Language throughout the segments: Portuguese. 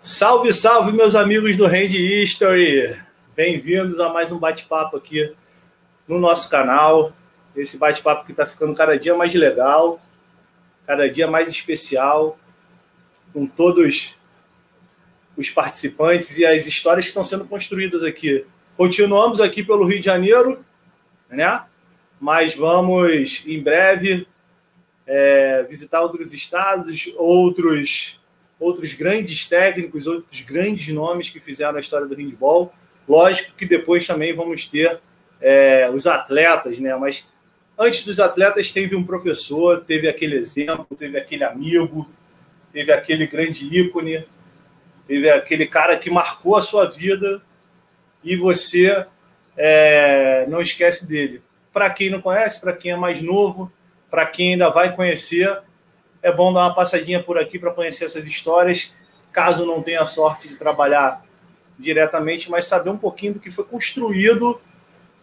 Salve, salve, meus amigos do Hand History! Bem-vindos a mais um bate-papo aqui no nosso canal. Esse bate-papo que está ficando cada dia mais legal, cada dia mais especial, com todos os participantes e as histórias que estão sendo construídas aqui. Continuamos aqui pelo Rio de Janeiro, né? Mas vamos em breve é, visitar outros estados, outros outros grandes técnicos, outros grandes nomes que fizeram a história do handball. Lógico que depois também vamos ter é, os atletas, né? Mas antes dos atletas teve um professor, teve aquele exemplo, teve aquele amigo, teve aquele grande ícone, teve aquele cara que marcou a sua vida e você é, não esquece dele. Para quem não conhece, para quem é mais novo, para quem ainda vai conhecer, é bom dar uma passadinha por aqui para conhecer essas histórias, caso não tenha sorte de trabalhar diretamente, mas saber um pouquinho do que foi construído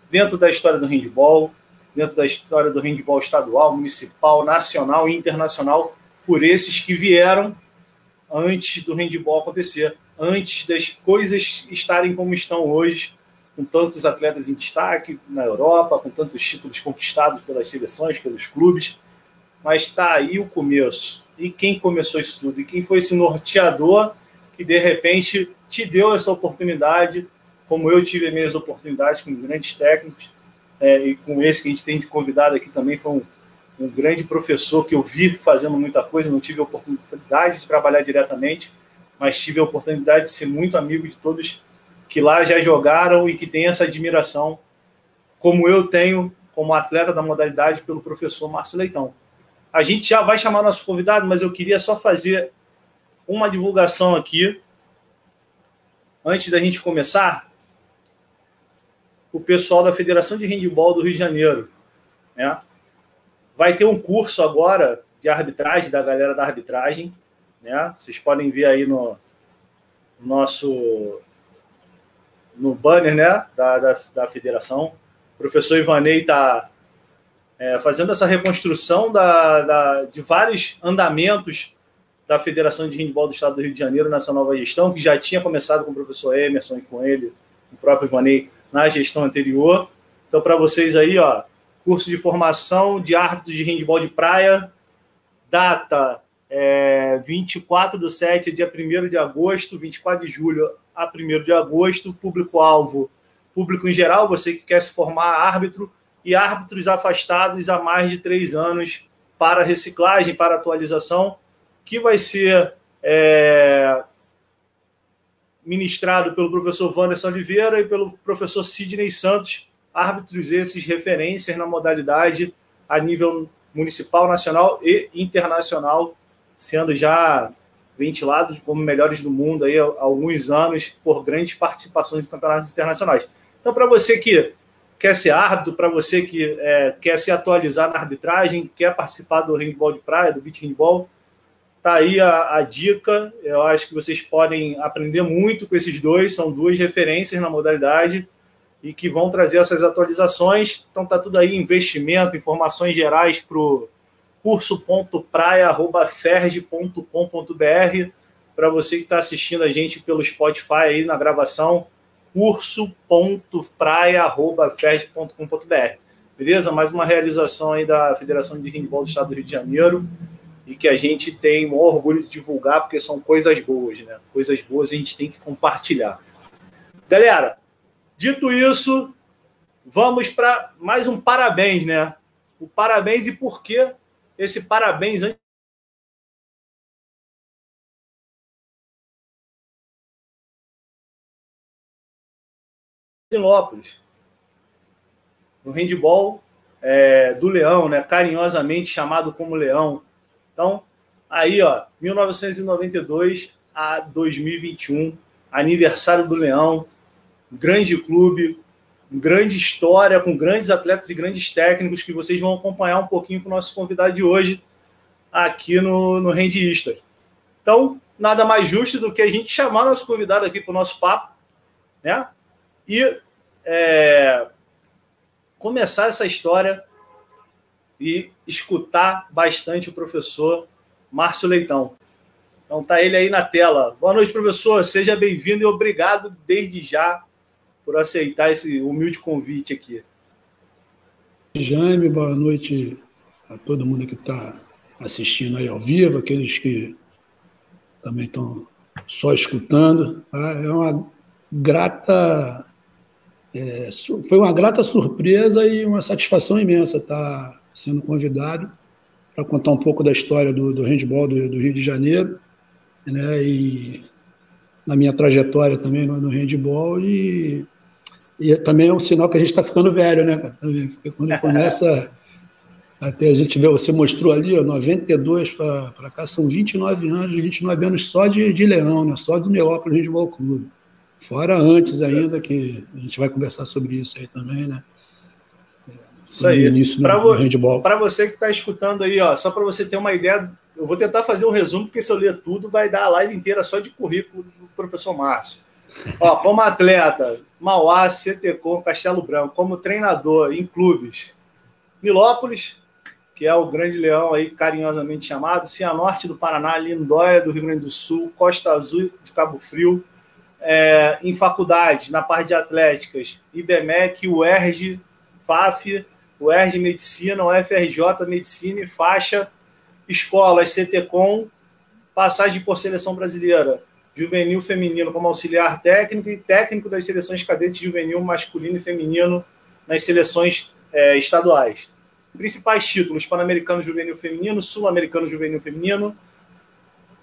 dentro da história do handball, dentro da história do handball estadual, municipal, nacional e internacional, por esses que vieram antes do handball acontecer, antes das coisas estarem como estão hoje, com tantos atletas em destaque na Europa, com tantos títulos conquistados pelas seleções, pelos clubes mas está aí o começo. E quem começou isso tudo? E quem foi esse norteador que de repente te deu essa oportunidade, como eu tive as minhas oportunidades com grandes técnicos, é, e com esse que a gente tem de convidado aqui também foi um, um grande professor que eu vi fazendo muita coisa, não tive a oportunidade de trabalhar diretamente, mas tive a oportunidade de ser muito amigo de todos que lá já jogaram e que tem essa admiração, como eu tenho como atleta da modalidade pelo professor Márcio Leitão. A gente já vai chamar nosso convidado, mas eu queria só fazer uma divulgação aqui antes da gente começar. O pessoal da Federação de Handball do Rio de Janeiro, né? Vai ter um curso agora de arbitragem da galera da arbitragem, né? Vocês podem ver aí no, nosso no banner, né, da, da, da federação. O professor Ivanei está é, fazendo essa reconstrução da, da, de vários andamentos da Federação de Handball do Estado do Rio de Janeiro nessa nova gestão, que já tinha começado com o professor Emerson e com ele, o próprio Ivanei, na gestão anterior. Então, para vocês aí, ó, curso de formação de árbitros de handball de praia, data é, 24 do 7, dia 1 de agosto, 24 de julho a 1 de agosto, público-alvo, público em geral, você que quer se formar árbitro, e árbitros afastados há mais de três anos para reciclagem, para atualização, que vai ser é, ministrado pelo professor Wanderson Oliveira e pelo professor Sidney Santos, árbitros esses referências na modalidade a nível municipal, nacional e internacional, sendo já ventilados como melhores do mundo aí há alguns anos por grandes participações em campeonatos internacionais. Então, para você que quer ser árbitro, para você que é, quer se atualizar na arbitragem, quer participar do handball de praia, do beach handball, tá aí a, a, dica. Eu acho que vocês podem aprender muito com esses dois, são duas referências na modalidade e que vão trazer essas atualizações. Então tá tudo aí, investimento, informações gerais para o curso.praia.ferg.com.br para você que está assistindo a gente pelo Spotify aí na gravação curso.praia.ferg.com.br. Beleza? Mais uma realização aí da Federação de Handball do Estado do Rio de Janeiro e que a gente tem o maior orgulho de divulgar porque são coisas boas, né? Coisas boas a gente tem que compartilhar. Galera, dito isso, vamos para mais um parabéns, né? O parabéns e por que esse parabéns antes Lopes, no handball é, do Leão, né, carinhosamente chamado como Leão. Então, aí, ó, 1992 a 2021, aniversário do Leão, grande clube, grande história, com grandes atletas e grandes técnicos que vocês vão acompanhar um pouquinho com o nosso convidado de hoje aqui no, no Handista. Então, nada mais justo do que a gente chamar nosso convidado aqui para o nosso papo, né? E é, começar essa história e escutar bastante o professor Márcio Leitão. Então tá ele aí na tela. Boa noite, professor. Seja bem-vindo e obrigado desde já por aceitar esse humilde convite aqui. Jaime, boa noite a todo mundo que está assistindo aí ao vivo, aqueles que também estão só escutando. Tá? É uma grata. É, foi uma grata surpresa e uma satisfação imensa estar sendo convidado para contar um pouco da história do, do handball do, do Rio de Janeiro né, e na minha trajetória também no, no handball e, e também é um sinal que a gente está ficando velho, né? Porque quando começa até a gente vê, você mostrou ali, ó, 92 para cá, são 29 anos, 29 anos só de, de Leão, né? só do Neópolis Handball Clube. Fora antes ainda, que a gente vai conversar sobre isso aí também, né? Isso aí. Para você que está escutando aí, ó, só para você ter uma ideia eu vou tentar fazer um resumo, porque se eu ler tudo, vai dar a live inteira só de currículo do professor Márcio. Ó, como atleta, Mauá, CTCom, Castelo Branco, como treinador em clubes, Milópolis, que é o grande leão aí carinhosamente chamado, Cianorte do Paraná, Lindóia do Rio Grande do Sul, Costa Azul de Cabo Frio, é, em faculdades, na parte de atléticas, IBMEC, UERJ, FAF, UERJ Medicina, UFRJ Medicina e faixa escolas CTCOM, passagem por seleção brasileira, juvenil feminino como auxiliar técnico e técnico das seleções cadetes juvenil masculino e feminino nas seleções é, estaduais. Principais títulos: Pan-Americano Juvenil Feminino, Sul-Americano Juvenil Feminino,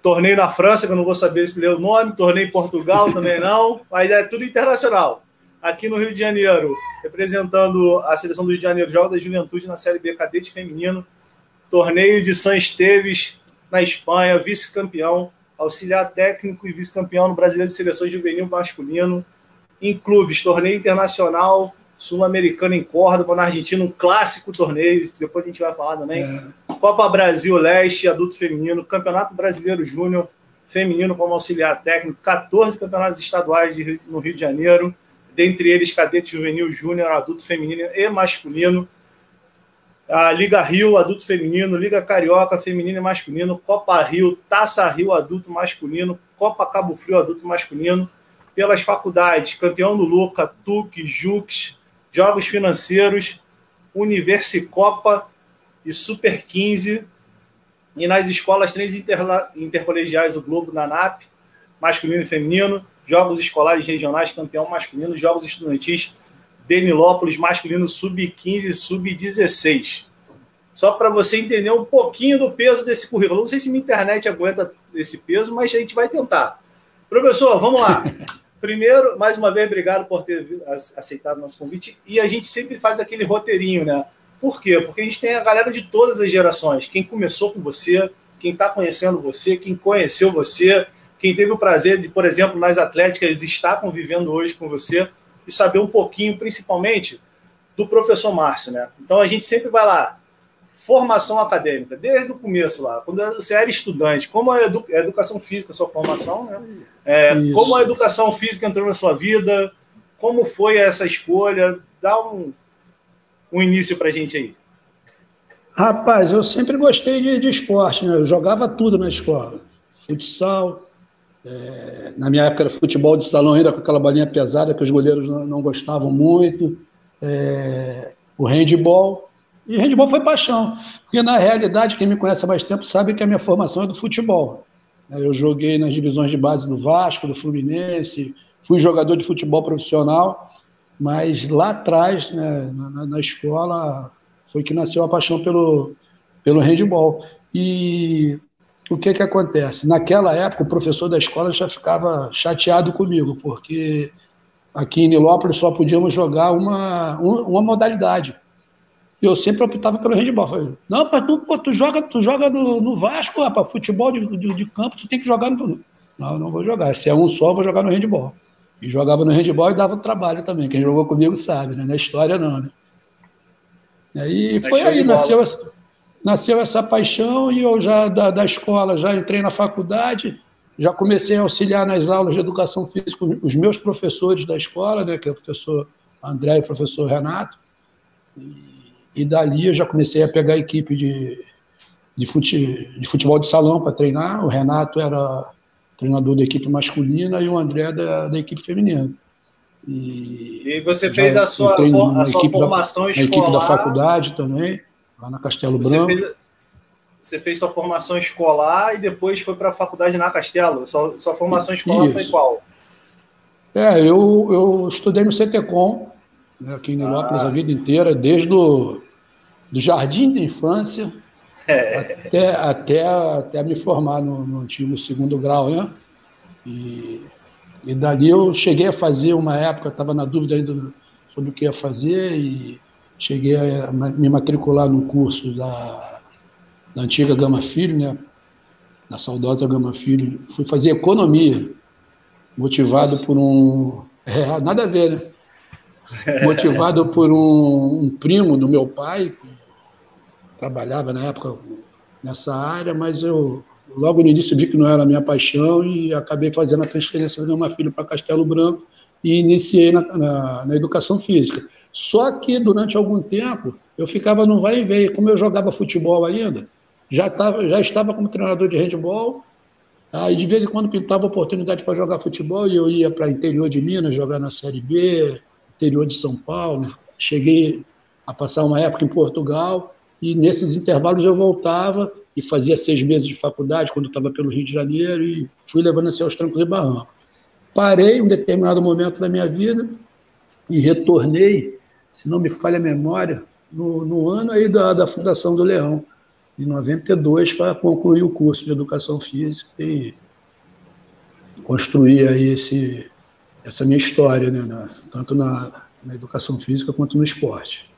torneio na França, que eu não vou saber se ler o nome, torneio em Portugal também não, mas é tudo internacional. Aqui no Rio de Janeiro, representando a seleção do Rio de Janeiro, Jogo da Juventude na Série B Cadete Feminino, torneio de San Esteves, na Espanha, vice-campeão, auxiliar técnico e vice-campeão no Brasileiro de Seleções Juvenil Masculino. Em clubes, torneio internacional, sul-americano em Córdoba, na Argentina, um clássico torneio, depois a gente vai falar também. É. Copa Brasil Leste, adulto feminino, Campeonato Brasileiro Júnior feminino como auxiliar técnico, 14 campeonatos estaduais de, no Rio de Janeiro, dentre eles cadete juvenil, júnior, adulto feminino e masculino. A Liga Rio adulto feminino, Liga Carioca feminino e masculino, Copa Rio, Taça Rio adulto masculino, Copa Cabo Frio adulto masculino, pelas faculdades, campeão do Luca, TUC, JUX, Jogos Financeiros, Universicopa e Super 15, e nas escolas três intercolegiais, o Globo da NAP, masculino e feminino, Jogos Escolares Regionais, campeão masculino, Jogos Estudantis Denilópolis masculino sub-15 e sub-16. Só para você entender um pouquinho do peso desse currículo. Não sei se minha internet aguenta esse peso, mas a gente vai tentar. Professor, vamos lá. Primeiro, mais uma vez, obrigado por ter aceitado o nosso convite. E a gente sempre faz aquele roteirinho, né? Por quê? Porque a gente tem a galera de todas as gerações. Quem começou com você, quem está conhecendo você, quem conheceu você, quem teve o prazer de, por exemplo, nas Atléticas, estar convivendo hoje com você e saber um pouquinho, principalmente, do professor Márcio, né? Então a gente sempre vai lá, formação acadêmica, desde o começo lá, quando você era estudante, como a, edu educação física, a sua formação, né? É, como a educação física entrou na sua vida, como foi essa escolha, dá um, um início para a gente aí. Rapaz, eu sempre gostei de, de esporte, né? Eu jogava tudo na escola. Futsal, é, na minha época era futebol de salão ainda com aquela bolinha pesada que os goleiros não, não gostavam muito. É, o handball. E handball foi paixão. Porque, na realidade, quem me conhece há mais tempo sabe que a minha formação é do futebol. Eu joguei nas divisões de base do Vasco, do Fluminense, fui jogador de futebol profissional, mas lá atrás, né, na, na, escola, foi que nasceu a paixão pelo, pelo handball. E o que, que acontece? Naquela época, o professor da escola já ficava chateado comigo, porque aqui em Nilópolis só podíamos jogar uma, uma modalidade. Eu sempre optava pelo handball. Falei, não, mas tu, pô, tu joga, tu joga no, no Vasco, rapaz, futebol de, de, de, campo, tu tem que jogar no. Não, não vou jogar. Se é um só, vou jogar no handball. E jogava no handball e dava trabalho também. Quem jogou comigo sabe, né? Na história não, né? E foi aí, nasceu, nasceu essa paixão e eu já da, da escola já entrei na faculdade, já comecei a auxiliar nas aulas de educação física os meus professores da escola, né, que é o professor André e o professor Renato. E, e dali eu já comecei a pegar a equipe de, de, fute, de futebol de salão para treinar. O Renato era treinador da equipe masculina e o André da, da equipe feminina. E, e você fez a sua, a sua formação da, escolar. Na equipe da faculdade também, lá na Castelo você Branco. Fez, você fez sua formação escolar e depois foi para a faculdade na Castelo. Sua, sua formação escolar Isso. foi qual? É, eu, eu estudei no CTCOM, né, aqui em Nilópolis ah. a vida inteira, desde o do jardim de infância. Até, até, até me formar no, no antigo segundo grau, né? E, e dali eu cheguei a fazer uma época, estava na dúvida ainda sobre o que ia fazer e cheguei a me matricular no curso da, da antiga Gama Filho, né? Da saudosa Gama Filho. Fui fazer economia, motivado Nossa. por um. É, nada a ver, né? motivado por um, um, primo do meu pai, trabalhava na época nessa área, mas eu logo no início vi que não era a minha paixão e acabei fazendo a transferência do meu filho para Castelo Branco e iniciei na, na, na, educação física. Só que durante algum tempo eu ficava no vai e veio, como eu jogava futebol ainda, já, tava, já estava como treinador de handball, aí de vez em quando pintava oportunidade para jogar futebol e eu ia para interior de Minas jogar na Série B, interior de São Paulo. Cheguei a passar uma época em Portugal e nesses intervalos eu voltava e fazia seis meses de faculdade quando estava pelo Rio de Janeiro e fui levando assim aos trancos e barrancos. Parei um determinado momento da minha vida e retornei, se não me falha a memória, no, no ano aí da, da Fundação do Leão, em 92, para concluir o curso de Educação Física e construir aí esse, essa minha história, né, na, tanto na, na, educação física quanto no esporte.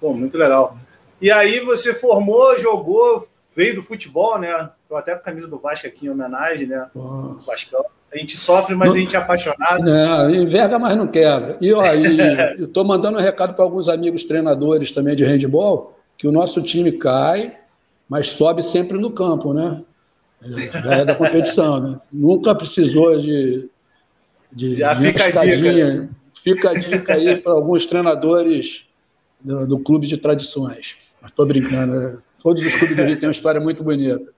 Pô, muito legal. E aí você formou, jogou, veio do futebol, né? Tô até com a camisa do Vasco aqui em homenagem, né? Pô. Vascão. A gente sofre, mas a gente é apaixonado. Não, enverga, mas não quebra. E ó, estou mandando um recado para alguns amigos treinadores também de handball, que o nosso time cai, mas sobe sempre no campo, né? Já é da competição, né? Nunca precisou de de Já fica a dica. Fica a dica aí para alguns treinadores do, do, clube de tradições. Estou brincando. Né? Todos os clubes do Rio têm uma história muito bonita.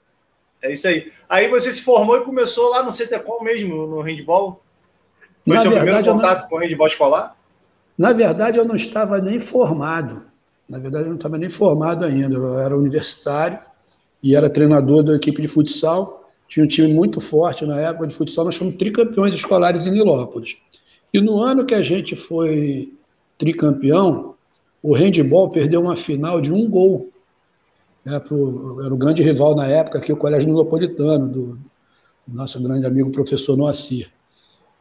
É isso aí. Aí você se formou e começou lá no CTCOM mesmo, no handball? Foi Na seu verdade, primeiro contato não... com o handball escolar? Na verdade, eu não estava nem formado. Na verdade, eu não estava nem formado ainda. Eu era universitário e era treinador da equipe de futsal tinha um time muito forte na época de futsal, nós fomos tricampeões escolares em Nilópolis. E no ano que a gente foi tricampeão, o handball perdeu uma final de um gol. Né, pro, era o grande rival na época aqui, o Colégio Nilopolitano, do, do nosso grande amigo professor Noacir.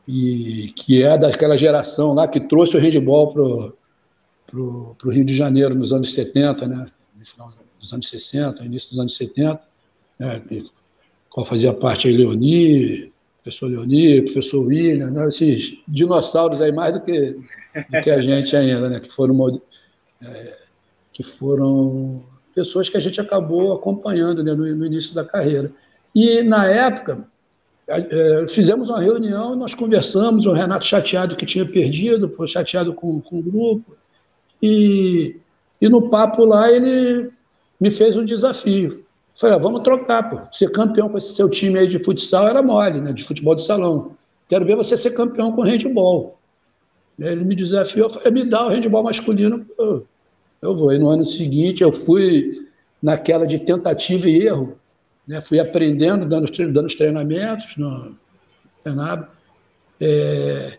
E que é daquela geração lá que trouxe o handball para o Rio de Janeiro nos anos 70, né? No final dos anos 60, início dos anos 70. Né? qual fazia parte aí Leoni, professor Leoni, professor William, né? esses dinossauros aí mais do que, do que a gente ainda, né? que foram é, que foram pessoas que a gente acabou acompanhando né? no, no início da carreira. E na época é, fizemos uma reunião, nós conversamos, o Renato chateado que tinha perdido, chateado com, com o grupo, e, e no papo lá ele me fez um desafio. Falei, ah, vamos trocar, pô. Ser campeão com esse seu time aí de futsal era mole, né? De futebol de salão. Quero ver você ser campeão com handball. Ele me desafiou, falei, me dá o handball masculino, pô, eu vou. E no ano seguinte eu fui naquela de tentativa e erro, né? Fui aprendendo, dando, dando os treinamentos, no, treinado. É,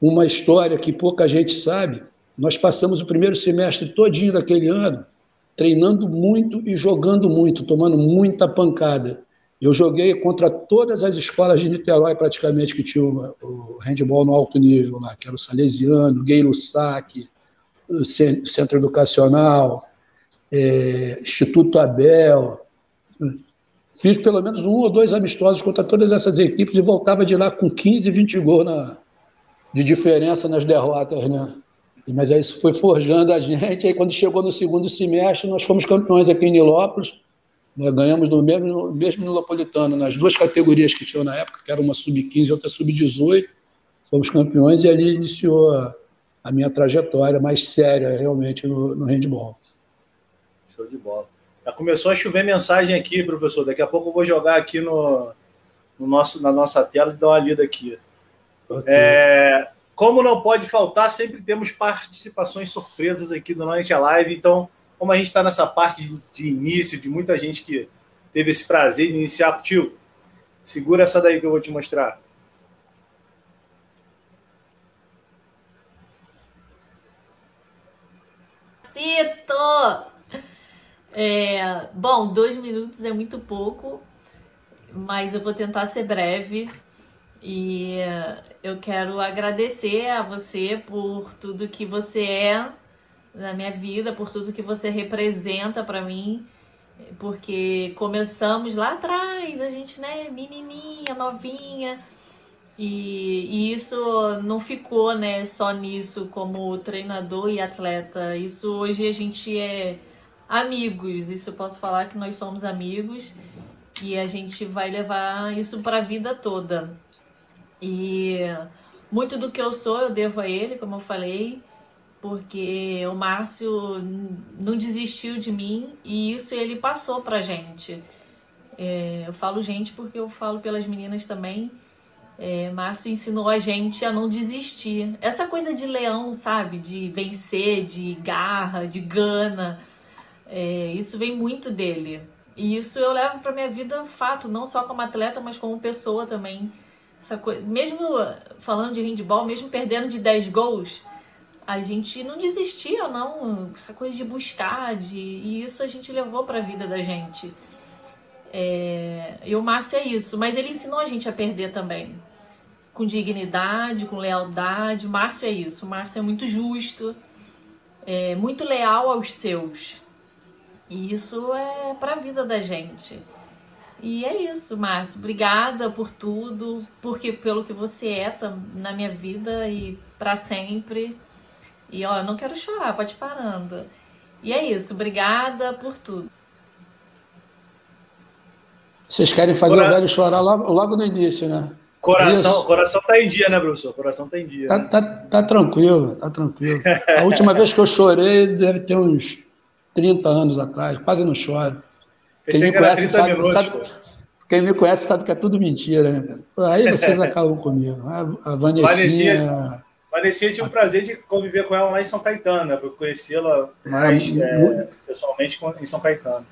uma história que pouca gente sabe, nós passamos o primeiro semestre todinho daquele ano treinando muito e jogando muito, tomando muita pancada. Eu joguei contra todas as escolas de Niterói, praticamente, que tinham o handball no alto nível lá, que era o Salesiano, Gueiro Sac, o Centro Educacional, é, Instituto Abel. Fiz pelo menos um ou dois amistosos contra todas essas equipes e voltava de lá com 15, 20 gols na, de diferença nas derrotas, né? Mas aí isso foi forjando a gente. Aí quando chegou no segundo semestre, nós fomos campeões aqui em Nilópolis. Né? Ganhamos no mesmo, mesmo Nilopolitano, nas duas categorias que tinham na época, que era uma sub-15 e outra sub-18. Fomos campeões e ali iniciou a, a, minha trajetória mais séria, realmente, no, no handball. Show de bola. Já começou a chover mensagem aqui, professor. Daqui a pouco eu vou jogar aqui no, no nosso, na nossa tela e dar uma lida aqui. Okay. É, como não pode faltar, sempre temos participações surpresas aqui durante a live. Então, como a gente está nessa parte de, de, início, de muita gente que teve esse prazer de iniciar contigo, segura essa daí que eu vou te mostrar. Cito! É, bom, dois minutos é muito pouco, mas eu vou tentar ser breve. E eu quero agradecer a você por tudo que você é na minha vida, por tudo que você representa para mim, porque começamos lá atrás, a gente, né, menininha, novinha, e, e, isso não ficou, né, só nisso como treinador e atleta. Isso hoje a gente é amigos. Isso eu posso falar que nós somos amigos e a gente vai levar isso para a vida toda. E muito do que eu sou eu devo a ele, como eu falei, porque o Márcio não desistiu de mim e isso ele passou pra gente. É, eu falo gente porque eu falo pelas meninas também. É, Márcio ensinou a gente a não desistir. Essa coisa de leão, sabe? De vencer, de garra, de gana. É, isso vem muito dele. E isso eu levo para minha vida fato, não só como atleta, mas como pessoa também. Essa coisa, mesmo falando de handball, mesmo perdendo de 10 gols, a gente não desistia, não. Essa coisa de buscar, de, e isso a gente levou para a vida da gente. É, e o Márcio é isso, mas ele ensinou a gente a perder também. Com dignidade, com lealdade. O Márcio é isso. O Márcio é muito justo, é muito leal aos seus. E isso é para a vida da gente. E é isso, Márcio. Obrigada por tudo, porque pelo que você é na minha vida e para sempre. E ó, não quero chorar, pode ir parando. E é isso, obrigada por tudo. Vocês querem fazer Cora... o velho chorar logo, logo no início, né? Coração, coração tá em dia, né, professor? Coração tá em dia. Tá, né? tá, tá tranquilo, tá tranquilo. A última vez que eu chorei deve ter uns 30 anos atrás, quase não choro. Quem me, conhece sabe, minutos, sabe, quem me conhece sabe que é tudo mentira, né? Aí vocês acabam comigo. A, a Vanessinha... Vanessinha tinha o prazer de conviver com ela lá em São Caetano, né? Foi conhecê-la mais é, é, pessoalmente em São Caetano.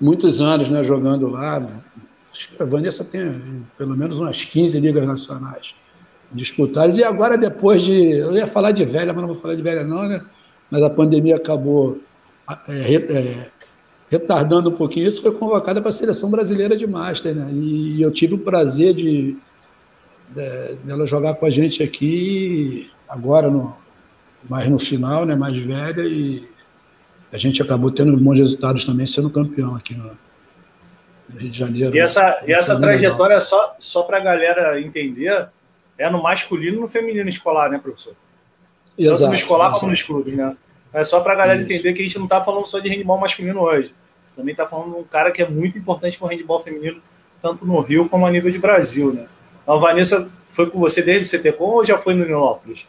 Muitos anos, né, jogando lá. A Vanessa tem pelo menos umas 15 ligas nacionais disputadas. E agora, depois de. Eu ia falar de velha, mas não vou falar de velha, não, né? Mas a pandemia acabou é, é, retardando um pouquinho isso, foi convocada para a seleção brasileira de Master, né? E eu tive o prazer de, de dela jogar com a gente aqui agora no mais no final, né? Mais velha e a gente acabou tendo bons resultados também, sendo campeão aqui no, Rio de Janeiro. E essa, e essa trajetória, legal. só, só para a galera entender, é no masculino e no feminino escolar, né, professor? Exato, Tanto no escolar como nos clubes, né? É só para a galera Isso. entender que a gente não está falando só de handball masculino hoje. Também está falando de um cara que é muito importante para o handball feminino, tanto no Rio como a nível de Brasil, né? A Vanessa foi com você desde o CTCOM ou já foi no Nilópolis?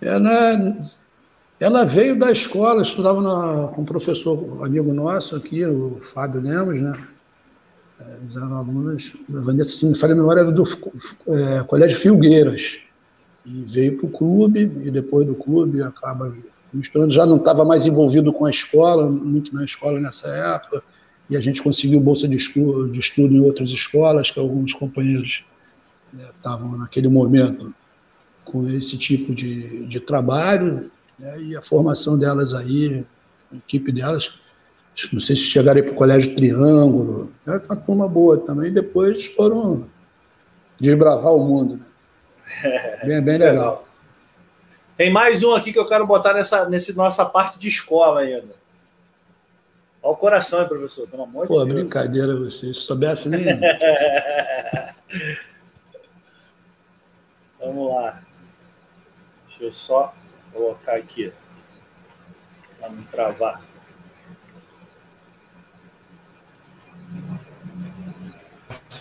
Ela, ela veio da escola, estudava na, com um professor amigo nosso aqui, o Fábio Lemos, né? Eles eram alunos, Vanessa, se me falha a memória, era do é, Colégio Filgueiras. E veio para o clube, e depois do clube acaba misturando, já não estava mais envolvido com a escola, muito na escola nessa época, e a gente conseguiu bolsa de estudo, de estudo em outras escolas, que alguns companheiros né, estavam naquele momento com esse tipo de, de trabalho, né, e a formação delas aí, a equipe delas, não sei se chegaram para o Colégio Triângulo, é uma turma boa também, depois foram desbravar o mundo. Né? Bem, bem legal. Tem mais um aqui que eu quero botar nessa, nessa nossa parte de escola ainda. Olha o coração, hein, professor, pelo amor Pô, de Deus. Pô, brincadeira você. Se soubesse nem. Vamos lá. Deixa eu só colocar aqui. Para não travar.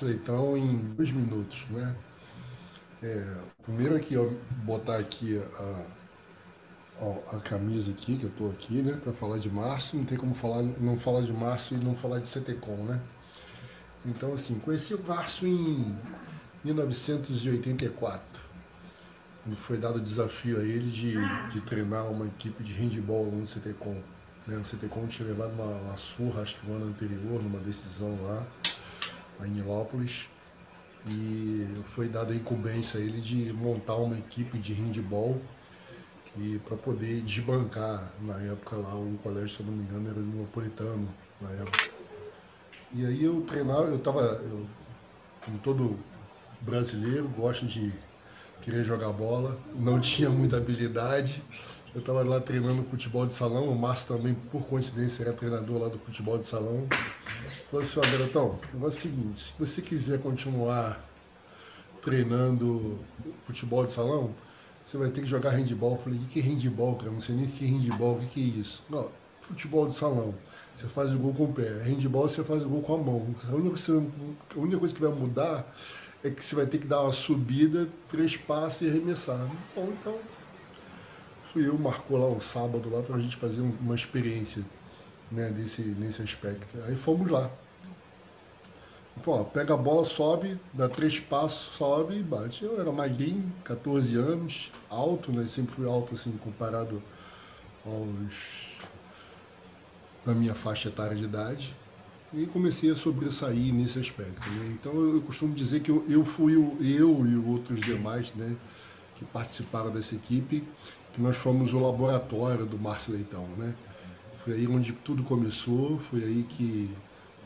Então, em dois minutos, né? É, primeiro aqui, ó, botar aqui a, ó, a camisa aqui, que eu tô aqui, né, para falar de março, não tem como falar, não falar de março e não falar de CTCOM, né? Então, assim, conheci o março em 1984. E foi dado o desafio a ele de, de treinar uma equipe de handball no CTCOM. Né? O CTCOM tinha levado uma, uma surra, acho que no ano anterior, numa decisão lá, em Nilópolis. E foi dado a incumbência a ele de montar uma equipe de handball e para poder desbancar na época lá o colégio, se eu não me engano, era Napolitano na época. E aí eu treinava, eu tava, eu, como todo brasileiro, gosto de querer jogar bola, não tinha muita habilidade. Eu estava lá treinando futebol de salão, o Márcio também, por coincidência, era treinador lá do futebol de salão. Falou assim, ó, garotão, o negócio é o seguinte, se você quiser continuar treinando futebol de salão, você vai ter que jogar handball. Eu falei, o que é handball, cara? Não sei nem o que é handball, o que é isso? Não, futebol de salão. Você faz o gol com o pé. Handball você faz o gol com a mão. A única, coisa, a única coisa que vai mudar é que você vai ter que dar uma subida, três passos e arremessar. Bom, então fui eu, marcou lá um sábado lá para a gente fazer uma experiência né, desse, nesse aspecto. Aí fomos lá. Pô, pega a bola, sobe, dá três passos, sobe e bate. Eu era magrinho, 14 anos, alto, né? Sempre fui alto assim comparado aos da minha faixa etária de idade e comecei a sobressair nesse aspecto. Né? Então eu costumo dizer que eu, eu fui o, eu e outros demais né, que participaram dessa equipe, que nós fomos o laboratório do Márcio Leitão. Né? Foi aí onde tudo começou, foi aí que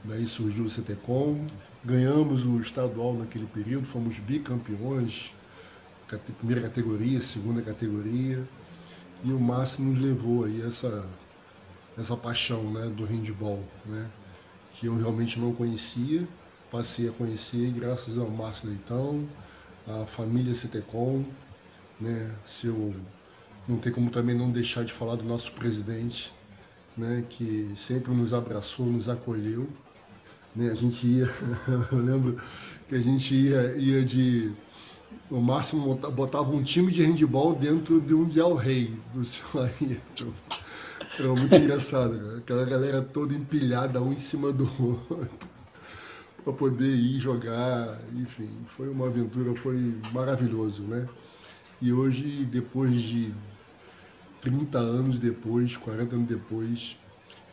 daí surgiu o CTCOM, ganhamos o estadual naquele período, fomos bicampeões, primeira categoria, segunda categoria, e o Márcio nos levou aí essa, essa paixão né, do handball, né? Que eu realmente não conhecia, passei a conhecer graças ao Márcio Leitão, a família CTCOM, né? Se eu não tem como também não deixar de falar do nosso presidente, né? Que sempre nos abraçou, nos acolheu, né? A gente ia, eu lembro que a gente ia, ia de o Márcio botava um time de handball dentro de um Del Rey do seu Ayrton. Era muito engraçado, cara. Aquela galera toda empilhada um em cima do outro para poder ir jogar, enfim, foi uma aventura, foi maravilhoso, né? E hoje, depois de 30 anos depois, 40 anos depois,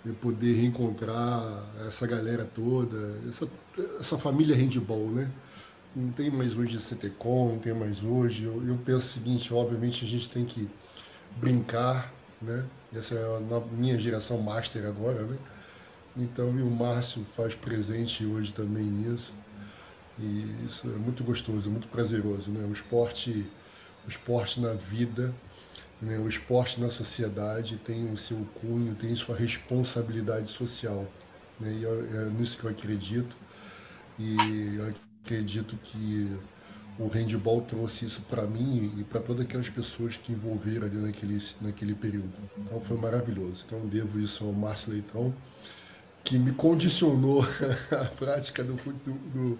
eu poder reencontrar essa galera toda, essa, essa família handball, né? Não tem mais hoje a CTCOM, não tem mais hoje. Eu, eu penso o seguinte, obviamente a gente tem que brincar, né? Essa é a minha geração master agora, né? Então, e o Márcio faz presente hoje também nisso. E isso é muito gostoso, muito prazeroso, né? O esporte, o esporte na vida, né? o esporte na sociedade tem o seu cunho, tem sua responsabilidade social. Né? E é, é nisso que eu acredito. E eu acredito que o handball trouxe isso para mim e para todas aquelas pessoas que envolveram ali naquele, naquele período. Então foi maravilhoso. Então devo isso ao Márcio Leitão, que me condicionou a prática do, do,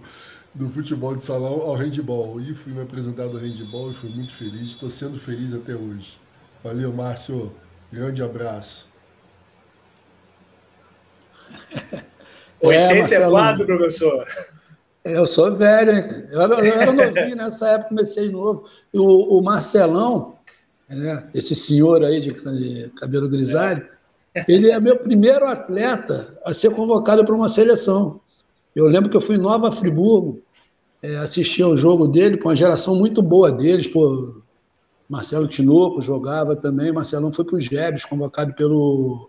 do, futebol de salão ao handball. E fui me apresentar ao handball e fui muito feliz. Estou sendo feliz até hoje. Valeu, Márcio. Grande abraço. 84, é, professor. Eu sou velho, hein? Eu era, eu era novinho nessa época, comecei novo. E o, o Marcelão, né, esse senhor aí de, de cabelo grisalho, é. ele é meu primeiro atleta a ser convocado para uma seleção. Eu lembro que eu fui em Nova Friburgo, é, assistir ao jogo dele, com uma geração muito boa deles, pô, Marcelo Tinoco jogava também, Marcelão foi para os Gebes, convocado pelo.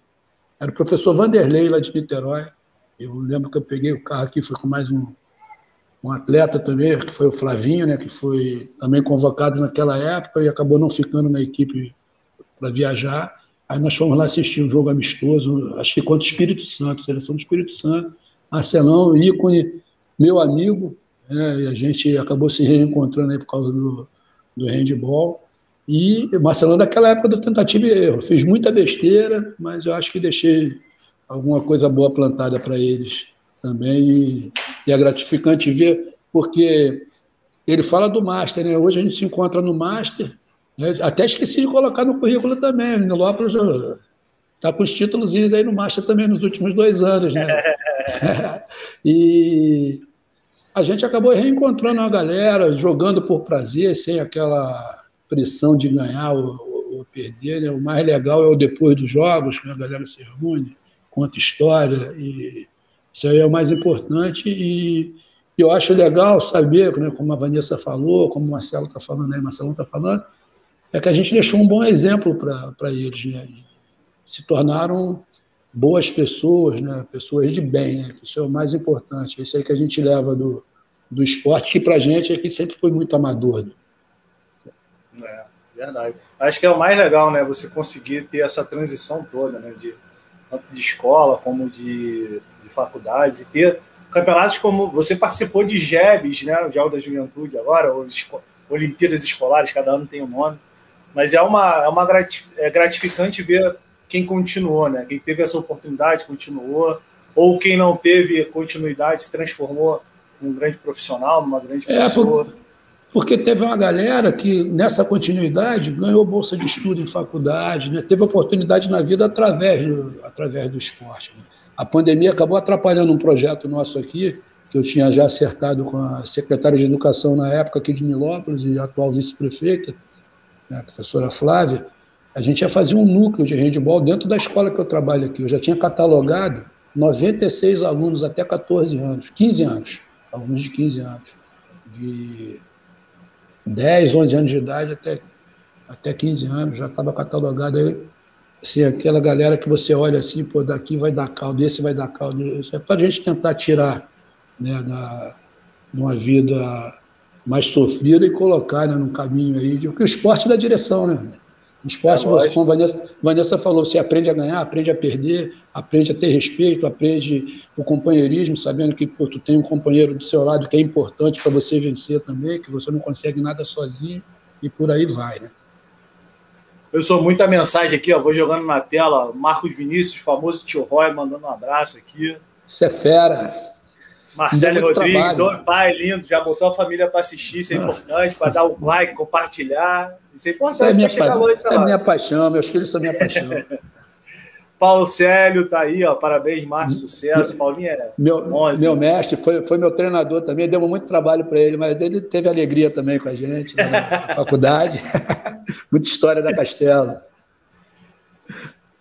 Era o professor Vanderlei lá de Niterói. Eu lembro que eu peguei o carro aqui, foi com mais um, um atleta também, que foi o Flavinho, né, que foi também convocado naquela época e acabou não ficando na equipe para viajar. Aí nós fomos lá assistir um jogo amistoso, acho que contra o Espírito Santo, seleção do Espírito Santo. Marcelão, ícone, meu amigo, né, e a gente acabou se reencontrando aí por causa do, do handball. E Marcelão, daquela época do tentativa e erro, fez muita besteira, mas eu acho que deixei alguma coisa boa plantada para eles também. E, e é gratificante ver, porque ele fala do Master, né? Hoje a gente se encontra no Master, até esqueci de colocar no currículo também. O Nilópolis está com os títulos aí no Marcha também nos últimos dois anos, né? e a gente acabou reencontrando a galera, jogando por prazer, sem aquela pressão de ganhar ou, ou perder. Né? O mais legal é o depois dos jogos, que a galera se reúne, conta história, e isso aí é o mais importante. E eu acho legal saber, né, como a Vanessa falou, como o Marcelo está falando aí, Marcelo está falando, é que a gente deixou um bom exemplo para eles, né? Se tornaram boas pessoas, né? Pessoas de bem, né? Isso é o mais importante. É isso aí que a gente leva do, do esporte, que para a gente aqui sempre foi muito amador. Né? É, verdade. Acho que é o mais legal, né? Você conseguir ter essa transição toda, né? De, tanto de escola como de faculdades, e ter campeonatos como você participou de JEBs, né? O Jogo da Juventude agora, ou Olimpíadas Escolares, cada ano tem um nome. Mas é uma, é uma é gratificante ver quem continuou, né? Quem teve essa oportunidade continuou, ou quem não teve continuidade se transformou num grande profissional, numa grande é, pessoa. Porque teve uma galera que, nessa continuidade, ganhou bolsa de estudo em faculdade, né? teve oportunidade na vida através do, através do esporte. Né? A pandemia acabou atrapalhando um projeto nosso aqui, que eu tinha já acertado com a secretária de Educação na época aqui de Nilópolis e atual vice-prefeita, né, a professora Flávia, a gente ia fazer um núcleo de handball dentro da escola que eu trabalho aqui. Eu já tinha catalogado 96 alunos até 14 anos, 15 anos, alguns de 15 anos, de 10, 11 anos de idade até, até 15 anos, já estava catalogado aí. Assim, aquela galera que você olha assim, pô, daqui vai dar caldo, esse vai dar caldo. Isso é para a gente tentar tirar né, da, de uma vida mais sofrida e colocar né, no caminho aí, de, que o esporte dá direção, né? O esporte, é como a Vanessa, Vanessa falou, você aprende a ganhar, aprende a perder, aprende a ter respeito, aprende o companheirismo, sabendo que pô, tu tem um companheiro do seu lado que é importante para você vencer também, que você não consegue nada sozinho, e por aí vai, né? Eu sou muita mensagem aqui, ó, vou jogando na tela, Marcos Vinícius, famoso tio Roy, mandando um abraço aqui. Isso é fera. Marcelo Rodrigues, oi, pai lindo, já botou a família para assistir, isso é ah. importante, para dar o um like, compartilhar. Isso é importante para é chegar longe. Isso é minha paixão, meus filhos são minha paixão. Paulo Célio tá aí, ó. Parabéns, Márcio, sucesso. Paulinho é meu, 11. meu mestre, foi, foi meu treinador também. Deu muito trabalho para ele, mas ele teve alegria também com a gente né, na faculdade. Muita história da Castelo.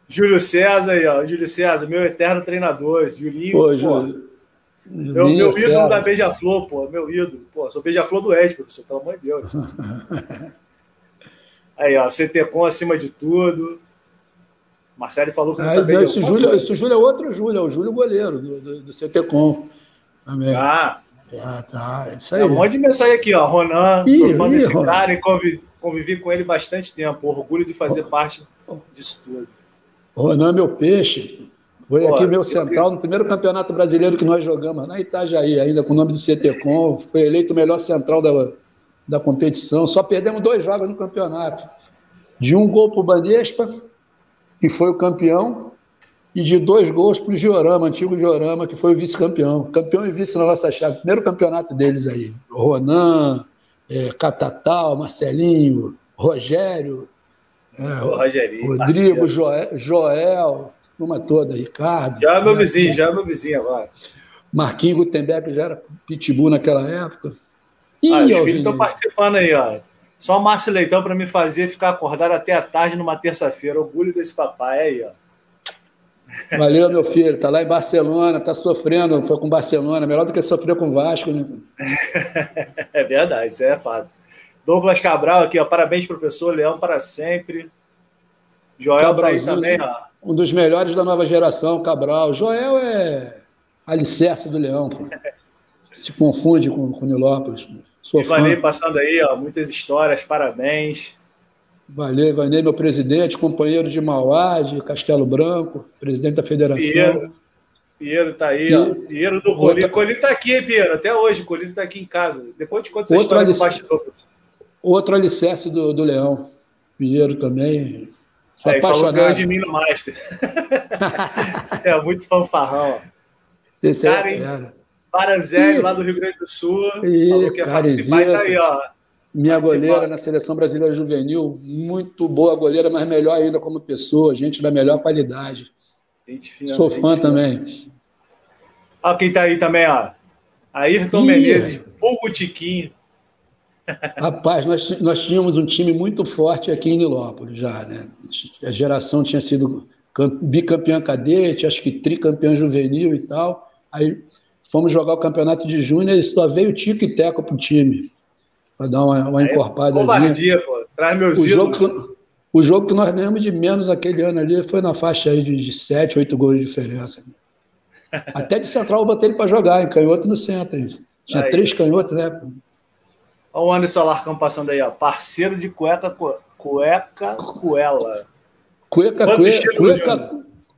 Júlio César aí, ó. Júlio César, meu eterno treinador. Julinho, pô, Júlio. Meu, meu ídolo da Beija-Flor, pô, meu ídolo. Pô, sou Beija-Flor do Ed, professor, pelo amor de Deus. Aí, ó, CTCom acima de tudo. Marcelo falou que não ah, sabia. Esse, Júlio, esse Júlio é outro Júlio, é o Júlio goleiro do, do, do CTCom. Também. Ah, ah, tá. É isso aí. Tem um monte de mensagem aqui, ó. Ronan, ih, sou fã ih, desse Ronan. cara e convivi, convivi, com ele bastante tempo. Orgulho de fazer oh, parte disso tudo. Ronan, meu peixe. Foi Pô, aqui meu central no primeiro campeonato brasileiro que nós jogamos, na Itajaí, ainda com o nome do CTCom. Foi eleito o melhor central da, da competição. Só perdemos dois jogos no campeonato. De um gol para o Banespa, que foi o campeão, e de dois gols para o Giorama, antigo Giorama, que foi o vice-campeão. Campeão e vice na nossa chave. Primeiro campeonato deles aí. Ronan, é, Catatal, Marcelinho, Rogério, é, Rodrigo, Joel, Joel, uma toda, Ricardo. Já é meu né? vizinho, já é meu vizinho agora. Marquinhos Gutenberg já era pitbull naquela época. Ih, ah, os filhos estão participando aí, ó. Só o Márcio Leitão para me fazer ficar acordado até a tarde numa terça-feira. Orgulho desse papai aí, ó. Valeu, meu filho. Tá lá em Barcelona, tá sofrendo foi com Barcelona. Melhor do que sofrer com Vasco, né? é verdade, isso é fato. Douglas Cabral aqui, ó. Parabéns, professor. Leão para sempre. Joel Cabral, tá aí também, ó. Um dos melhores da nova geração, Cabral. Joel é alicerce do Leão, pô. Se confunde com, com Nilópolis. Sou Ivanei fã. passando aí, ó, muitas histórias, parabéns. Valeu, Ivanei, meu presidente, companheiro de Mauá, de Castelo Branco, presidente da federação. Pinheiro, Pinheiro tá aí, e... ó. Pinheiro do Colino. Outra... Colino tá aqui, hein, Pinheiro? Até hoje, Colino tá aqui em casa. Depois te conto essa Outro história alic... do bastidor. Outro alicerce do, do Leão. Pinheiro também. Sou aí, falou ganhou de mim no Master. Você é muito fanfarrão, ó. Esse Cara, é, Paranzelli, lá do Rio Grande do Sul. E, falou que ia participar. E tá aí, ó. Minha goleira na seleção brasileira juvenil, muito boa goleira, mas melhor ainda como pessoa, gente da melhor qualidade. Sou fã também. Olha quem tá aí também, ó. Ayrton Ih. Menezes, Hugo Tiquinho. Rapaz, nós, nós tínhamos um time muito forte aqui em Nilópolis já, né? A geração tinha sido bicampeã cadete, acho que tricampeã juvenil e tal. Aí fomos jogar o campeonato de júnior e só veio o Tico e Teco pro time. Para dar uma, uma encorpada. Covardia, pô. Traz meus o jogo, que, o jogo que nós ganhamos de menos aquele ano ali foi na faixa aí de, de 7, 8 gols de diferença. Até de central eu botei ele para jogar, em canhoto no centro. Tinha aí. três canhotos, né? Olha o Anderson Larcão passando aí, ó. Parceiro de cueca, cueca, cuela. Cueca, cueca, cueca,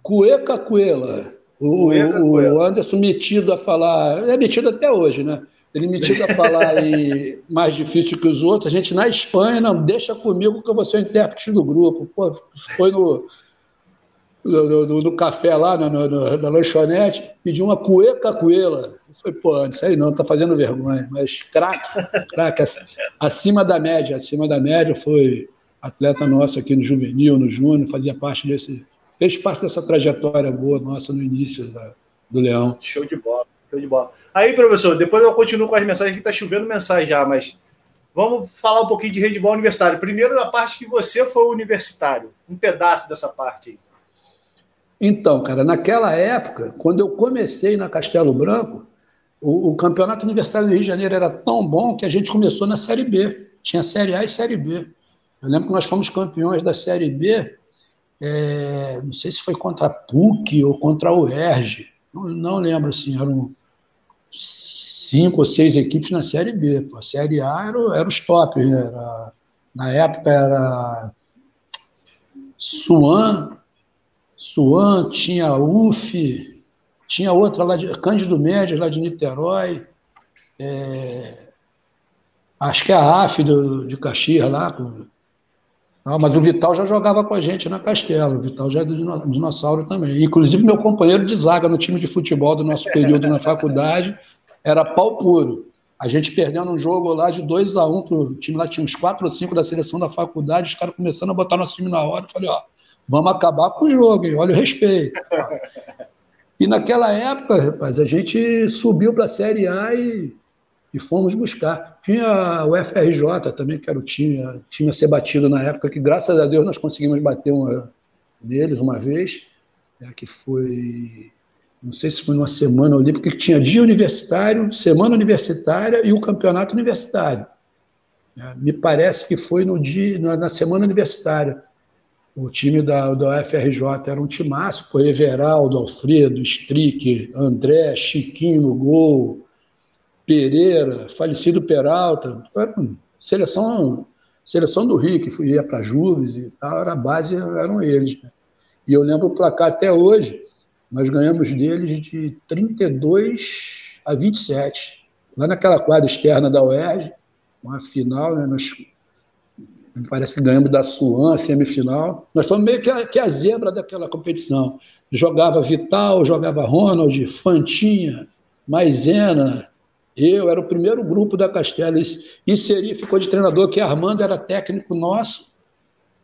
cueca, cuela. O, o, Anderson metido a falar, é metido até hoje, né? Ele metido a falar mais difícil que os outros. A gente na Espanha, não, deixa comigo que eu vou ser o intérprete do grupo. Pô, foi no, no, no, no café lá, no, no, na lanchonete, pediu uma cueca coela. Foi, pô, isso aí não, tá fazendo vergonha. Mas craque, craque, acima da média, acima da média, foi atleta nosso aqui no juvenil, no júnior, fazia parte desse, fez parte dessa trajetória boa nossa no início da, do Leão. Show de bola, show de bola. Aí, professor, depois eu continuo com as mensagens, que tá chovendo mensagem já, mas vamos falar um pouquinho de handball universitário. Primeiro, na parte que você foi universitário, um pedaço dessa parte aí. Então, cara, naquela época, quando eu comecei na Castelo Branco, o, o, campeonato universitário do Rio de Janeiro era tão bom que a gente começou na Série B. Tinha Série A e Série B. Eu lembro que nós fomos campeões da Série B, é, não sei se foi contra a PUC ou contra a UERJ. Não, não lembro, assim, eram cinco ou seis equipes na Série B. A Série A era, era os top. Né? Era, na época era Suan, Suan, tinha UF, tinha outra lá de Cândido Médios, lá de Niterói. É, acho que é a AF do, de Caxias lá. Não, mas o Vital já jogava com a gente na Castelo. O Vital já é dinossauro também. Inclusive, meu companheiro de zaga no time de futebol do nosso período na faculdade era pau puro. A gente perdendo um jogo lá de 2 a 1 um, o time lá tinha uns 4 ou 5 da seleção da faculdade, os caras começando a botar nosso time na hora. Eu falei, ó, Vamos acabar com o jogo, hein? olha o respeito. E naquela época, rapaz, a gente subiu para a Série A e, e, fomos buscar. Tinha o FRJ também, que era o time, time a ser batido na época, que graças a Deus nós conseguimos bater uma, neles uma vez, é, que foi, não sei se foi numa semana olímpica, que tinha dia universitário, semana universitária e o campeonato universitário. É, me parece que foi no dia, na, na semana universitária. O time da, da UFRJ era um timaço, com Everaldo, Alfredo, Strick, André, Chiquinho no gol, Pereira, falecido Peralta, seleção, seleção do Rio, que ia para Juves e tal, era a base, eram eles. Né? E eu lembro o placar até hoje, nós ganhamos deles de 32 a 27, lá naquela quadra externa da UERJ, uma final, né, nós me parece que ganhamos da Suan, semifinal. Nós fomos meio que a, que a zebra daquela competição. Jogava Vital, jogava Ronald, Fantinha, Maisena, eu, era o primeiro grupo da Castela. E Seri ficou de treinador, que Armando era técnico nosso.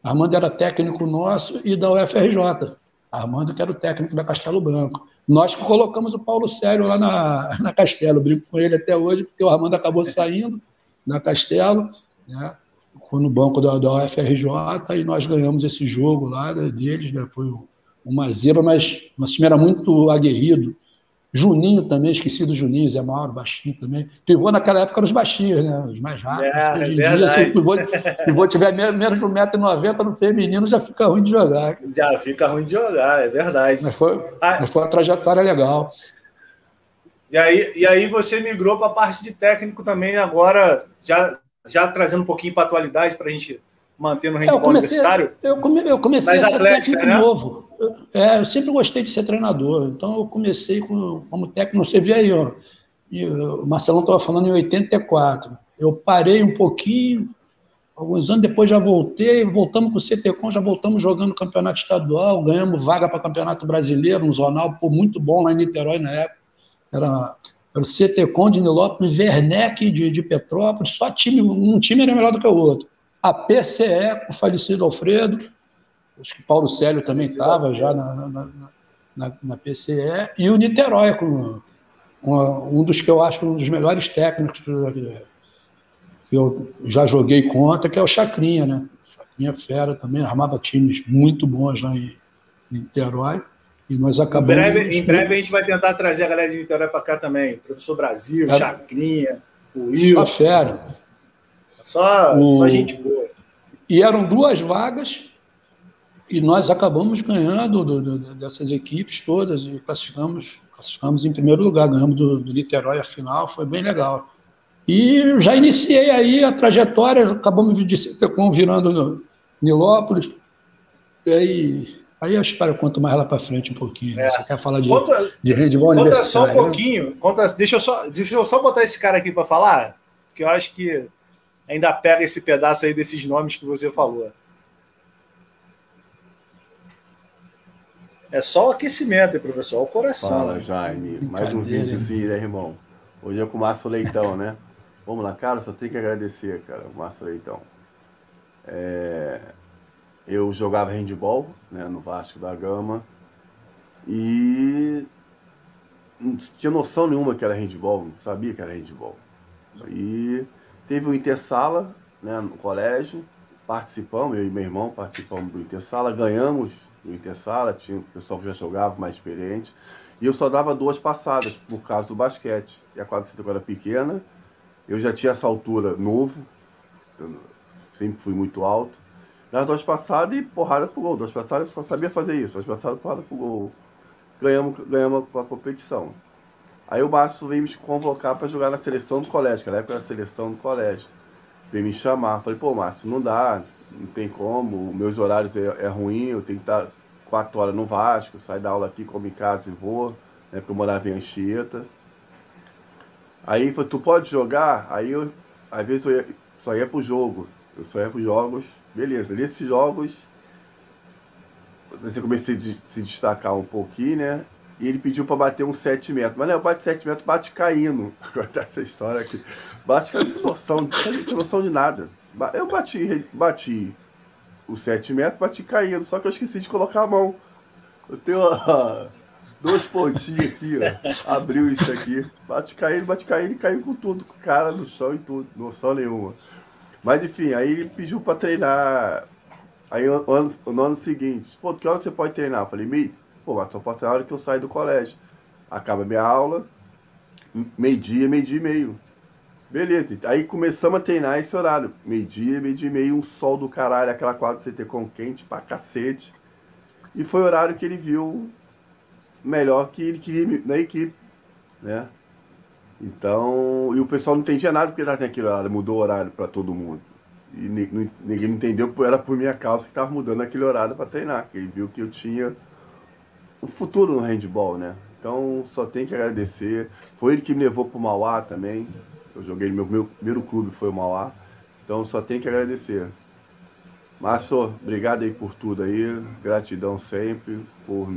Armando era técnico nosso e da UFRJ. Armando, que era o técnico da Castelo Branco. Nós colocamos o Paulo Sério lá na, na Castelo, brinco com ele até hoje, porque o Armando acabou saindo na Castelo, né? no banco da, da UFRJ e nós ganhamos esse jogo lá deles, né? Foi uma zebra, mas o time era muito aguerrido. Juninho também, esqueci do Juninho, Zé Mauro, baixinho também. Pivô naquela época eram os baixinhos, né? Os mais rápidos. É, Hoje em verdade. dia, se o pivô, pivô tiver menos de 1,90m no feminino, já fica ruim de jogar. Já fica ruim de jogar, é verdade. Mas foi, ah, mas foi uma trajetória legal. E aí, e aí você migrou para a parte de técnico também, agora já já trazendo um pouquinho para a atualidade, para a gente manter no handball comecei, universitário. Eu, come, eu comecei a ser atlética, técnico né? novo. Eu, é, eu sempre gostei de ser treinador, então eu comecei com, como técnico, você vê aí, ó, o Marcelão estava falando em 84. Eu parei um pouquinho, alguns anos depois já voltei, voltamos com o CTCOM, já voltamos jogando campeonato estadual, ganhamos vaga para campeonato brasileiro, um zonal, pô, muito bom lá em Niterói na época. Era era o CTCOM de Nilópolis, Werneck de, de Petrópolis, só time, um time era melhor do que o outro. A PCE, com o falecido Alfredo, acho que Paulo Célio também estava já na, na, na, na, PCE, e o Niterói, com, com um dos que eu acho um dos melhores técnicos que eu já joguei contra, que é o Chacrinha, né? Chacrinha Fera também, armava times muito bons lá em, em Niterói. E nós acabamos. Em breve, em breve a gente vai tentar trazer a galera de Niterói para cá também. Professor Brasil, é. Chacrinha, o Wilson. Só fera. Só, o... só gente boa. E eram duas vagas, e nós acabamos ganhando do, do, dessas equipes todas e classificamos, classificamos em primeiro lugar, ganhamos do, do Niterói a final, foi bem legal. E já iniciei aí a trajetória, acabamos de virando no Nilópolis, e aí Aí a história eu conto mais lá para frente um pouquinho. Né? É. Você quer falar de, conta, de handball Conta só um né? pouquinho. Conta, deixa, eu só, deixa eu só botar esse cara aqui para falar, que eu acho que ainda pega esse pedaço aí desses nomes que você falou. É só o aquecimento, hein, professor? O coração. Fala, né? Jaime. Mais um vídeozinho, né, irmão? Hoje é com o Márcio Leitão, né? Vamos lá, cara, só tenho que agradecer, cara, o Márcio Leitão. É, eu jogava handball né, no Vasco da Gama e não tinha noção nenhuma que era handball, não sabia que era handball. E teve o Intersala né, no colégio, participamos, eu e meu irmão participamos do Intersala, ganhamos o Intersala, tinha o pessoal que já jogava, mais experiente, e eu só dava duas passadas por causa do basquete. E a quadra era pequena, eu já tinha essa altura novo, sempre fui muito alto, nas duas passadas e porrada pro gol. Duas passadas eu só sabia fazer isso. Duas passadas, porrada pro gol. Ganhamos, ganhamos a competição. Aí o Márcio veio me convocar para jogar na seleção do colégio, que na época era a seleção do colégio. Veio me chamar. Falei, pô, Márcio, não dá, não tem como, meus horários é, é ruim, eu tenho que estar quatro horas no Vasco, sair da aula aqui, como em casa e vou, né? Porque eu morava em Anchieta. Aí falou, tu pode jogar? Aí eu, às vezes eu ia, só ia pro jogo. Eu só ia pros jogos Beleza, nesses jogos você comecei a se destacar um pouquinho, né? E ele pediu para bater uns 7 metros. Mas não, né, bate 7 metros, bate caindo. Contar essa história aqui. Bate caindo sem noção, sem noção de nada. Eu bati, bati os 7 metros, bati caindo. Só que eu esqueci de colocar a mão. Eu tenho ó, dois pontinhos aqui, ó. Abriu isso aqui. Bate caindo, bate caindo e caiu com tudo. Com cara no chão e tudo. Noção nenhuma. Mas enfim, aí ele pediu pra treinar. Aí no ano, no ano seguinte, pô, que hora você pode treinar? Eu falei, meio, pô, mas só pode treinar a hora que eu saio do colégio. Acaba minha aula, meio-dia, meio-dia e meio. Beleza, aí começamos a treinar esse horário. Meio-dia, meio-dia e meio, um sol do caralho, aquela quadra CT com quente pra cacete. E foi o horário que ele viu melhor que ele queria na equipe, né? Então, e o pessoal não entendia nada porque estava aquele horário, mudou o horário para todo mundo. E ninguém entendeu que era por minha causa que estava mudando aquele horário para treinar, que ele viu que eu tinha um futuro no handball, né? Então, só tem que agradecer. Foi ele que me levou para o Mauá também. Eu joguei meu, meu primeiro clube, foi o Mauá. Então, só tem que agradecer. Márcio, obrigado aí por tudo aí. Gratidão sempre por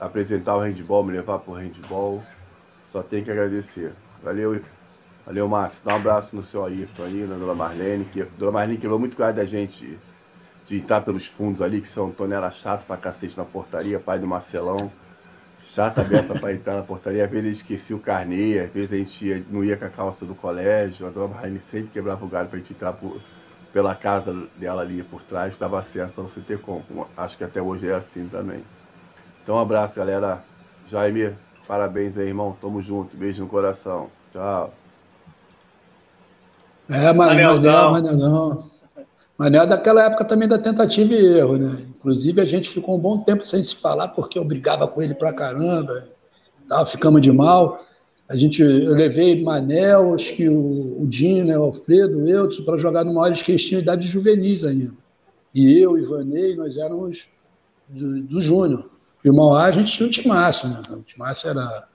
apresentar o handball, me levar para o handball. Só tem que agradecer. Valeu, valeu, Márcio. Dá um abraço no seu Ayrton aí, na Dona Marlene. Que, Dona Marlene quebrou muito cuidado da gente de entrar pelos fundos ali, que São Antônio era chato pra cacete na portaria, pai do Marcelão. Chata dessa pra entrar na portaria. Às vezes ele esquecia o carnê, às vezes a gente ia, não ia com a calça do colégio. A Dona Marlene sempre quebrava o galho pra gente entrar por, pela casa dela ali por trás, dava acesso ao CTCom. Acho que até hoje é assim também. Então um abraço, galera. Jaime, Parabéns aí, irmão. Tamo junto. Beijo no coração. Tchau. É, mas Manelzão. Manel, Manel é daquela época também da tentativa e erro, né? Inclusive a gente ficou um bom tempo sem se falar porque eu brigava com ele pra caramba, tava, ficamos de mal. A gente, eu levei Manel, acho que o, o Dino, né, o Alfredo, o para jogar numa hora que eles tinham idade juvenis ainda. E eu, Ivanei, nós éramos do, do Júnior. E o Mauá a gente tinha o Timácio, né? O Timácio era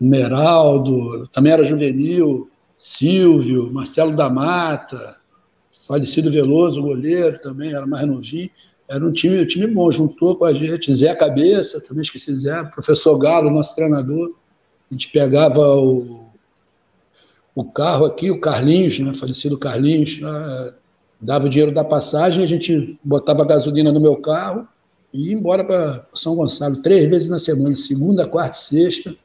Meraldo, também era juvenil, Silvio, Marcelo da Mata, falecido Veloso, goleiro também, era mais novinho. Era um time, um time bom, juntou com a gente. Zé Cabeça, também esqueci Zé, professor Galo, nosso treinador. A gente pegava o, o carro aqui, o Carlinhos, né, falecido Carlinhos, né, dava o dinheiro da passagem, a gente botava gasolina no meu carro e ia embora para São Gonçalo, três vezes na semana, segunda, quarta e sexta,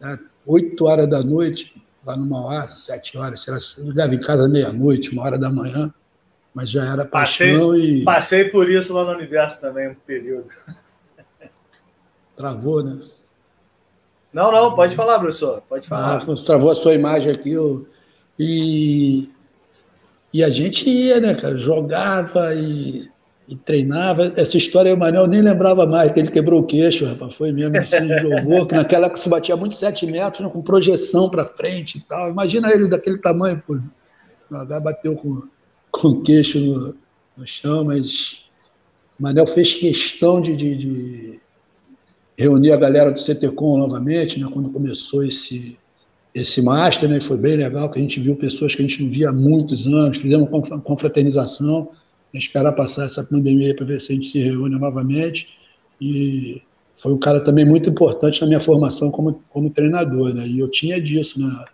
né, oito horas da noite, lá no Mauá, sete horas, sei lá, chegava em casa meia-noite, uma hora da manhã, mas já era paixão passei, e... Passei por isso lá no Universo também, um período. Travou, né? Não, não, pode falar, professor, pode falar. Ah, travou a sua imagem aqui, eu... e... E a gente ia, né, cara, jogava e, e treinava. Essa história o Manel nem lembrava mais, que ele quebrou o queixo, rapaz. Foi mesmo, se jogou, que naquela época se batia muito sete metros, né, com projeção para frente e tal. Imagina ele daquele tamanho, pô. Jogar bateu com, com o queixo no, no chão, mas Manel fez questão de, de, de reunir a galera do CTCOM novamente, né, quando começou esse, esse master, né? Foi bem legal, que a gente viu pessoas que a gente não via há muitos anos, fizemos confraternização, esperar passar essa pandemia para ver se a gente se reúne novamente. E foi um cara também muito importante na minha formação como, como treinador, né? E eu tinha disso na,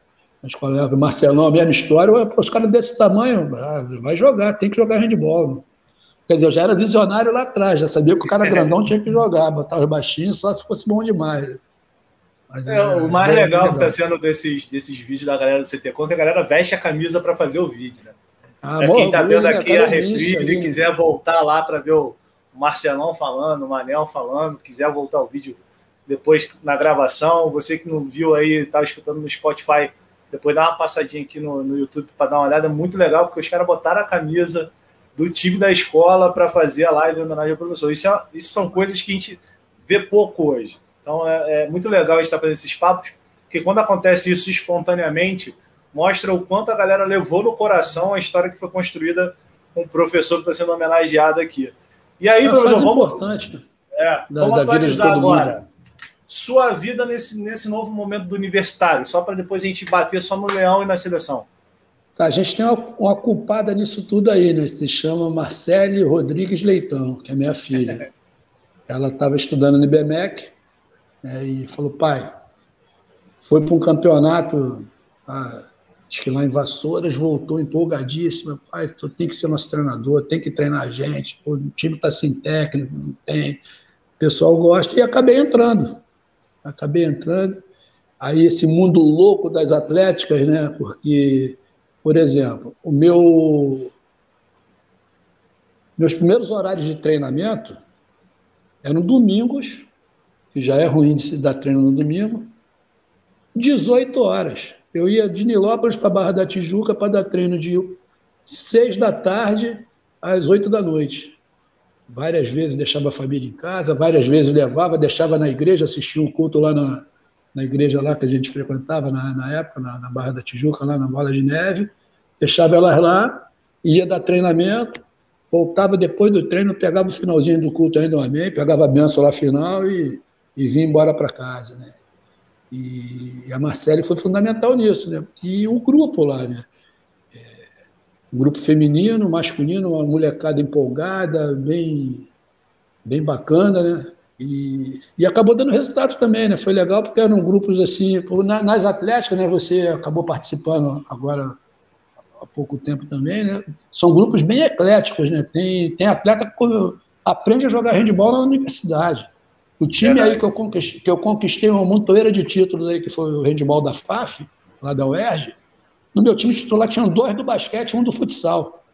na escola. Marcelão, a mesma história, os caras desse tamanho, ah, vai jogar, tem que jogar handball. Quer dizer, eu já era visionário lá atrás, já sabia que o cara grandão tinha que jogar, botar os baixinhos só se fosse bom demais. É, é, o mais legal, legal que está sendo desses, desses vídeos da galera do CTCon é que a galera veste a camisa para fazer o vídeo. Né? Ah, quem está vendo aqui a reprise e quiser voltar lá para ver o Marcelão falando, o Manel falando, quiser voltar o vídeo depois na gravação, você que não viu aí, está escutando no Spotify, depois dá uma passadinha aqui no, no YouTube para dar uma olhada, é muito legal, porque os caras botaram a camisa do time da escola para fazer a live em homenagem ao professor. Isso, é, isso são coisas que a gente vê pouco hoje. Então é, é muito legal a gente estar fazendo esses papos, porque quando acontece isso espontaneamente, mostra o quanto a galera levou no coração a história que foi construída com o professor que está sendo homenageado aqui. E aí, é, professor, vamos, importante é, da, vamos da atualizar agora. Mundo. Sua vida nesse, nesse novo momento do universitário, só para depois a gente bater só no leão e na seleção. Tá, a gente tem uma, uma culpada nisso tudo aí, né? Se chama Marcele Rodrigues Leitão, que é minha filha. Ela estava estudando no IBMEC, né, e falou, pai, foi para um campeonato, ah, acho que lá em Vassouras, voltou empolgadíssima, pai, tu tem que ser nosso treinador, tem que treinar a gente, Pô, o time está sem técnico, não tem, o pessoal gosta, e acabei entrando, acabei entrando, aí esse mundo louco das atléticas, né, porque, por exemplo, o meu meus primeiros horários de treinamento eram domingos que já é ruim de se dar treino no domingo, 18 horas. Eu ia de Nilópolis para Barra da Tijuca para dar treino de 6 da tarde às 8 da noite. Várias vezes deixava a família em casa, várias vezes levava, deixava na igreja, assistia um culto lá na, na igreja lá que a gente frequentava na, na época, na, na, Barra da Tijuca, lá na Bola de Neve, deixava elas lá, ia dar treinamento, voltava depois do treino, pegava o finalzinho do culto ainda, um amém, pegava a benção lá final e e vim embora para casa, né? E a Marcele foi fundamental nisso, né? E o grupo lá, né? Um grupo feminino, masculino, uma molecada empolgada, bem, bem bacana, né? E, e acabou dando resultado também, né? Foi legal porque eram grupos assim, nas atléticas, né? Você acabou participando agora há pouco tempo também, né? São grupos bem ecléticos, né? Tem, tem atleta que aprende a jogar handball na universidade. O time aí que eu, conquistei, que eu conquistei uma montoeira de títulos aí, que foi o handball da FAF, lá da UERJ, no meu time titular tinham dois do basquete um do futsal.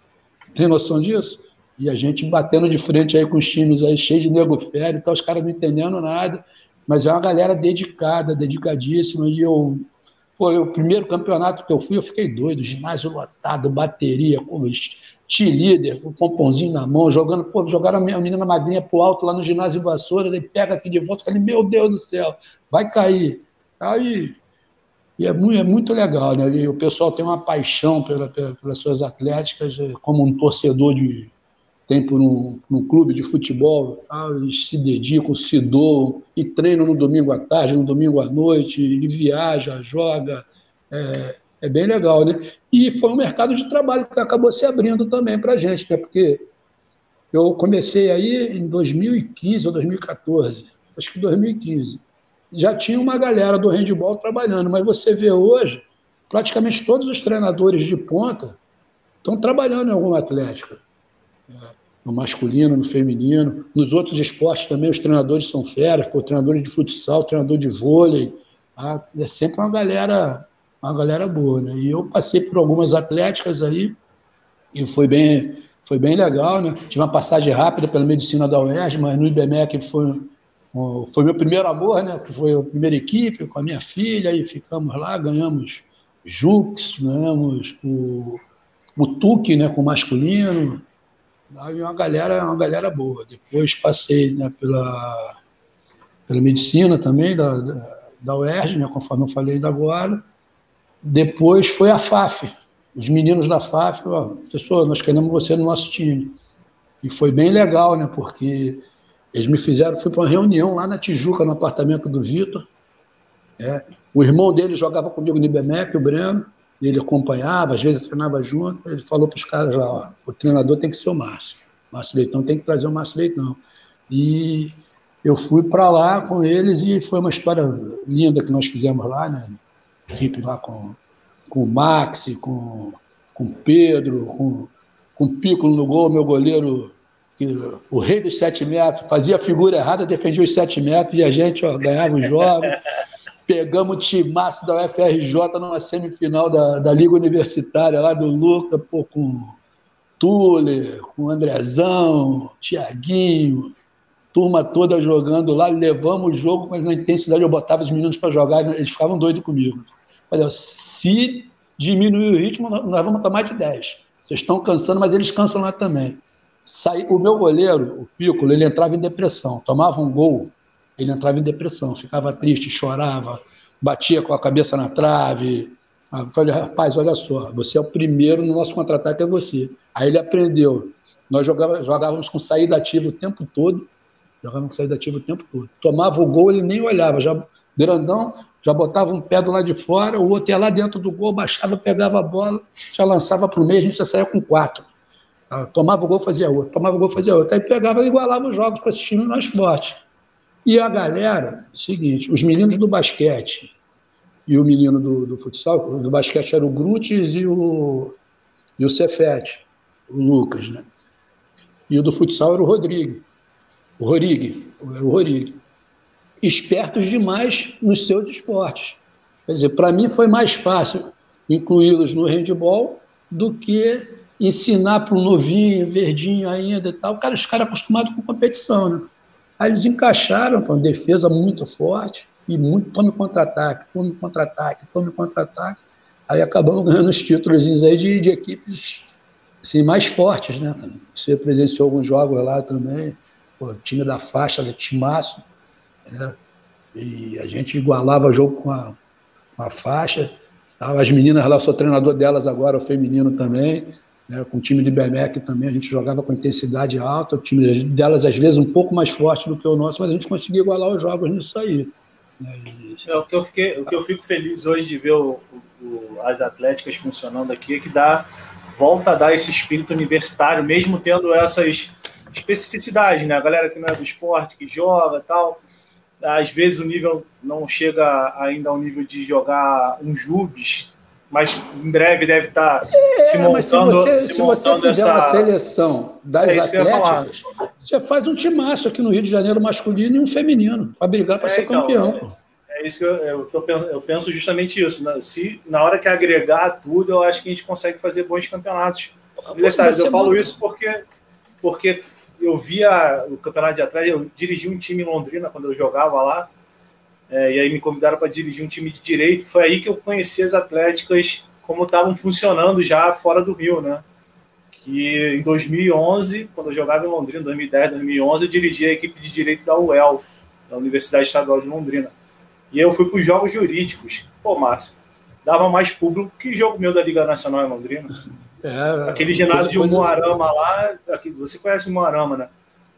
Tem noção disso? E a gente batendo de frente aí com os times aí, cheios de nego féreo, então os caras não entendendo nada, mas é uma galera dedicada, dedicadíssima, e eu foi o primeiro campeonato que eu fui, eu fiquei doido, ginásio lotado, bateria, líder, com o pomponzinho na mão, jogando, pô, jogaram a minha menina magrinha pro alto lá no ginásio Vassoura, ele pega aqui de volta, falei, meu Deus do céu, vai cair. Aí, e é muito, é muito legal, né? E o pessoal tem uma paixão pela, pelas suas atléticas, é, como um torcedor de tem por um, clube de futebol, ah, eles se dedicam, se doam e treinam no domingo à tarde, no domingo à noite, ele viaja, joga, é, é bem legal, né? E foi um mercado de trabalho que acabou se abrindo também para a gente, né? Porque eu comecei aí em 2015 ou 2014, acho que 2015. Já tinha uma galera do handball trabalhando, mas você vê hoje, praticamente todos os treinadores de ponta estão trabalhando em alguma atlética. No masculino, no feminino. Nos outros esportes também os treinadores são feras, pô, treinadores de futsal, treinador de vôlei. Tá? É sempre uma galera, uma galera boa. Né? E eu passei por algumas atléticas aí e foi bem, foi bem legal. Né? Tive uma passagem rápida pela medicina da UERJ, mas no IBMEC foi, foi meu primeiro amor, né? foi a primeira equipe com a minha filha, e ficamos lá, ganhamos Jux, ganhamos o, o TUC né, com o masculino, e uma galera, uma galera boa. Depois passei né, pela, pela medicina também, da, da, da UERJ, né, conforme eu falei ainda agora. Depois foi a FAF. Os meninos da FAF, ó, professor, nós queremos você no nosso time. E foi bem legal, né? Porque eles me fizeram, fui para uma reunião lá na Tijuca, no apartamento do Vitor. É, o irmão dele jogava comigo no IBMEP, o Breno ele acompanhava, às vezes treinava junto, ele falou para os caras lá, ó, o treinador tem que ser o Márcio. Márcio Leitão tem que trazer o Márcio Leitão. E eu fui para lá com eles e foi uma história linda que nós fizemos lá, né? Equipe lá com, com o Maxi, com, com o Pedro, com, com o Piccolo no gol, meu goleiro, o rei dos sete metros, fazia a figura errada, defendia os sete metros e a gente ó, ganhava os jogos. Pegamos o timaço da UFRJ numa semifinal da, da Liga Universitária, lá do Luca, pô, com Tuller, com Andrezão, Tiaguinho, turma toda jogando lá, levamos o jogo, mas na intensidade eu botava os meninos para jogar, eles ficavam doidos comigo. Olha, se diminuir o ritmo, nós vamos tomar de 10. Vocês estão cansando, mas eles cansam lá também. Saí, o meu goleiro, o Piccolo, ele entrava em depressão, tomava um gol, ele entrava em depressão, ficava triste, chorava, batia com a cabeça na trave. Eu falei, rapaz, olha só, você é o primeiro no nosso contra-ataque, é você. Aí ele aprendeu. Nós jogávamos, jogávamos com saída ativa o tempo todo, jogávamos com saída ativa o tempo todo. Tomava o gol, ele nem olhava, já grandão, já botava um pé do lado de fora, o outro ia lá dentro do gol, baixava, pegava a bola, já lançava para o meio, a gente já saía com quatro. Ah, tomava o gol, fazia outro, tomava o gol, fazia outro. Aí pegava e igualava os jogos para assistir mais forte. E a galera, seguinte, os meninos do basquete e o menino do, do futsal, do basquete era o Grutes e o, e o Cefete, o Lucas, né? E o do futsal era o Rodrigo, o Rorig, era o Rorig. Espertos demais nos seus esportes. Quer dizer, para mim foi mais fácil incluí-los no handball do que ensinar para um novinho, verdinho ainda e tal. Cara, os caras acostumados com competição, né? Aí eles encaixaram com defesa muito forte e muito tome contra-ataque, tome contra-ataque, tome contra-ataque. Aí acabamos ganhando os títulos aí de, de equipes assim, mais fortes, né? Você presenciou alguns jogos lá também, o time da faixa, do timaço, né? e a gente igualava jogo com a, com a faixa. As meninas lá, eu sou treinador delas agora, o feminino também. Né, com o time de BMEC também a gente jogava com intensidade alta, o time delas às vezes um pouco mais forte do que o nosso, mas a gente conseguia igualar os jogos nisso aí. Né, e... É, o, que eu fiquei, o que eu fico feliz hoje de ver o, o, as atléticas funcionando aqui é que dá, volta a dar esse espírito universitário, mesmo tendo essas especificidades, né? A galera que não é do esporte, que joga tal, às vezes o nível não chega ainda ao nível de jogar um Jubes mas em breve deve estar é, se montando. se você, se, se você fizer essa... uma seleção das é atléticas, você faz um timaço aqui no Rio de Janeiro masculino e um feminino, para brigar para é, ser então, campeão. É, isso que eu, eu, tô, eu penso justamente isso. Né? Se na hora que agregar tudo, eu acho que a gente consegue fazer bons campeonatos universitários. Eu falo isso porque, porque eu via o campeonato de atrás, eu dirigi um time em Londrina quando eu jogava lá. É, e aí me convidaram para dirigir um time de direito. Foi aí que eu conheci as Atléticas como estavam funcionando já fora do Rio, né? Que em 2011, quando eu jogava em Londrina, 2010, 2011, eu dirigi a equipe de direito da UEL, da Universidade Estadual de Londrina. E eu fui para os jogos jurídicos. Pô, Márcio, dava mais público que jogo meu da Liga Nacional em Londrina. É, Aquele ginásio de Umuarama lá, você conhece o Umuarama, né?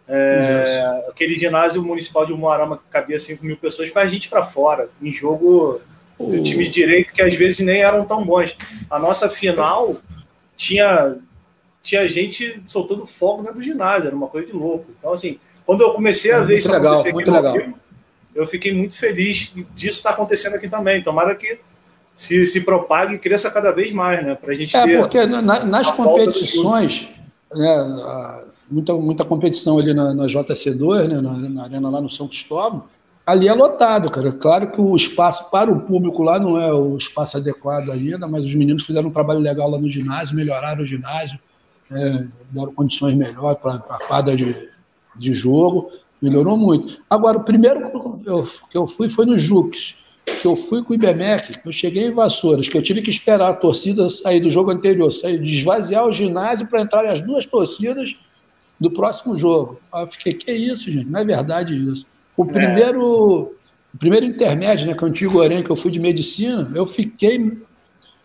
É, aquele ginásio municipal de Umuarama que cabia 5 mil pessoas faz a gente para fora, em jogo do time de direito que às vezes nem eram tão bons. A nossa final tinha, tinha gente soltando fogo dentro do ginásio, era uma coisa de louco. Então, assim, quando eu comecei a é, ver isso legal, acontecer aqui no Rio, eu fiquei muito feliz disso estar tá acontecendo aqui também. Tomara que se, se propague e cresça cada vez mais, né? Para a gente é, ter. É, porque na, nas competições, né, muita, muita competição ali na, na JC2, né, na, na, arena lá no São Cristóvão, ali é lotado, cara. Claro que o espaço para o público lá não é o espaço adequado ainda, mas os meninos fizeram um trabalho legal lá no ginásio, melhoraram o ginásio, é, deram condições melhores para a quadra de, de jogo, melhorou muito. Agora, o primeiro que eu, que eu fui foi no Jux, que eu fui com o IBMEC, eu cheguei em Vassouras, que eu tive que esperar a torcida sair do jogo anterior, sair, esvaziar o ginásio para entrarem as duas torcidas do próximo jogo. Aí eu fiquei, que isso, gente? Não é verdade isso. O é. primeiro, o primeiro intermédio, né, que é o antigo Orem, que eu fui de medicina, eu fiquei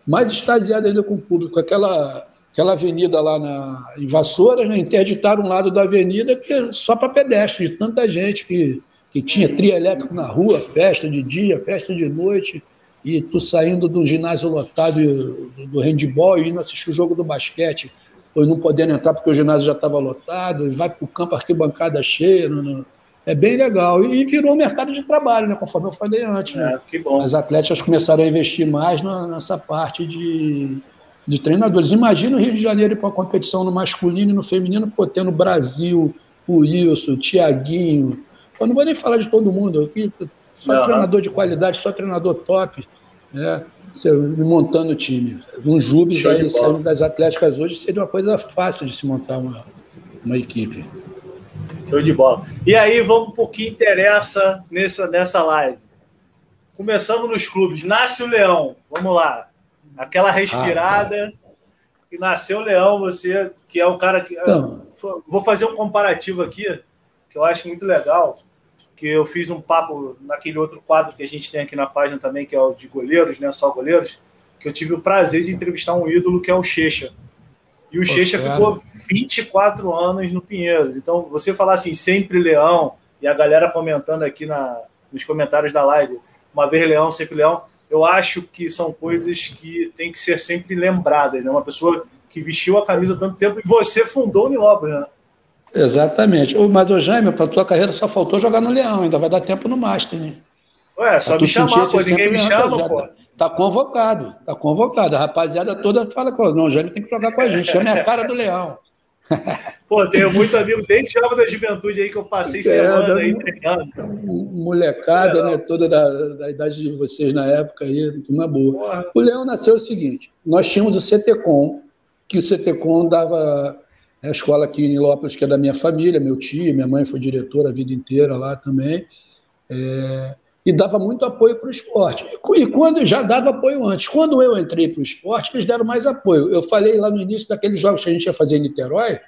mais extasiado ainda com o público. Aquela, aquela avenida lá na, em Vassouras, né, interditaram um lado da avenida que é só para pedestre, de tanta gente que, que tinha trio elétrico na rua, festa de dia, festa de noite, e tu saindo do ginásio lotado do, do handball e indo assistir o jogo do basquete ou não podendo entrar porque o ginásio já estava lotado, e vai para o campo arquibancada cheia. No, no, é bem legal. E virou um mercado de trabalho, né, conforme eu falei antes. Né? É, que bom. As atletas começaram a investir mais na, nessa parte de, de treinadores. Imagina o Rio de Janeiro ir para uma competição no masculino e no feminino, pô, tendo Brasil, o Wilson, o Tiaguinho. Eu não vou nem falar de todo mundo aqui, só não, treinador não. de qualidade, só treinador top. Né? Montando o time. Um aí, saindo das Atléticas hoje seria uma coisa fácil de se montar uma, uma equipe. Show de bola. E aí, vamos para o que interessa nessa, nessa live. Começamos nos clubes. Nasce o Leão. Vamos lá. Aquela respirada. Ah, e nasceu o Leão, você, que é o cara que. Não. Vou fazer um comparativo aqui, que eu acho muito legal que eu fiz um papo naquele outro quadro que a gente tem aqui na página também, que é o de goleiros, né? Só goleiros, que eu tive o prazer de entrevistar um ídolo que é o Checha. E o Checha ficou 24 anos no Pinheiros. Então, você falar assim, sempre Leão, e a galera comentando aqui na, nos comentários da live, uma vez Leão, sempre Leão, eu acho que são coisas que tem que ser sempre lembradas, né? Uma pessoa que vestiu a camisa tanto tempo e você fundou o Nilópolis, né? Exatamente. Mas, o Jaime, para tua carreira só faltou jogar no Leão, ainda vai dar tempo no Master, né? Ué, só me chamar, pô, ninguém me chama, pô. Tá convocado, tá convocado. A rapaziada toda fala que não, o Jaime tem que jogar com a gente, chama a cara do Leão. Pô, tenho muito amigo desde jogo da juventude aí que eu passei é, semana aí treinando. Molecada, é, né? Toda da, da, idade de vocês na época aí, uma boa. Porra. O Leão nasceu o seguinte: nós tínhamos o CTCOM, que o CTCOM dava é a escola aqui em Lópolis, que é da minha família, meu tio, minha mãe foi diretora a vida inteira lá também, é, e dava muito apoio para o esporte. E quando já dava apoio antes, quando eu entrei para o esporte, eles deram mais apoio. Eu falei lá no início daqueles jogos que a gente ia fazer em Niterói,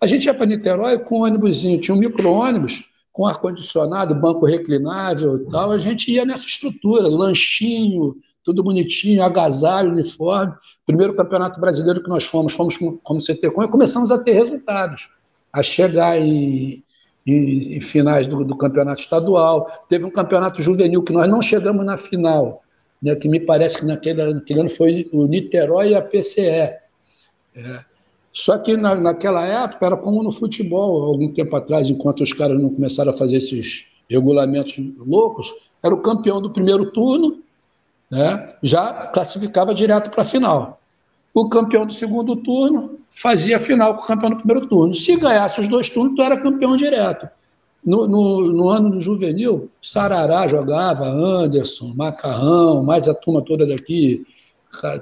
a gente ia para Niterói com um ônibusinho, tinha um micro-ônibus, com ar-condicionado, banco reclinável e tal, a gente ia nessa estrutura, lanchinho, tudo bonitinho, agasalho, uniforme. Primeiro campeonato brasileiro que nós fomos, fomos como CTCOM e começamos a ter resultados, a chegar em, em, em finais do, do, campeonato estadual. Teve um campeonato juvenil que nós não chegamos na final, né, que me parece que naquele, naquele ano foi o Niterói e a PCE. É. Só que na, naquela época era como no futebol, algum tempo atrás, enquanto os caras não começaram a fazer esses regulamentos loucos, era o campeão do primeiro turno né, já classificava direto para a final. O campeão do segundo turno fazia a final com o campeão do primeiro turno. Se ganhasse os dois turnos, tu era campeão direto. No, no, no ano do juvenil, Sarará jogava, Anderson, Macarrão, mais a turma toda daqui,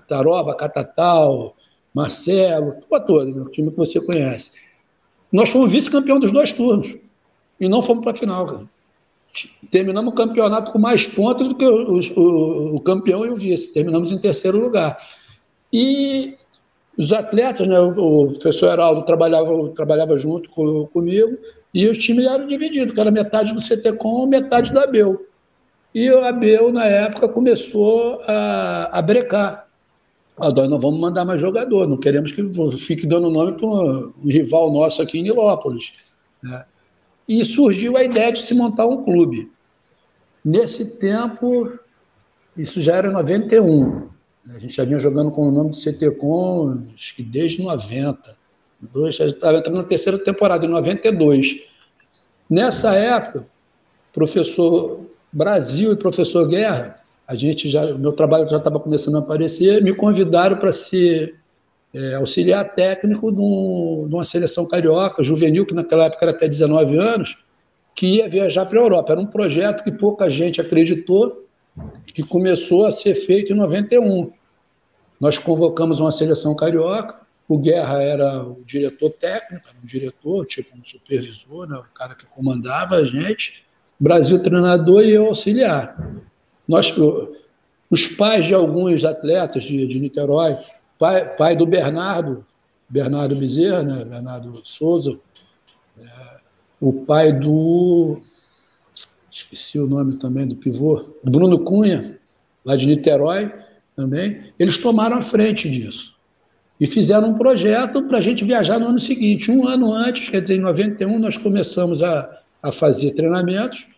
Taroba, Catatal, Marcelo, turma toda, né, o time que você conhece. Nós fomos vice-campeão dos dois turnos e não fomos para a final, cara terminamos o campeonato com mais pontos do que o, o, o, campeão e o vice. Terminamos em terceiro lugar. E os atletas, né, o, o professor Heraldo trabalhava, trabalhava junto com, comigo, e os times eram divididos, que era metade do CTCOM, metade da ABEL. E a ABEL, na época, começou a, a brecar. Ah, nós não vamos mandar mais jogador, não queremos que fique dando nome para um, rival nosso aqui em Nilópolis. Né? E surgiu a ideia de se montar um clube. Nesse tempo, isso já era 91. A gente já vinha jogando com o nome de CTCOM, acho que desde 90. Dois, estava entrando na terceira temporada, em 92. Nessa época, professor Brasil e professor Guerra a gente já, meu trabalho já estava começando a aparecer, me convidaram para ser é, auxiliar técnico de, um, de, uma seleção carioca, juvenil, que naquela época era até 19 anos, que ia viajar para a Europa. Era um projeto que pouca gente acreditou, que começou a ser feito em 91. Nós convocamos uma seleção carioca, o Guerra era o diretor técnico, um diretor, tipo um supervisor, né, o cara que comandava a gente, Brasil treinador e eu auxiliar. Nós, os pais de alguns atletas de, de Niterói, pai, pai do Bernardo, Bernardo Bezerra, né, Bernardo Souza, é, o pai do. Esqueci o nome também do pivô, Bruno Cunha, lá de Niterói também, eles tomaram a frente disso. E fizeram um projeto para a gente viajar no ano seguinte. Um ano antes, quer dizer, em 91, nós começamos a, a fazer treinamentos,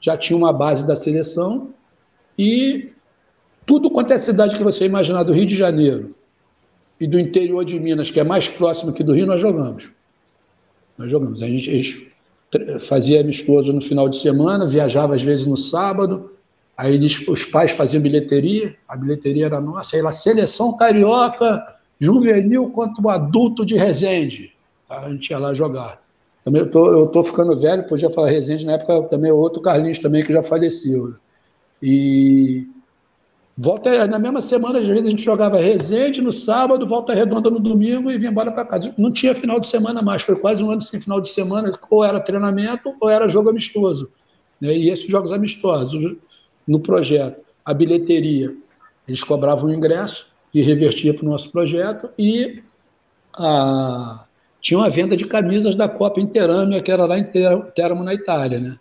já tinha uma base da seleção, e tudo quanto é cidade que você imaginar do Rio de Janeiro e do interior de Minas, que é mais próximo que do Rio, nós jogamos. Nós jogamos. A gente, a gente fazia amistoso no final de semana, viajava às vezes no sábado, aí eles, os pais faziam bilheteria, a bilheteria era nossa, aí lá, seleção carioca, juvenil contra o adulto de Resende. Tá? A gente ia lá jogar. Também eu tô, estou ficando velho, podia falar Resende, na época também outro Carlinhos também que já faleceu. Né? E volta na mesma semana, às vezes a gente jogava Resende no sábado, volta redonda no domingo e vinha embora para casa. Não tinha final de semana mais, foi quase um ano sem final de semana, ou era treinamento ou era jogo amistoso. Né? E esses jogos amistosos, no projeto, a bilheteria, eles cobravam o ingresso, e revertia para o nosso projeto, e a, tinha uma venda de camisas da Copa Interâmia, que era lá em Teramo, na Itália. Né?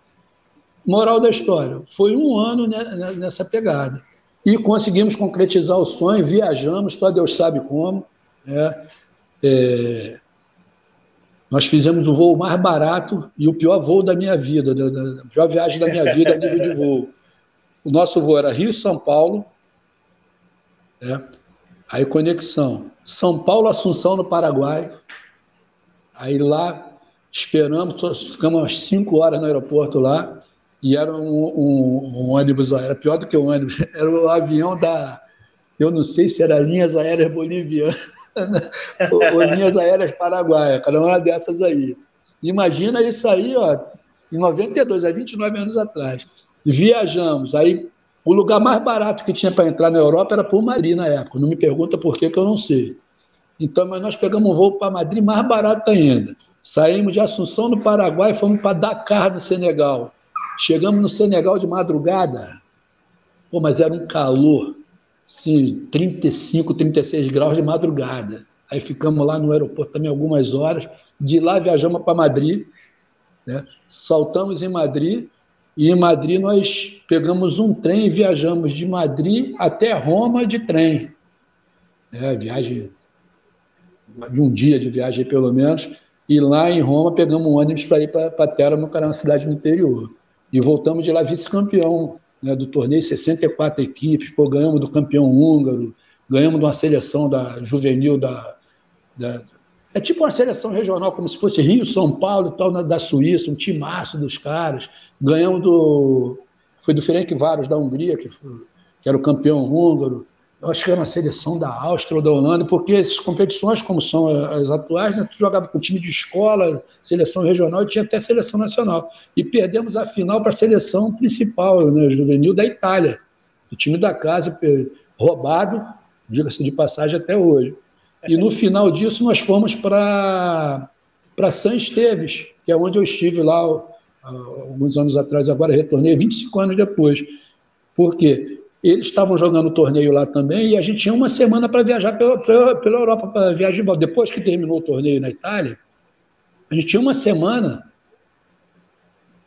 Moral da história, foi um ano nessa pegada. E conseguimos concretizar o sonho, viajamos, só Deus sabe como. Né? É, nós fizemos o voo mais barato e o pior voo da minha vida, a pior viagem da minha vida a nível de voo. O nosso voo era Rio-São Paulo, né? Aí conexão São Paulo Assunção no Paraguai. Aí lá esperamos, ficamos umas cinco horas no aeroporto lá e era um, um, um ônibus, era pior do que um ônibus, era o um avião da, eu não sei se era Linhas Aéreas Bolivianas ou, ou Linhas Aéreas Paraguaias, cada uma dessas aí. Imagina isso aí, ó, em 92, há 29 anos atrás. Viajamos, aí o lugar mais barato que tinha para entrar na Europa era por Madrid na época. Não me pergunta por que, que eu não sei. Então, mas nós pegamos um voo para Madrid mais barato ainda. Saímos de Assunção, no Paraguai, e fomos para Dakar, no Senegal. Chegamos no Senegal de madrugada. Pô, mas era um calor, assim, 35, 36 graus de madrugada. Aí ficamos lá no aeroporto também algumas horas. De lá viajamos para Madrid. Né? Saltamos em Madrid e em Madrid nós pegamos um trem e viajamos de Madrid até Roma de trem. É, viagem de um dia de viagem pelo menos. E lá em Roma pegamos um ônibus para ir para era uma cidade no interior. E voltamos de lá vice-campeão né, do torneio, 64 equipes, pô, ganhamos do campeão húngaro, ganhamos de uma seleção da juvenil da, da é tipo uma seleção regional, como se fosse Rio, São Paulo e tal, da Suíça, um timaço dos caras. Ganhamos do. Foi do Ferenc Varos da Hungria, que, foi, que era o campeão húngaro. Acho que era uma seleção da Áustria ou da Holanda, porque essas competições, como são as atuais, né, tu jogava com time de escola, seleção regional e tinha até seleção nacional. E perdemos a final para a seleção principal, né, juvenil da Itália. O time da casa roubado, diga-se de passagem, até hoje. E no final disso, nós fomos para San Esteves, que é onde eu estive lá alguns anos atrás, agora retornei 25 anos depois. Por quê? Eles estavam jogando o torneio lá também e a gente tinha uma semana para viajar pela, pela, Europa, para viajar de volta. Depois que terminou o torneio na Itália, a gente tinha uma semana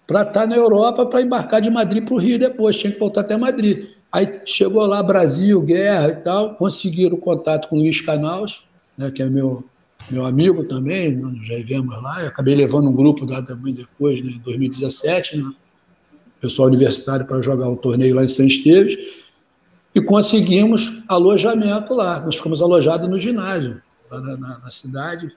para estar tá na Europa para embarcar de Madrid para o Rio depois, tinha que voltar até Madrid. Aí chegou lá Brasil, guerra e tal, conseguiram contato com o Luiz Canals, né, que é meu, meu amigo também, nós já vivemos lá, eu acabei levando um grupo lá também depois, né, em 2017, né, pessoal universitário para jogar o torneio lá em São Esteves, e conseguimos alojamento lá, nós ficamos alojados no ginásio, lá na, na, na cidade,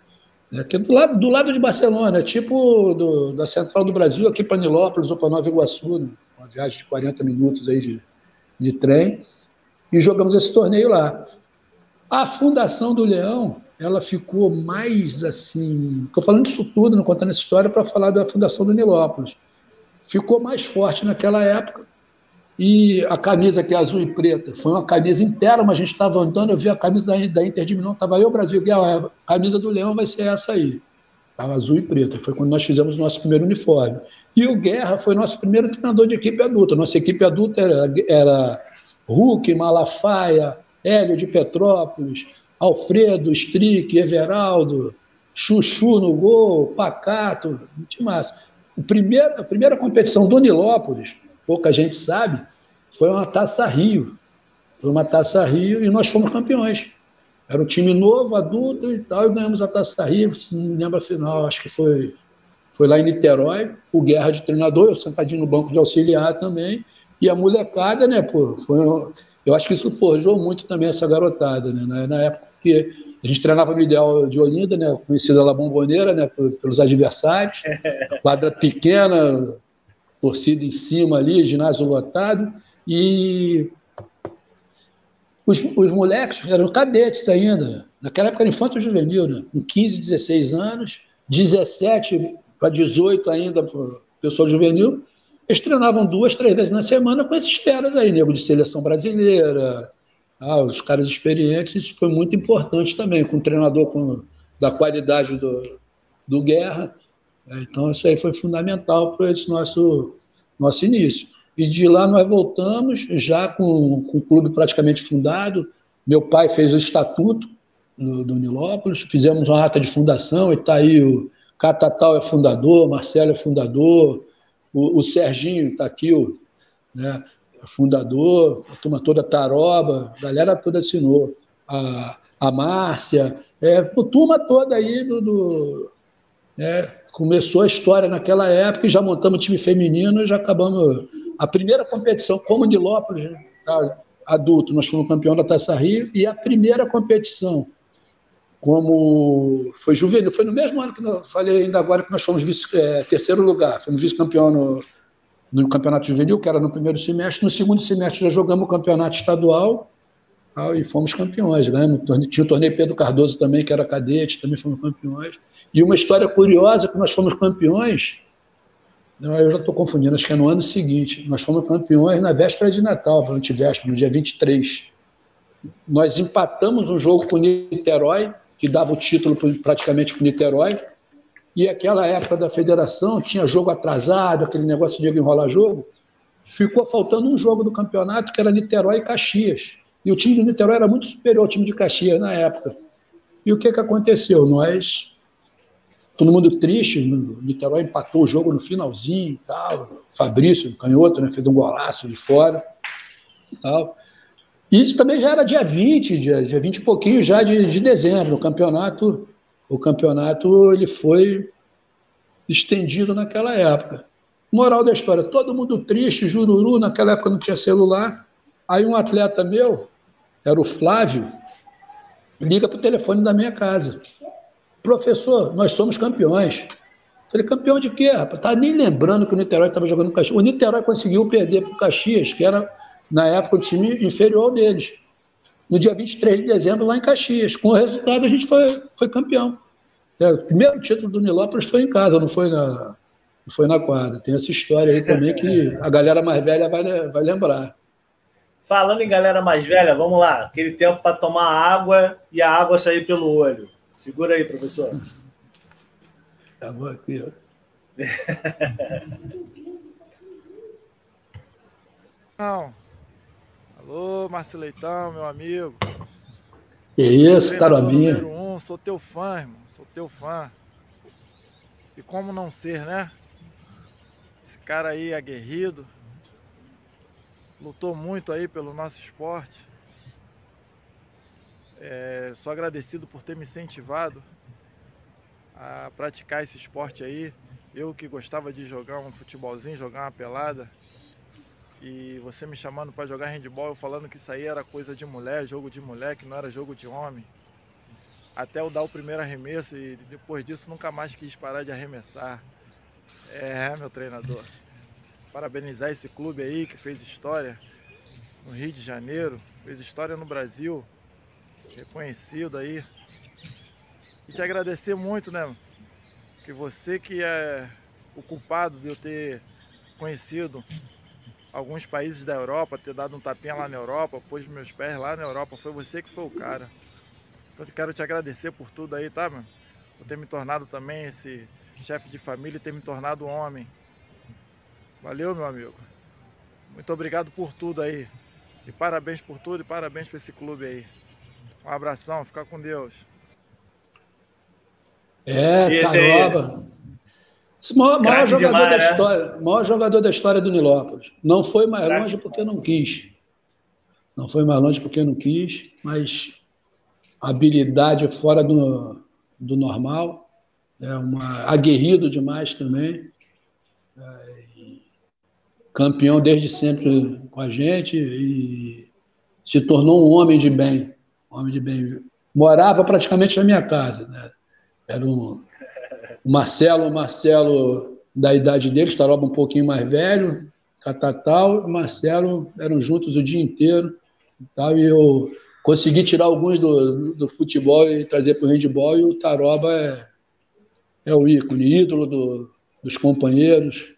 né, que é do lado, do lado de Barcelona, tipo do, da Central do Brasil, aqui para Nilópolis ou para Nova Iguaçu, né, uma viagem de 40 minutos aí de de trem, e jogamos esse torneio lá. A fundação do Leão, ela ficou mais assim. Estou falando isso tudo, não contando essa história, para falar da fundação do Nilópolis. Ficou mais forte naquela época. E a camisa que é azul e preta foi uma camisa inteira, mas a gente estava andando, eu vi a camisa da, da Inter de Milão, estava eu, Brasil, e a camisa do Leão vai ser essa aí. Estava azul e preta. Foi quando nós fizemos o nosso primeiro uniforme. E o Guerra foi nosso primeiro treinador de equipe adulta. Nossa equipe adulta era, era Hulk, Malafaia, Hélio de Petrópolis, Alfredo, Strick, Everaldo, Chuchu no gol, Pacato, massa. O primeiro, a primeira competição do Nilópolis, pouca gente sabe, foi uma Taça Rio. Foi uma Taça Rio e nós fomos campeões. Era um time novo, adulto e tal, e ganhamos a Taça Rio, não lembro a final, acho que foi, foi lá em Niterói, o Guerra de treinador, eu sentadinho no banco de auxiliar também, e a molecada, né, pô, foi, eu acho que isso forjou muito também essa garotada, né, na, na época que a gente treinava no Ideal de Olinda, né, conhecida lá Bomboneira, né, pelos adversários, quadra pequena, torcida em cima ali, ginásio lotado, e os, os moleques eram cadetes ainda. Naquela época era infanto juvenil, né? com 15, 16 anos, 17 para 18 ainda, pessoal juvenil. Eles treinavam duas, três vezes na semana com esses feras aí, nego de seleção brasileira, ah, os caras experientes. Isso foi muito importante também, com um treinador com, da qualidade do, do Guerra. Então, isso aí foi fundamental para esse nosso, nosso início. E de lá nós voltamos, já com, com o clube praticamente fundado. Meu pai fez o estatuto do, do Nilópolis, fizemos uma ata de fundação, e está aí o Catatal é fundador, Marcelo é fundador, o, o Serginho está aqui, o, né, é fundador, a turma toda Taroba, a galera toda assinou. A, a Márcia, é, a turma toda aí do, do né, começou a história naquela época e já montamos time feminino e já acabamos a primeira competição. Como Nilópolis, adulto, nós fomos campeão da Taça Rio, e a primeira competição como foi juvenil, foi no mesmo ano que eu falei ainda agora que nós fomos vice, é, terceiro lugar, fomos vice-campeão no, no campeonato juvenil, que era no primeiro semestre, no segundo semestre já jogamos o campeonato estadual e fomos campeões, né? tinha o torneio Pedro Cardoso também, que era cadete, também fomos campeões, e uma história curiosa que nós fomos campeões eu já estou confundindo, acho que é no ano seguinte. Nós fomos campeões na véspera de Natal, para antivéspera, no dia 23. Nós empatamos um jogo com o Niterói, que dava o título praticamente para o Niterói. E aquela época da federação tinha jogo atrasado, aquele negócio de enrolar jogo. Ficou faltando um jogo do campeonato, que era Niterói e Caxias. E o time do Niterói era muito superior ao time de Caxias na época. E o que, que aconteceu? Nós todo mundo triste. O Niterói empatou o jogo no finalzinho tal. Fabrício, canhoto, né, fez um golaço de fora. Tal. isso também já era dia 20, dia, dia 20 e pouquinho já de, de dezembro. O campeonato, o campeonato ele foi estendido naquela época. Moral da história, todo mundo triste, jururu, naquela época não tinha celular. Aí um atleta meu, era o Flávio, liga para o telefone da minha casa. Professor, nós somos campeões. Falei, campeão de quê, rapaz? Tá nem lembrando que o Niterói estava jogando no Caxias. O Niterói conseguiu perder para o Caxias, que era, na época, o time inferior deles. No dia 23 de dezembro, lá em Caxias. Com o resultado, a gente foi, foi campeão. É, o primeiro título do Nilópolis foi em casa, não foi na, não foi na quadra. Tem essa história aí também que a galera mais velha vai, vai lembrar. Falando em galera mais velha, vamos lá. Aquele tempo para tomar água e a água sair pelo olho. Segura aí, professor. Tá bom aqui, ó. Não. Alô, Márcio Leitão, meu amigo. Que isso, cara minha. Número um, sou teu fã, irmão. Sou teu fã. E como não ser, né? Esse cara aí aguerrido. Lutou muito aí pelo nosso esporte. É, sou agradecido por ter me incentivado a praticar esse esporte aí. Eu que gostava de jogar um futebolzinho, jogar uma pelada. E você me chamando para jogar handball, eu falando que isso aí era coisa de mulher, jogo de mulher, que não era jogo de homem. Até eu dar o primeiro arremesso e depois disso nunca mais quis parar de arremessar. É, meu treinador. Parabenizar esse clube aí que fez história no Rio de Janeiro, fez história no Brasil, reconhecido aí. E te agradecer muito, né? Que você que é o culpado de eu ter conhecido alguns países da Europa, ter dado um tapinha lá na Europa, pôs meus pés lá na Europa, foi você que foi o cara. Então quero te agradecer por tudo aí, tá, mano? Por ter me tornado também esse chefe de família e ter me tornado homem. Valeu, meu amigo. Muito obrigado por tudo aí. E parabéns por tudo e parabéns para esse clube aí. Um abração, fica com Deus. É, Caroba. O maior, maior jogador demais, da né? história, maior jogador da história do Nilópolis. Não foi mais longe porque não quis. Não foi mais longe porque não quis, mas habilidade fora do, do normal, é uma aguerrido demais também. É, campeão desde sempre com a gente e se tornou um homem de bem. Homem de bem. Morava praticamente na minha casa. Né? Era um o Marcelo, o Marcelo da idade dele, estaroba um pouquinho mais velho, Catatal, o Marcelo eram juntos o dia inteiro. Tal, e eu consegui tirar alguns do, do futebol e trazer para o handball, e o Taroba é, é o ícone, ídolo do, dos companheiros,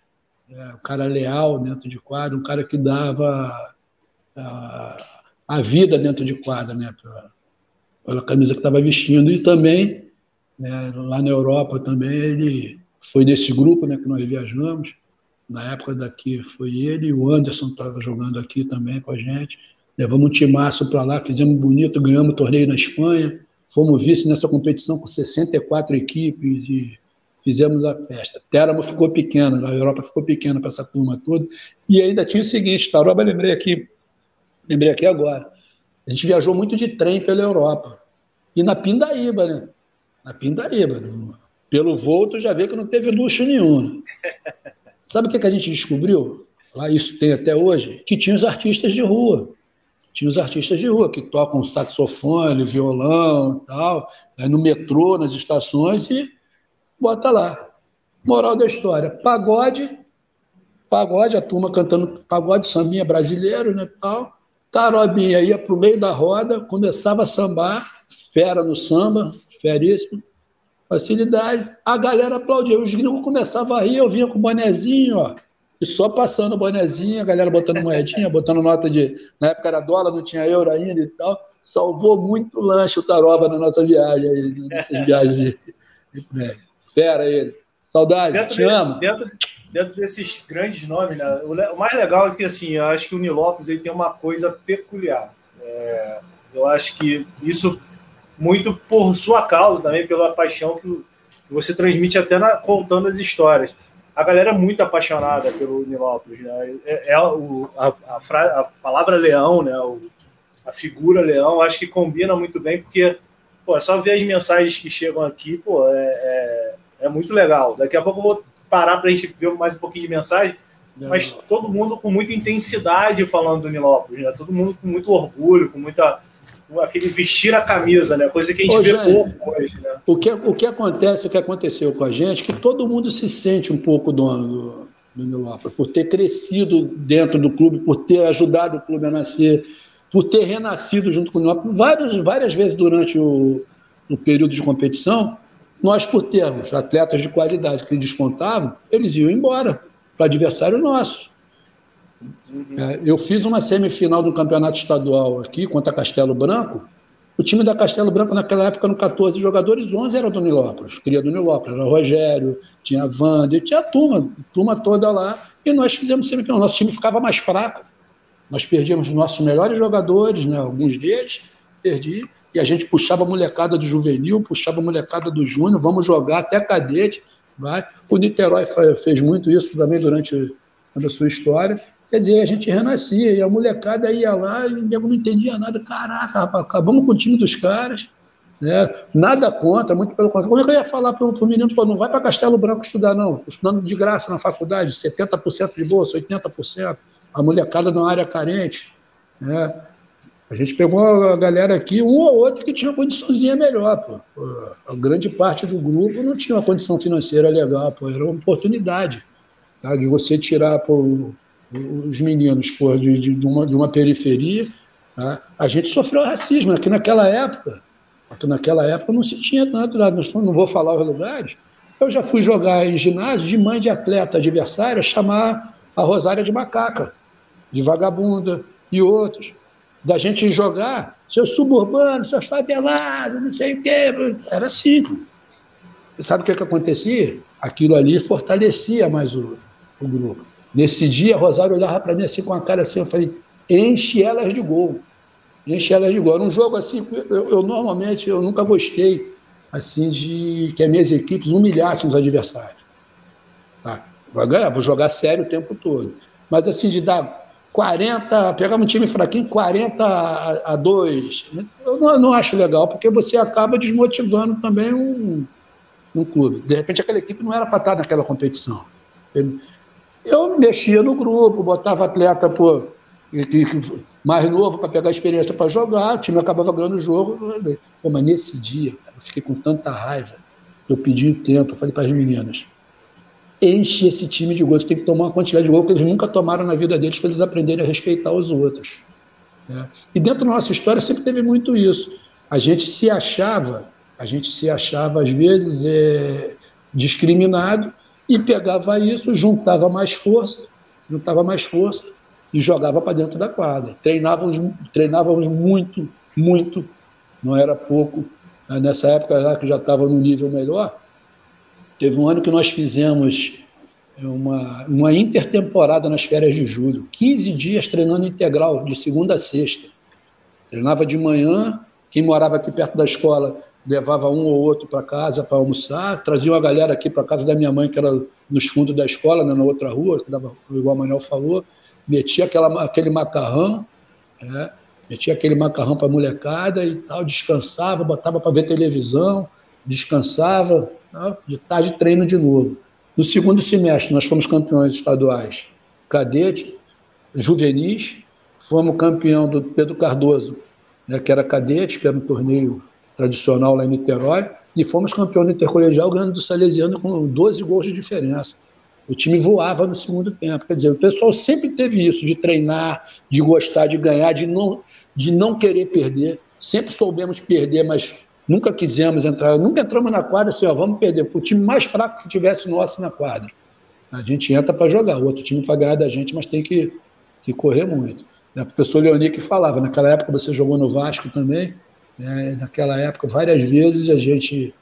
é, um cara leal dentro de quadro, um cara que dava a vida dentro de quadra, né, pela, pela camisa que estava vestindo, e também, né, lá na Europa também, ele foi desse grupo né, que nós viajamos, na época daqui foi ele, o Anderson estava jogando aqui também com a gente, levamos um timaço para lá, fizemos bonito, ganhamos o torneio na Espanha, fomos vice nessa competição com 64 equipes e fizemos a festa. Teramo ficou pequena, a Europa ficou pequena para essa turma toda. E ainda tinha o seguinte, Taroba, lembrei aqui, lembrei aqui agora. A gente viajou muito de trem pela Europa. E na Pindaíba, né? Na Pindaíba. Pelo voo, tu já vê que não teve luxo nenhum. Sabe o que, que a gente descobriu? Lá isso tem até hoje, que tinha os artistas de rua. Tinha os artistas de rua que tocam saxofone, violão e tal, no metrô, nas estações, e bota lá. Moral da história: pagode, pagode, a turma cantando pagode, sambinha brasileiro, né? Tal. Tarobinha ia para o meio da roda, começava a sambar, fera no samba, feríssimo, facilidade. A galera aplaudia, os gringos começavam a rir, eu vinha com o bonezinho, ó, e só passando o bonezinho, a galera botando moedinha, botando nota de. Na época era dólar, não tinha euro ainda e tal. Salvou muito lanche o Taroba na nossa viagem aí, nessas viagens de, de Fera ele. Saudade, dentro te de, amo. Dentro, dentro desses grandes nomes, né? o, mais legal é que assim, eu acho que o Nil Lopes ele tem uma coisa peculiar. É, eu acho que isso muito por sua causa também, pela paixão que, você transmite até na, contando as histórias. A galera é muito apaixonada pelo Nil Lopes, né? É, é o, a, a, fra, a, palavra leão, né? O, a figura leão, acho que combina muito bem, porque pô, é só ver as mensagens que chegam aqui, pô, é, é é muito legal. Daqui a pouco eu vou parar para a gente ver mais um pouquinho de mensagem, mas todo mundo com muita intensidade falando do Nilópolis, né? Todo mundo com muito orgulho, com muita aquele vestir a camisa, né? Coisa que a gente Ô, vê pouco hoje, né? O que, o que acontece, o que aconteceu com a gente, é que todo mundo se sente um pouco dono do, do Nilópolis, por ter crescido dentro do clube, por ter ajudado o clube a nascer, por ter renascido junto com o Nilópolis várias, várias vezes durante o, o período de competição, nós, por termos atletas de qualidade que despontavam, eles iam embora para adversário nosso. Uhum. É, eu fiz uma semifinal do campeonato estadual aqui contra Castelo Branco. O time da Castelo Branco, naquela época, no 14 jogadores, 11 eram do Nilópolis, queria do Nilópolis. Era o Rogério, tinha a Wander, tinha a turma, turma toda lá. E nós fizemos semifinal. Nosso time ficava mais fraco. Nós perdíamos os nossos melhores jogadores, né, alguns deles, perdi e a gente puxava a molecada do juvenil, puxava a molecada do júnior, vamos jogar até cadete. Vai. O Niterói fez muito isso também durante a sua história. Quer dizer, a gente renascia e a molecada ia lá e o não entendia nada. Caraca, rapaz, acabamos com o time dos caras. Né? Nada contra, muito pelo contrário. Como é que eu ia falar para o menino? Não vai para Castelo Branco estudar, não. Estudando de graça na faculdade, 70% de bolsa, 80%. A molecada numa área carente. Né? A gente pegou a galera aqui, um ou outro que tinha uma condiçãozinha melhor, pô. A grande parte do grupo não tinha uma condição financeira legal, pô. Era uma oportunidade tá? de você tirar pô, os meninos pô, de, de, uma, de uma periferia, tá? a gente sofreu racismo, aqui naquela época, aqui naquela época não se tinha tanto, não vou falar os lugares, eu já fui jogar em ginásio de mãe de atleta adversária chamar a Rosária de macaca, de vagabunda e outros. Da gente jogar, seus suburbanos, seus favelados, não sei o quê. Era assim. Sabe o que, que acontecia? Aquilo ali fortalecia mais o, o grupo. Nesse dia, a Rosário olhava para mim assim com a cara assim, eu falei, enche elas de gol. Enche elas de gol. Era um jogo assim, eu, eu normalmente, eu nunca gostei assim de que as minhas equipes humilhassem os adversários. Tá? Vou ganhar, vou jogar sério o tempo todo. Mas assim, de dar 40, pegar um time fraquinho, 40 a, a 2, eu não, não, acho legal, porque você acaba desmotivando também um, um clube. De repente aquela equipe não era para estar naquela competição. Eu, mexia no grupo, botava atleta pô, mais novo para pegar experiência para jogar, o time acabava ganhando o jogo. Pô, mas nesse dia, eu fiquei com tanta raiva, eu pedi tempo, eu falei para as meninas, enche esse time de gols, tem que tomar uma quantidade de gols que eles nunca tomaram na vida deles para eles aprenderem a respeitar os outros. Né? E dentro da nossa história sempre teve muito isso. A gente se achava, a gente se achava às vezes é, discriminado e pegava isso, juntava mais força, juntava mais força e jogava para dentro da quadra. Treinávamos, treinávamos muito, muito, não era pouco. Nessa época já que já estava no nível melhor, Teve um ano que nós fizemos uma, uma intertemporada nas férias de julho, 15 dias treinando integral, de segunda a sexta. Treinava de manhã, quem morava aqui perto da escola levava um ou outro para casa para almoçar, trazia uma galera aqui para casa da minha mãe, que era nos fundos da escola, né, na outra rua, que dava, igual o Manuel falou, metia aquela, aquele macarrão, né, metia aquele macarrão para a molecada e tal, descansava, botava para ver televisão, descansava, né? de tarde treino de novo. No segundo semestre, nós fomos campeões estaduais cadete, juvenis, fomos campeão do Pedro Cardoso, né, que era cadete, que era um torneio tradicional lá em Niterói, e fomos campeão do intercolegial ganhando do Salesiano com 12 gols de diferença. O time voava no segundo tempo. Quer dizer, o pessoal sempre teve isso, de treinar, de gostar de ganhar, de não, de não querer perder. Sempre soubemos perder, mas Nunca quisemos entrar, nunca entramos na quadra assim, ó, vamos perder. O time mais fraco que tivesse nosso na quadra. A gente entra para jogar, o outro time vai ganhar da gente, mas tem que, que correr muito. O professor Leoni que falava, naquela época você jogou no Vasco também, né? naquela época várias vezes a gente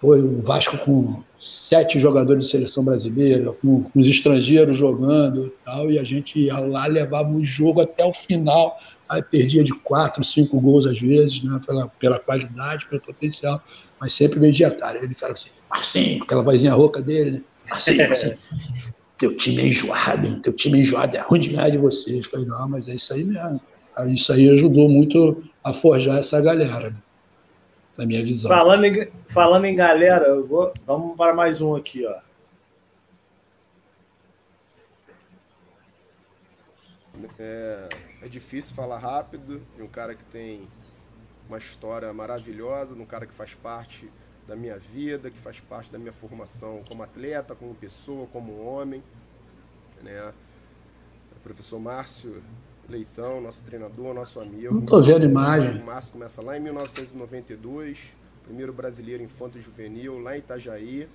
foi o Vasco com sete jogadores de seleção brasileira, com, com os estrangeiros jogando e tal, e a gente ia lá, levava o jogo até o final, aí perdia de quatro, cinco gols às vezes, né, pela, pela qualidade, pelo potencial, mas sempre mediatário. Ele fala assim, Marcinho, aquela vozinha rouca dele, né? Marcinho, Marcinho, teu time é enjoado, hein? teu time é enjoado, é ruim de ganhar de vocês. Eu falei, não, mas é isso aí mesmo. Isso aí ajudou muito a forjar essa galera, né? na minha visão. Falando em, falando em galera, vou, vamos para mais um aqui, ó. É, é difícil falar rápido de um cara que tem uma história maravilhosa, de um cara que faz parte da minha vida, que faz parte da minha formação como atleta, como pessoa, como homem. Né? O professor Márcio Leitão, nosso treinador, nosso amigo. Não estou vendo imagem. O Márcio começa lá em 1992, primeiro brasileiro infanto juvenil, lá em Itajaí.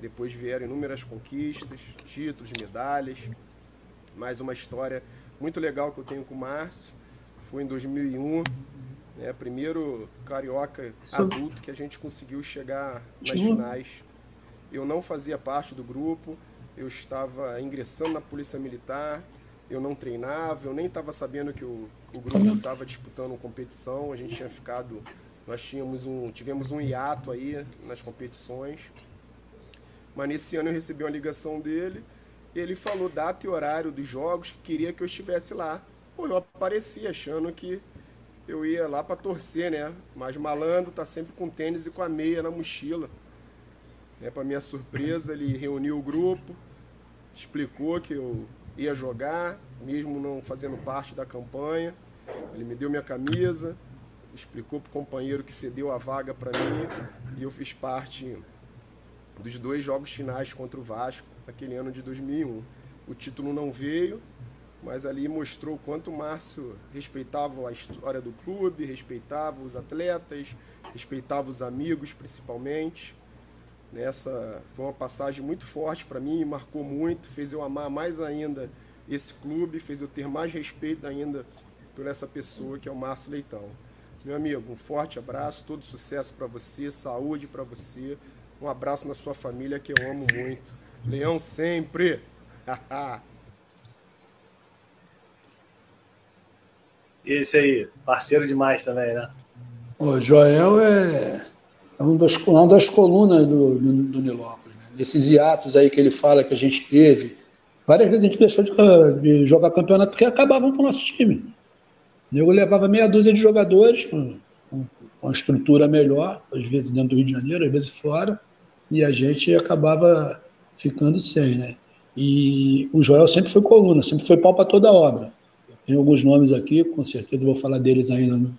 Depois vieram inúmeras conquistas, títulos, medalhas. Mais uma história muito legal que eu tenho com o Márcio. Foi em 2001, né, primeiro carioca adulto que a gente conseguiu chegar nas finais. Eu não fazia parte do grupo, eu estava ingressando na Polícia Militar, eu não treinava, eu nem estava sabendo que o, o grupo estava disputando uma competição, a gente tinha ficado, nós tínhamos um, tivemos um hiato aí nas competições. Mas nesse ano eu recebi uma ligação dele, ele falou data e horário dos jogos, que queria que eu estivesse lá. Pô, eu apareci achando que eu ia lá para torcer, né? Mas malandro tá sempre com tênis e com a meia na mochila. Né? Para minha surpresa, ele reuniu o grupo, explicou que eu ia jogar, mesmo não fazendo parte da campanha. Ele me deu minha camisa, explicou para o companheiro que cedeu a vaga para mim e eu fiz parte dos dois jogos finais contra o Vasco naquele ano de 2001. O título não veio, mas ali mostrou o quanto o Márcio respeitava a história do clube, respeitava os atletas, respeitava os amigos principalmente. Nessa foi uma passagem muito forte para mim, marcou muito, fez eu amar mais ainda esse clube, fez eu ter mais respeito ainda por essa pessoa que é o Márcio Leitão. Meu amigo, um forte abraço, todo sucesso para você, saúde para você, um abraço na sua família que eu amo muito. Leão sempre! Esse aí, parceiro demais também, né? O Joel é, é um dos, uma das colunas do, do, do Nilópolis. Né? Nesses hiatos aí que ele fala que a gente teve, várias vezes a gente deixou de, de jogar campeonato porque acabavam com o nosso time. Eu levava meia dúzia de jogadores, com, com uma estrutura melhor, às vezes dentro do Rio de Janeiro, às vezes fora, e a gente acabava ficando sem, né? E o Joel sempre foi coluna, sempre foi pau para toda obra. Tem alguns nomes aqui, com certeza vou falar deles ainda no,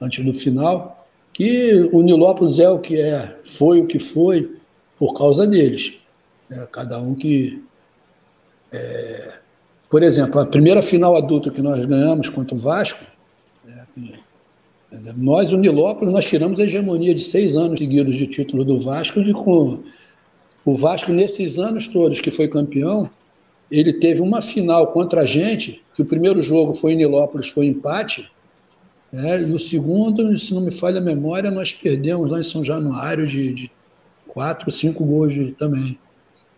antes do final, que o Nilópolis é o que é, foi o que foi por causa deles. É, cada um que. É, por exemplo, a primeira final adulta que nós ganhamos contra o Vasco, é, nós, o Nilópolis, nós tiramos a hegemonia de seis anos seguidos de título do Vasco, de com o Vasco, nesses anos todos que foi campeão, ele teve uma final contra a gente, que o primeiro jogo foi em Nilópolis, foi empate, é, e o segundo, se não me falha a memória, nós perdemos lá em São Januário de, de quatro, cinco gols de, também.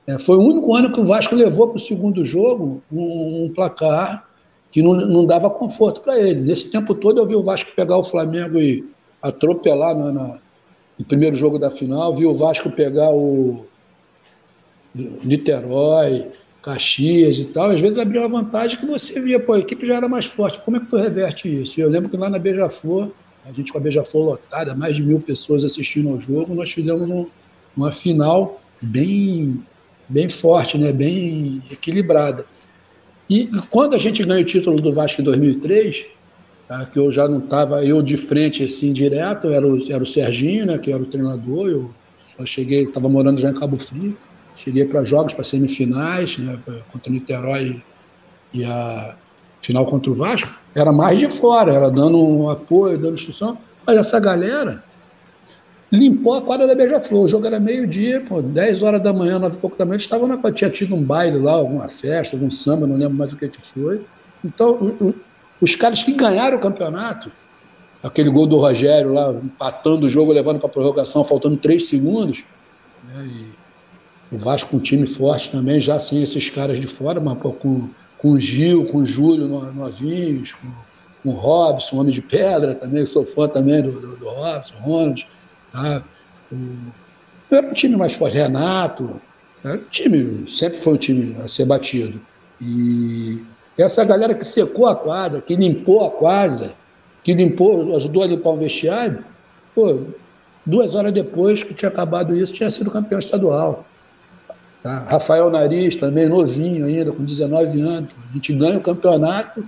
É, foi o único ano que o Vasco levou para o segundo jogo um, um placar que não, não dava conforto para ele. Nesse tempo todo eu vi o Vasco pegar o Flamengo e atropelar na, na, no primeiro jogo da final, vi o Vasco pegar o Niterói, Caxias e tal, às vezes abria uma vantagem que você via, pô, a equipe já era mais forte. Como é que tu reverte isso? Eu lembro que lá na Beija-Flor, a gente com a Beija-Flor lotada, mais de mil pessoas assistindo ao jogo, nós fizemos um, uma final bem, bem forte, né? bem equilibrada. E, e quando a gente ganhou o título do Vasco em 2003, tá, que eu já não estava eu de frente assim direto, era o, era o Serginho, né, que era o treinador, eu só cheguei, estava morando já em Cabo Frio, Cheguei para jogos, para semifinais, né, contra o Niterói e a final contra o Vasco. Era mais de fora, era dando um apoio, dando instrução. Mas essa galera limpou a quadra da Beija-Flor. O jogo era meio-dia, 10 horas da manhã, 9 e pouco da manhã, estava na tinha tido um baile lá, alguma festa, algum samba, não lembro mais o que, que foi. Então, os caras que ganharam o campeonato, aquele gol do Rogério lá, empatando o jogo, levando para a prorrogação, faltando 3 segundos, né, e o Vasco um time forte também, já sem esses caras de fora, mas pô, com, com o Gil, com o Júlio novinhos, com, com o Robson, Homem de Pedra também, sou fã também do, do, do Robson, Ronald. Tá? O, era um time mais forte, Renato. Era um time, sempre foi um time a ser batido. E essa galera que secou a quadra, que limpou a quadra, que limpou, ajudou a limpar o vestiário, pô, duas horas depois que tinha acabado isso, tinha sido campeão estadual. Tá? Rafael Nariz também, novinho ainda, com 19 anos. A gente ganha o campeonato,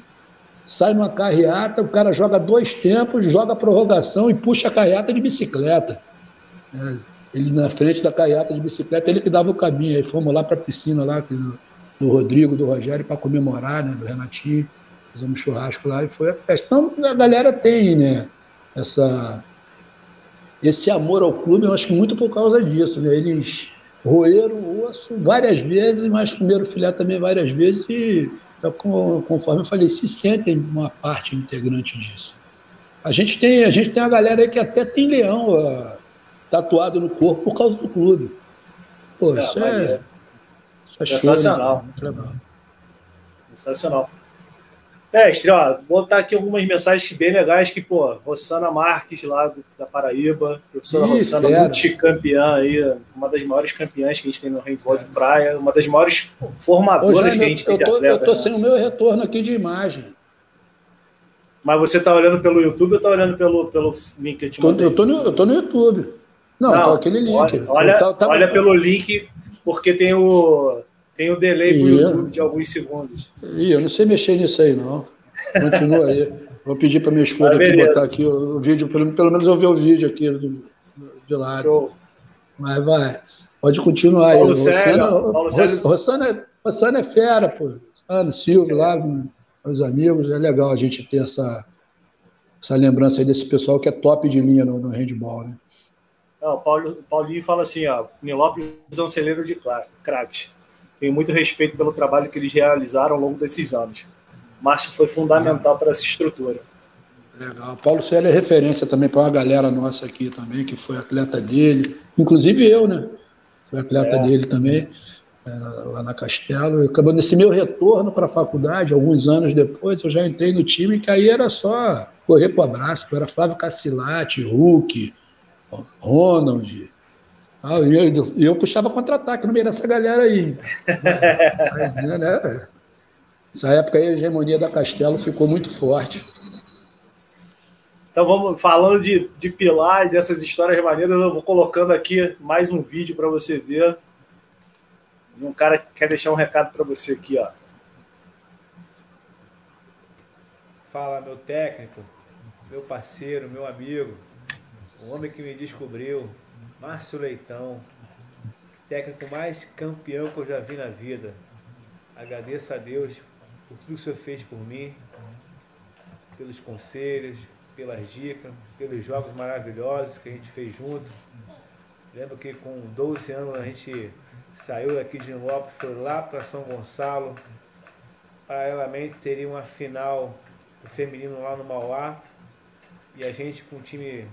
sai numa carreata, o cara joga dois tempos, joga a prorrogação e puxa a carreata de bicicleta. É, ele na frente da carreata de bicicleta, ele que dava o caminho. Aí fomos lá para a piscina lá, do, do Rodrigo, do Rogério, para comemorar, né, do Renatinho. Fizemos churrasco lá e foi a festa. Então a galera tem, né, essa, esse amor ao clube, eu acho que muito por causa disso, né? Eles roer o osso várias vezes, mas primeiro filé também várias vezes e, é conforme eu falei, se sentem uma parte integrante disso. A gente tem, a gente tem uma galera aí que até tem leão tatuado no corpo por causa do clube. Pô, é, isso, é, isso é sensacional. Show, né? Sensacional. Mestre, ó, vou botar aqui algumas mensagens bem legais que, pô, Rossana Marques, lá do, da Paraíba, professora Ih, Rossana, fera. multicampeã aí, uma das maiores campeãs que a gente tem no handball de praia, uma das maiores formadoras Ô, que a gente tem de atleta. Eu tô né? sem o meu retorno aqui de imagem. Mas você tá olhando pelo YouTube ou tá olhando pelo, pelo link que eu te mandei? Eu tô no, eu tô no YouTube. Não, Não aquele link. Olha, olha, tá, olha pelo link, porque tem o tem o delay para o YouTube de alguns segundos. Ih, eu não sei mexer nisso aí, não. Continua aí. Vou pedir para minha esposa aqui botar aqui o, vídeo, pelo, pelo menos eu ver o vídeo aqui do, de lá. Show. Mas vai. Pode continuar Paulo aí. Sério, Rossana, Paulo Rossana, Rossana, Rossana é fera, pô. no Silvio, lá, meus amigos. É legal a gente ter essa, essa lembrança aí desse pessoal que é top de linha no, no handball, né? Não, o Paulo, Paulinho fala assim, ó, Nilópolis é um celeiro de craques. Tenho muito respeito pelo trabalho que eles realizaram ao longo desses anos. Márcio foi fundamental é. para essa estrutura. Legal. Paulo Célio é referência também para uma galera nossa aqui também, que foi atleta dele. Inclusive eu, né? Fui atleta é. dele também, lá na Castelo. Acabando nesse meu retorno para a faculdade, alguns anos depois, eu já entrei no time que aí era só correr para o abraço. Era Flávio Cacilate, Hulk, Ronald. Ah, e eu, eu, puxava contra-ataque no meio dessa galera aí. Mas, né, né? Essa época aí a hegemonia da Castelo ficou muito forte. Então vamos falando de, de pilar e dessas histórias maneiras, eu vou colocando aqui mais um vídeo para você ver. E um cara quer deixar um recado para você aqui, ó. Fala, meu técnico, meu parceiro, meu amigo, o homem que me descobriu, Márcio Leitão, técnico mais campeão que eu já vi na vida. Agradeço a Deus por tudo que o senhor fez por mim, pelos conselhos, pelas dicas, pelos jogos maravilhosos que a gente fez junto. Lembro que com 12 anos a gente saiu daqui de Lopes, foi lá para São Gonçalo. Paralelamente teria uma final do feminino lá no Mauá. E a gente com um time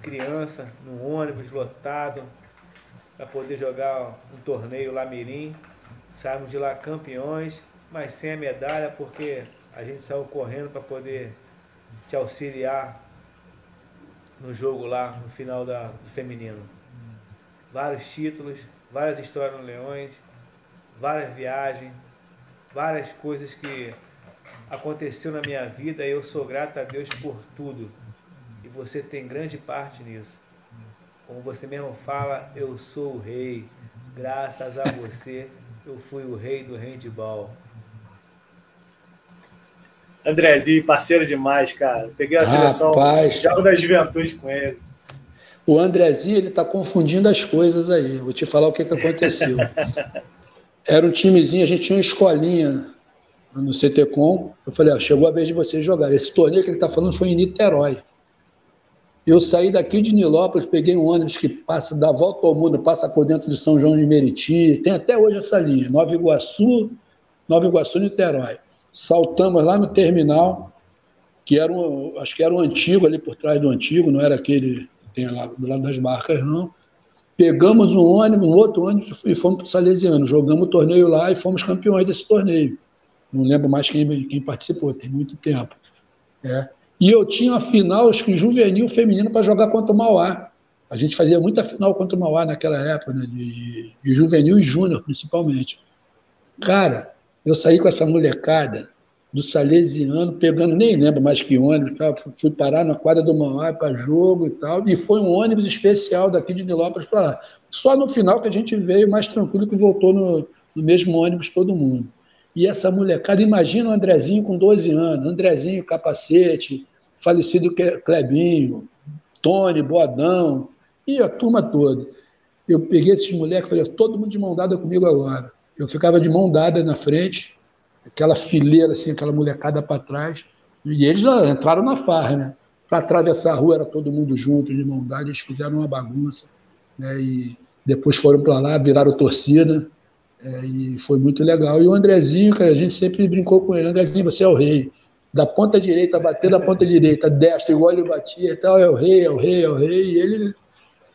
criança, num ônibus lotado, para poder jogar um torneio lá Mirim. Saímos de lá campeões, mas sem a medalha, porque a gente saiu correndo para poder te auxiliar no jogo lá, no final da, do feminino. Vários títulos, várias histórias no Leões, várias viagens, várias coisas que aconteceu na minha vida e eu sou grato a Deus por tudo. Você tem grande parte nisso. Como você mesmo fala, eu sou o rei. Graças a você, eu fui o rei do handball. Andrezinho, parceiro demais, cara. Peguei a seleção, jogo da juventude com ele. O Andrezinho, ele tá confundindo as coisas aí. Vou te falar o que, que aconteceu. Era um timezinho, a gente tinha uma escolinha no CTCOM. Eu falei, ó, chegou a vez de vocês jogar. Esse torneio que ele está falando foi em Niterói. Eu saí daqui de Nilópolis, peguei um ônibus que passa, dá volta ao mundo, passa por dentro de São João de Meriti. Tem até hoje essa linha, Nova Iguaçu, Nova Iguaçu, Niterói saltamos lá no terminal, que era um, acho que era um antigo ali por trás do antigo, não era aquele que tem lá do lado das barcas, não. Pegamos um ônibus, um outro ônibus e fomos para o Salesiano. Jogamos o torneio lá e fomos campeões desse torneio. Não lembro mais quem, quem participou, tem muito tempo. É. E eu tinha a final, acho que juvenil feminino, para jogar contra o Mauá. A gente fazia muita final contra o Mauá naquela época, né, de, de juvenil e júnior, principalmente. Cara, eu saí com essa molecada do Salesiano, pegando, nem lembro mais que ônibus, tá? fui parar na quadra do Mauá para jogo e tal, e foi um ônibus especial daqui de Nilópolis para lá. Só no final que a gente veio mais tranquilo que voltou no, no mesmo ônibus todo mundo. E essa molecada, imagina o Andrezinho com 12 anos, Andrezinho capacete, falecido Clebinho, Tony, Boadão, e a turma toda. Eu peguei esses moleques e falei, todo mundo de mão dada comigo agora. Eu ficava de mão dada na frente, aquela fileira, assim, aquela molecada para trás. E eles entraram na farra, né? Para atravessar a rua era todo mundo junto, de mão dada, eles fizeram uma bagunça. Né? E depois foram para lá, viraram torcida. É, e foi muito legal. E o Andrezinho, cara, a gente sempre brincou com ele: Andrezinho, você é o rei. Da ponta direita, bater da ponta direita, destra, igual ele batia e tal, é o rei, é o rei, é o rei. E ele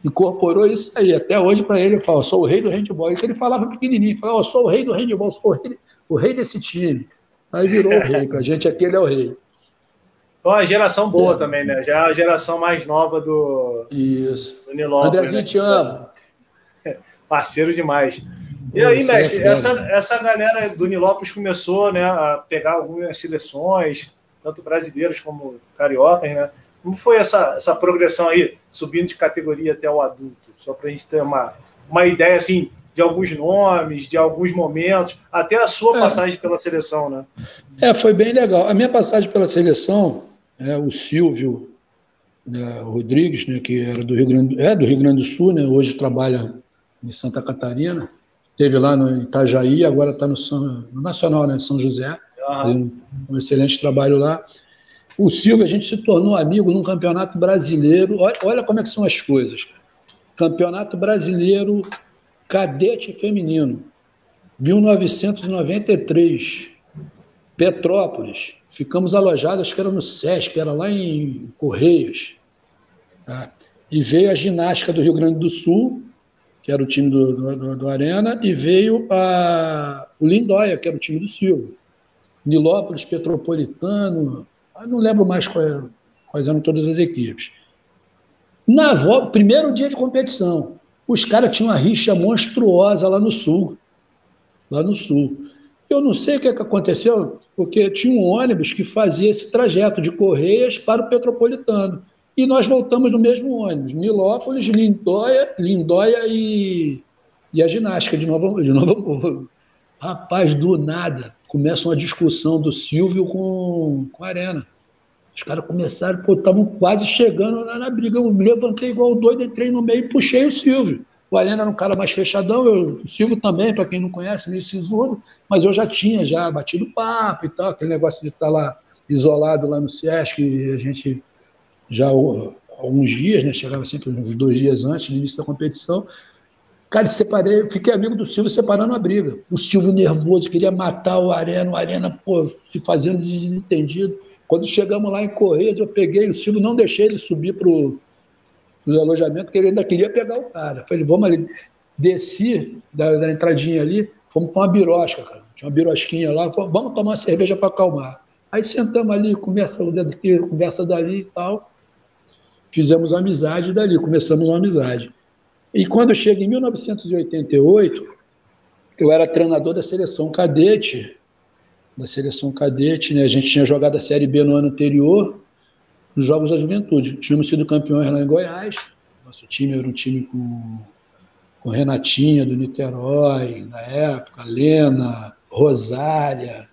incorporou isso aí. Até hoje, para ele, eu falo, sou o rei do handball. Isso ele falava pequenininho, falava, oh, sou o rei do handball, sou o rei, o rei desse time. Aí virou o rei, para a gente aqui ele é o rei. Uma geração boa é. também, né? Já é a geração mais nova do, Isso. do Nilópolis. Andrezinho, né? te amo. Parceiro demais. E aí, é mestre, essa, essa galera do Nilópolis começou né, a pegar algumas seleções, tanto brasileiras como cariocas, né? Como foi essa, essa progressão aí, subindo de categoria até o adulto? Só para a gente ter uma, uma ideia, assim, de alguns nomes, de alguns momentos, até a sua é. passagem pela seleção, né? É, foi bem legal. A minha passagem pela seleção, é, o Silvio né, Rodrigues, né, que era do Rio Grande, é do Rio Grande do Sul, né, hoje trabalha em Santa Catarina, teve lá no Itajaí, agora está no, no, Nacional, né, São José, um, um, excelente trabalho lá. O Silvio, a gente se tornou amigo num campeonato brasileiro, olha, olha como é que são as coisas. Campeonato Brasileiro Cadete Feminino, 1993, Petrópolis. Ficamos alojados, acho que era no SESC, era lá em Correias. Tá? E veio a ginástica do Rio Grande do Sul, que era o time do, do, do Arena, e veio a, o Lindóia, que era o time do Silvio. Nilópolis, Petropolitano, não lembro mais quais, quais eram todas as equipes. Na volta, primeiro dia de competição, os caras tinham uma rixa monstruosa lá no sul. Lá no sul. Eu não sei o que, é que aconteceu, porque tinha um ônibus que fazia esse trajeto de Correias para o Petropolitano. E nós voltamos no mesmo ônibus, Nilópolis, Lindóia, Lindóia e, e a ginástica de Novo, de Novo Rapaz, do nada, começa uma discussão do Silvio com, com a Arena. Os caras começaram, pô, estavam quase chegando na, na, briga. Eu me levantei igual doido, entrei no meio e puxei o Silvio. O Arena era um cara mais fechadão, eu, o Silvio também, para quem não conhece, meio sisudo, mas eu já tinha já batido papo e tal, aquele negócio de estar lá isolado lá no Sesc, a gente já alguns dias, né, chegava sempre uns dois dias antes do início da competição. Cara, separei, fiquei amigo do Silvio separando a briga. O Silvio nervoso, queria matar o Arena, o Arena, pô, se fazendo desentendido. Quando chegamos lá em Correios, eu peguei o Silvio, não deixei ele subir para o alojamento, porque ele ainda queria pegar o cara. Falei, vamos ali. Desci da, da entradinha ali, fomos para uma birosca, cara. Tinha uma birosquinha lá, vamos tomar uma cerveja para acalmar. Aí sentamos ali, conversa daqui, conversa dali e tal. Fizemos amizade dali, começamos uma amizade. E quando chega em 1988, eu era treinador da seleção cadete da seleção cadete, né? A gente tinha jogado a Série B no ano anterior, nos Jogos da Juventude. Tínhamos sido campeões lá em Goiás. Nosso time era um time com, com Renatinha do Niterói, na época, Lena, Rosária,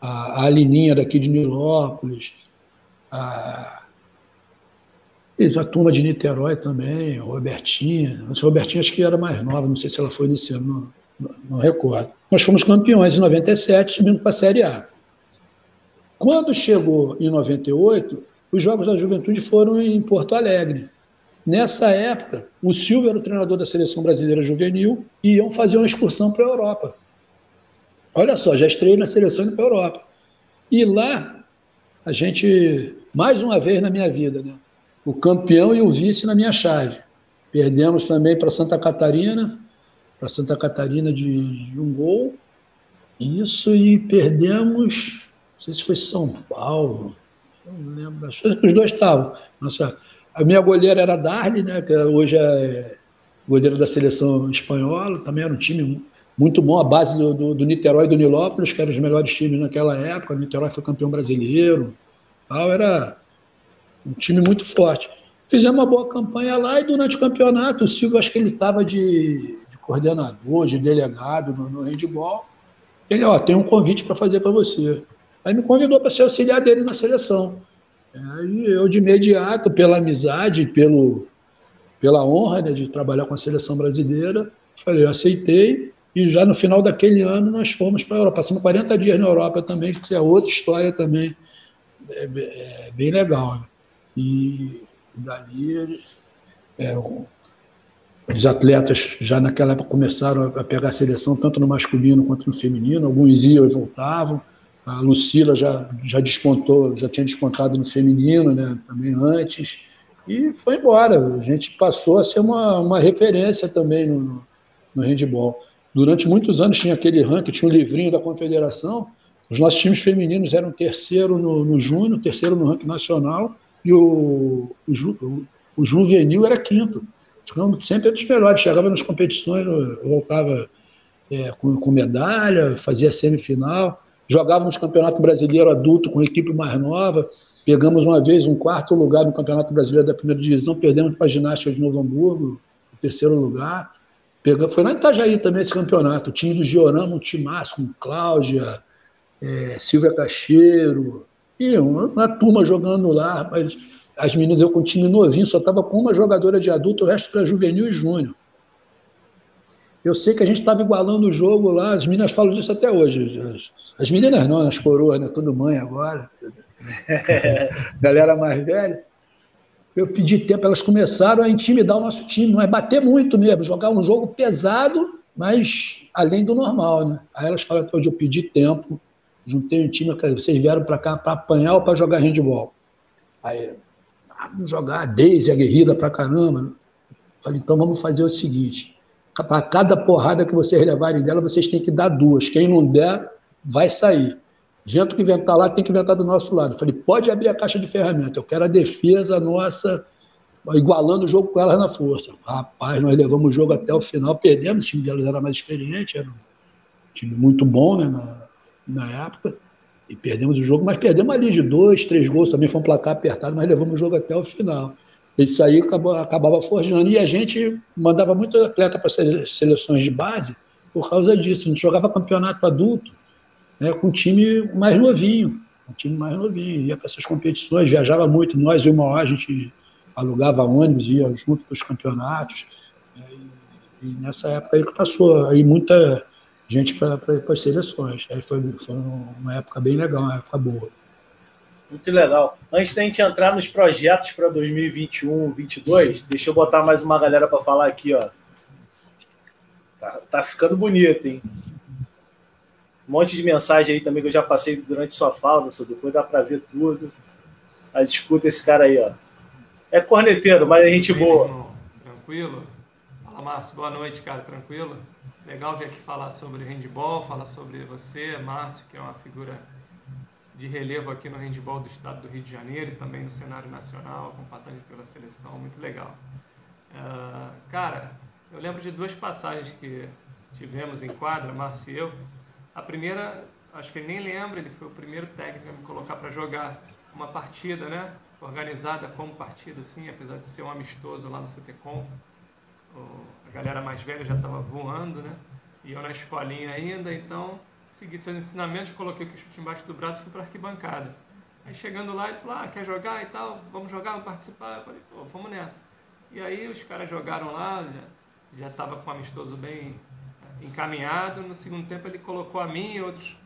a, a Alininha daqui de Nilópolis, a, a turma de Niterói também, a Robertinha. A Robertinha acho que era mais nova, não sei se ela foi nesse ano, não, não recordo. Nós fomos campeões em 97, subindo para a Série A. Quando chegou em 98, os Jogos da Juventude foram em Porto Alegre. Nessa época, o Silvio era o treinador da seleção brasileira juvenil e iam fazer uma excursão para a Europa. Olha só, já estreiei na seleção para a Europa. E lá, a gente, mais uma vez na minha vida, né? O campeão e o vice na minha chave. Perdemos também para Santa Catarina, para Santa Catarina de, de, um gol. Isso e perdemos, não sei se foi São Paulo, não lembro, acho que os dois estavam. Nossa, a minha goleira era Darli, né, que hoje é goleira da seleção espanhola, também era um time muito bom, a base do, do, do Niterói e do Nilópolis, que eram os melhores times naquela época. O Niterói foi campeão brasileiro, tal, era um time muito forte. Fizemos uma boa campanha lá e durante o campeonato, o Silvio, acho que ele estava de, coordenador, de delegado no, no handball. Ele, ó, tem um convite para fazer para você. Aí me convidou para ser auxiliar dele na seleção. Aí eu, de imediato, pela amizade, pelo, pela honra né, de trabalhar com a seleção brasileira, falei, eu aceitei. E já no final daquele ano nós fomos para a Europa. Passamos 40 dias na Europa também, que é outra história também é, é bem legal. Né? E dali é, os atletas já naquela época começaram a pegar a seleção tanto no masculino quanto no feminino, alguns iam e voltavam. A Lucila já, já despontou, já tinha despontado no feminino, né, também antes, e foi embora. A gente passou a ser uma, uma referência também no, no handball. Durante muitos anos tinha aquele ranking, tinha um livrinho da confederação, os nossos times femininos eram terceiro no, no júnior, terceiro no ranking nacional, e o, o, o, o juvenil era quinto. Ficamos sempre entre os melhores. Chegava nas competições, voltava é, com, com, medalha, fazia semifinal. Jogava nos Campeonato Brasileiro adulto com equipe mais nova. Pegamos uma vez um quarto lugar no Campeonato Brasileiro da primeira divisão, perdemos para a Ginástica de Novo Hamburgo, o terceiro lugar. Pegamos, foi lá em Itajaí também esse campeonato. O time do Giorama, um timaço com Cláudia, é, Silvia Cacheiro, e uma, uma turma jogando lá, mas as meninas, eu com time novinho, só estava com uma jogadora de adulto, o resto era juvenil e júnior. Eu sei que a gente estava igualando o jogo lá, as meninas falam disso até hoje. As, as meninas não, as coroas, né? Tudo mãe agora. Galera mais velha. Eu pedi tempo, elas começaram a intimidar o nosso time, mas bater muito mesmo, jogar um jogo pesado, mas além do normal, né? Aí elas falam, hoje eu pedi tempo, juntei um time, vocês vieram para cá para apanhar ou para jogar handball? Aí, ah, vamos jogar a aguerrida pra caramba. Falei, então vamos fazer o seguinte, para cada porrada que vocês levarem dela, vocês têm que dar duas. Quem não der, vai sair. Vento que inventar lá tem que inventar do nosso lado. falei, pode abrir a caixa de ferramenta. Eu quero a defesa nossa, igualando o jogo com elas na força. Rapaz, nós levamos o jogo até o final, perdemos. O time delas era mais experiente, era um time muito bom né, na, época. E perdemos o jogo, mas perdemos ali de dois, três gols. Também foi um placar apertado, mas levamos o jogo até o final. Isso aí acabava, acabava forjando. E a gente mandava muito atleta para seleções de base por causa disso. A gente jogava campeonato adulto né, com um time mais novinho. Um time mais novinho. Ia para essas competições, viajava muito. Nós e o Maior, a gente alugava ônibus, ia junto para os campeonatos. Né, e, e, nessa época aí que passou aí muita gente para as seleções. Aí foi, foi uma época bem legal, uma época boa. Muito legal. Antes da gente entrar nos projetos para 2021, 2022, deixa eu botar mais uma galera para falar aqui, ó. Tá, tá, ficando bonito, hein? Um monte de mensagem aí também que eu já passei durante sua fala, professor. Depois dá para ver tudo. Mas escuta esse cara aí, ó. É corneteiro, mas é gente boa. Tranquilo? Fala, Márcio. Boa noite, cara. Tranquilo? Legal vir aqui falar sobre handball, falar sobre você, Márcio, que é uma figura de relevo aqui no handball do estado do Rio de Janeiro e também no cenário nacional, com passagem pela seleção, muito legal. Uh, cara, eu lembro de duas passagens que tivemos em quadra, Márcio e eu. A primeira, acho que ele nem lembra, ele foi o primeiro técnico a me colocar para jogar uma partida, né? Organizada como partida, assim, apesar de ser um amistoso lá no CTCOM. A galera mais velha já estava voando, né? E eu na escolinha ainda, então segui seus ensinamentos, coloquei o chute embaixo do braço e fui para arquibancada. Aí chegando lá, ele falou, ah, quer jogar e tal? Vamos jogar, vamos participar? Eu falei, pô, vamos nessa. E aí os caras jogaram lá, já estava com o amistoso bem eh, encaminhado. No segundo tempo ele colocou a mim e outros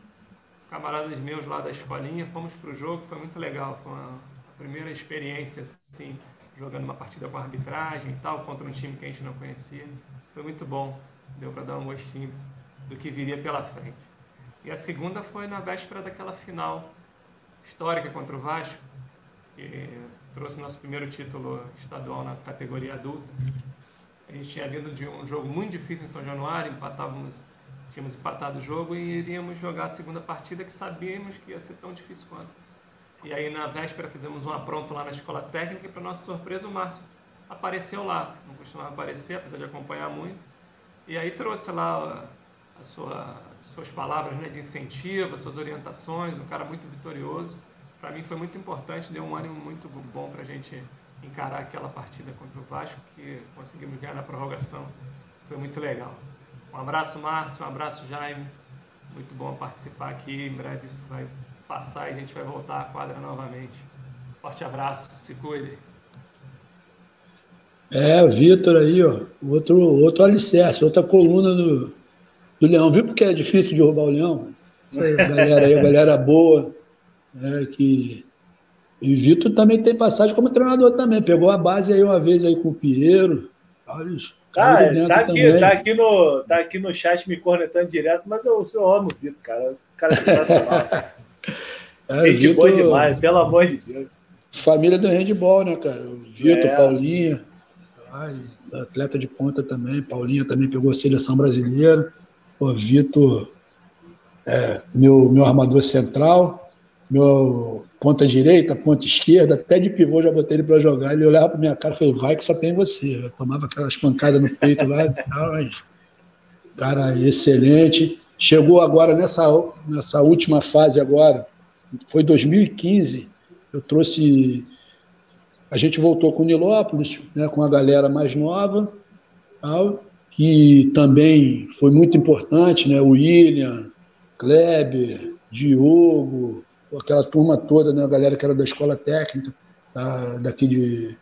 camaradas meus lá da escolinha, fomos para o jogo, foi muito legal. Foi uma, primeira experiência, assim, jogando uma partida com arbitragem e tal, contra um time que a gente não conhecia. Foi muito bom, deu para dar um gostinho do que viria pela frente. E a segunda foi na véspera daquela final histórica contra o Vasco, que trouxe nosso primeiro título estadual na categoria adulta. A gente tinha vindo de um jogo muito difícil em São Januário, empatávamos, tínhamos empatado o jogo e iríamos jogar a segunda partida que sabíamos que ia ser tão difícil quanto. E aí na véspera fizemos um apronto lá na escola técnica e para nossa surpresa o Márcio apareceu lá, não costumava aparecer, apesar de acompanhar muito. E aí trouxe lá a sua suas palavras né, de incentivo, suas orientações, um cara muito vitorioso. Para mim foi muito importante, deu um ânimo muito bom para a gente encarar aquela partida contra o Vasco, que conseguimos ganhar na prorrogação. Foi muito legal. Um abraço, Márcio, um abraço, Jaime. Muito bom participar aqui. Em breve isso vai passar e a gente vai voltar à quadra novamente. Forte abraço, se cuide. É, o Vitor aí, ó, outro, outro alicerce, outra coluna do, do Leão. Viu porque é difícil de roubar o Leão? Essa galera aí, a galera boa, é, que... E o Vitor também tem passagem como treinador também. Pegou a base aí uma vez aí com o Pinheiro. Olha, tá, tá, aqui, tá, aqui no, tá aqui no chat me cornetando direto, mas eu, eu amo o Vitor, cara. O cara é sensacional. é, Gente Vitor, boa demais, pelo amor de Deus. Família do handball, né, cara? O Vitor, é. Paulinha, ai, atleta de ponta também. Paulinha também pegou a seleção brasileira. O Vitor, é, meu, meu armador central, meu ponta direita, ponta esquerda, até de pivô já botei ele para jogar. Ele olhava para minha cara e falou: vai que só tem você. Eu tomava aquelas pancadas no peito lá e tal, mas, cara, excelente. Chegou agora nessa, nessa última fase agora, foi 2015, eu trouxe. A gente voltou com Nilópolis, né, com a galera mais nova, tal, que também foi muito importante, né? William, Kleber, Diogo, aquela turma toda, né? A galera que era da escola técnica, da, daqui de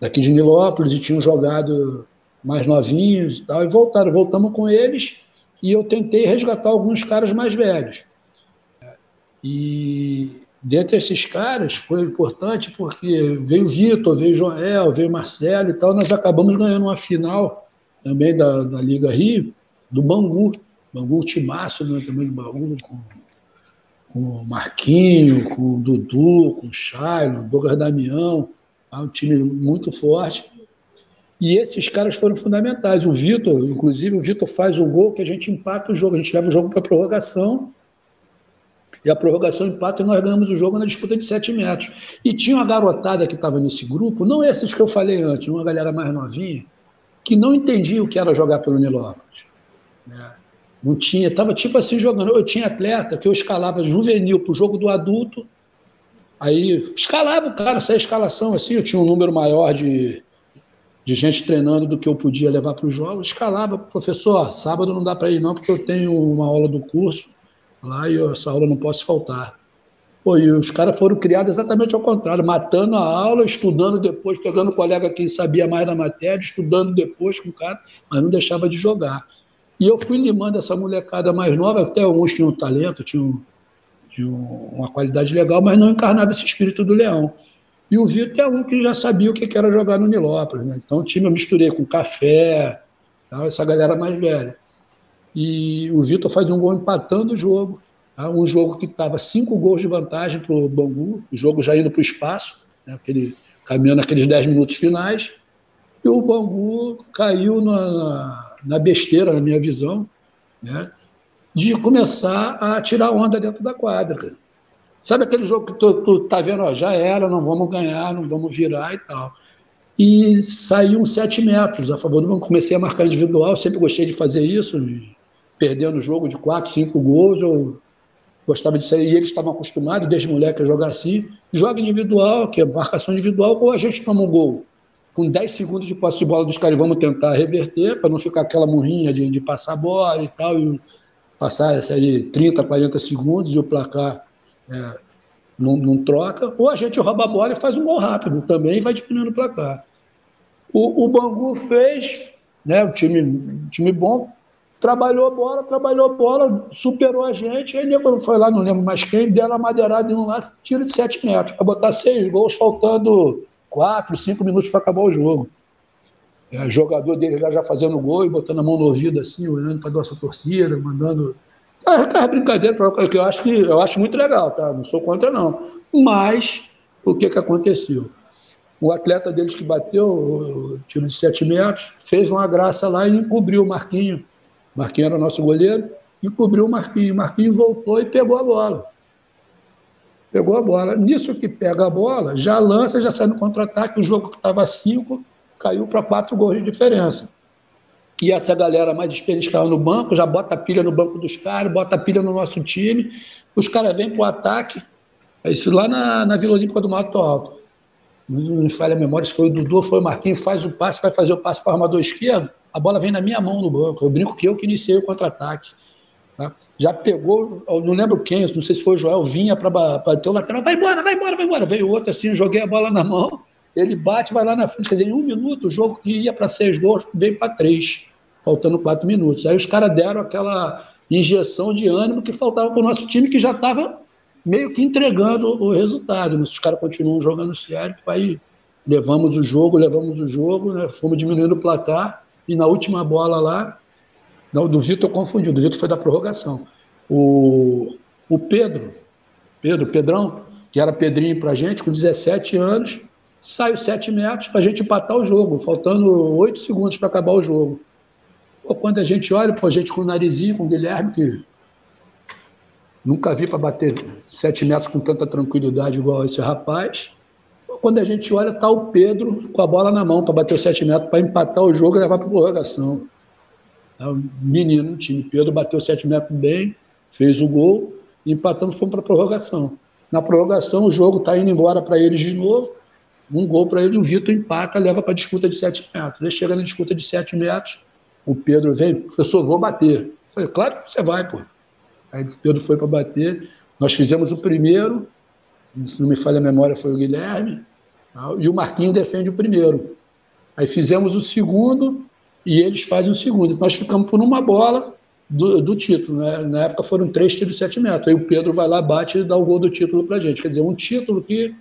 daqui de Nilópolis e tinham jogado mais novinhos e tal, e voltaram. Voltamos com eles e eu tentei resgatar alguns caras mais velhos. E dentre esses caras foi importante porque veio Vitor, veio Joel, veio Marcelo e tal. Nós acabamos ganhando uma final também da, da Liga Rio, do Bangu. Bangu Timaço, né, também do Bangu, com, com o Marquinho, com o Dudu, com o Shailon, Douglas Damião. É um time muito forte. E esses caras foram fundamentais. O Vitor, inclusive, o Vitor faz o gol que a gente empata o jogo. A gente leva o jogo para a prorrogação. E a prorrogação empata e nós ganhamos o jogo na disputa de 7 metros. E tinha uma garotada que estava nesse grupo, não esses que eu falei antes, uma galera mais novinha, que não entendia o que era jogar pelo Nilópolis. Né? Não tinha, estava tipo assim jogando. Eu tinha atleta que eu escalava juvenil para o jogo do adulto, aí escalava o cara, saia escalação assim, eu tinha um número maior de, de gente treinando do que eu podia levar para os jogos, escalava, professor, sábado não dá para ir não, porque eu tenho uma aula do curso lá e essa aula não posso faltar. Pô, e os caras foram criados exatamente ao contrário, matando a aula, estudando depois, pegando o colega que sabia mais da matéria, estudando depois com o cara, mas não deixava de jogar. E eu fui limando essa molecada mais nova, até alguns tinham talento, tinham, tinham uma qualidade legal, mas não encarnava esse espírito do leão. E o Vitor é um que já sabia o que era jogar no Nilópolis. Né? Então o time eu misturei com café, tal, essa galera mais velha. E o Vitor faz um gol empatando o jogo. Tá? Um jogo que estava cinco gols de vantagem para o Bangu, o jogo já indo para o espaço, né? Aquele, caminhando aqueles dez minutos finais. E o Bangu caiu na, na besteira, na minha visão, né? de começar a tirar onda dentro da quadra. Cara. Sabe aquele jogo que tu, tu tá vendo, ó, já era, não vamos ganhar, não vamos virar e tal. E saiu uns sete metros a favor do Comecei a marcar individual, sempre gostei de fazer isso, perdendo o jogo de quatro, cinco gols, eu gostava de sair, e eles estavam acostumados, desde moleque, a jogar assim. Joga individual, que é marcação individual, ou a gente toma um gol. Com 10 segundos de posse de bola dos caras, vamos tentar reverter, para não ficar aquela morrinha de, de passar a bola e tal, e passar essa aí 30, 40 segundos e o placar é, não, não, troca, ou a gente rouba a bola e faz um gol rápido também vai diminuindo o placar. O, o Bangu fez, né, o time, time bom, trabalhou a bola, trabalhou a bola, superou a gente, aí quando foi lá, não lembro mais quem, deram a madeirada em um lá, tiro de 7 metros, para botar seis gols, faltando 4, 5 minutos para acabar o jogo. É, jogador dele já fazendo gol e botando a mão no ouvido assim, olhando para a nossa torcida, mandando ah, tá brincadeira, que eu acho que eu acho muito legal, tá? Não sou contra, não. Mas o que, que aconteceu? O atleta deles que bateu, tiro de 7 metros, fez uma graça lá e encobriu o Marquinho. Marquinho era nosso goleiro, encobriu o Marquinho. O Marquinho voltou e pegou a bola. Pegou a bola. Nisso que pega a bola, já lança, já sai no contra-ataque. O jogo que estava 5 caiu para 4 gols de diferença. E essa galera mais experiente que estava no banco, já bota a pilha no banco dos caras, bota a pilha no nosso time, os caras vêm para o ataque. É isso lá na, na Vila Olímpica do Mato Alto. Não me falha a memória se foi o Dudu, foi o Marquinhos, faz o passe, vai fazer o passe para o armador esquerdo, a bola vem na minha mão no banco. Eu brinco que eu que iniciei o contra-ataque. Tá? Já pegou, não lembro quem, não sei se foi o Joel, vinha para bater o lateral, vai embora, vai embora, vai embora. Veio outro assim, joguei a bola na mão, ele bate, vai lá na frente. Quer dizer, em um minuto, o jogo que ia para seis gols veio para três faltando quatro minutos. Aí os caras deram aquela injeção de ânimo que faltava para o nosso time, que já estava meio que entregando o resultado. Mas os caras continuam jogando sério, aí levamos o jogo, levamos o jogo, né? fomos diminuindo o placar, e na última bola lá, não, do Vitor confundiu, do Vitor foi da prorrogação. O, o Pedro, Pedro, Pedrão, que era Pedrinho para a gente, com 17 anos, saiu 7 metros para a gente empatar o jogo, faltando 8 segundos para acabar o jogo. Quando a gente olha, a gente com o narizinho, com o Guilherme, que nunca vi para bater sete metros com tanta tranquilidade igual esse rapaz. Quando a gente olha, está o Pedro com a bola na mão para bater os sete metros, para empatar o jogo e levar para prorrogação. É um menino no time. Pedro bateu sete metros bem, fez o gol, empatamos, fomos para prorrogação. Na prorrogação, o jogo está indo embora para eles de novo. Um gol para ele, o Vitor empata, leva para a disputa de 7 metros. Ele chega na disputa de 7 metros, o Pedro vem, professor, vou bater. Eu falei, claro que você vai, pô. Aí o Pedro foi para bater. Nós fizemos o primeiro, se não me falha a memória, foi o Guilherme, e o Marquinhos defende o primeiro. Aí fizemos o segundo, e eles fazem o segundo. Nós ficamos por uma bola do, do título. Né? Na época foram três tiros de sete metros. Aí o Pedro vai lá, bate e dá o gol do título para gente. Quer dizer, um título que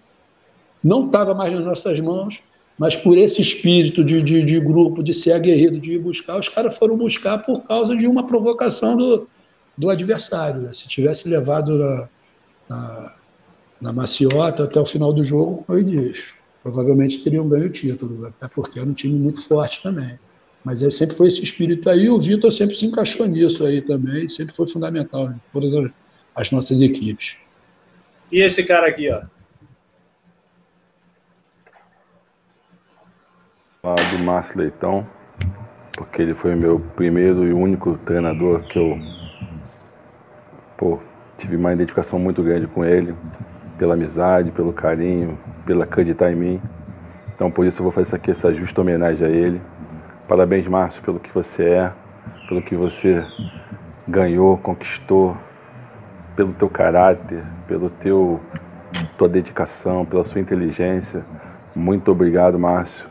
não estava mais nas nossas mãos, mas por esse espírito de, de, de, grupo, de ser aguerrido, de ir buscar, os caras foram buscar por causa de uma provocação do, do adversário. Né? Se tivesse levado na, na, na, maciota até o final do jogo, eu disse, provavelmente teriam ganho o título, até porque era um time muito forte também. Mas ele sempre foi esse espírito aí, o Vitor sempre se encaixou nisso aí também, sempre foi fundamental em todas as, as nossas equipes. E esse cara aqui, ó? Falar do Márcio Leitão, porque ele foi meu primeiro e único treinador que eu pô, tive uma identificação muito grande com ele, pela amizade, pelo carinho, pelo acreditar em mim. Então por isso eu vou fazer aqui, essa justa homenagem a ele. Parabéns, Márcio, pelo que você é, pelo que você ganhou, conquistou, pelo teu caráter, pelo teu tua dedicação, pela sua inteligência. Muito obrigado, Márcio,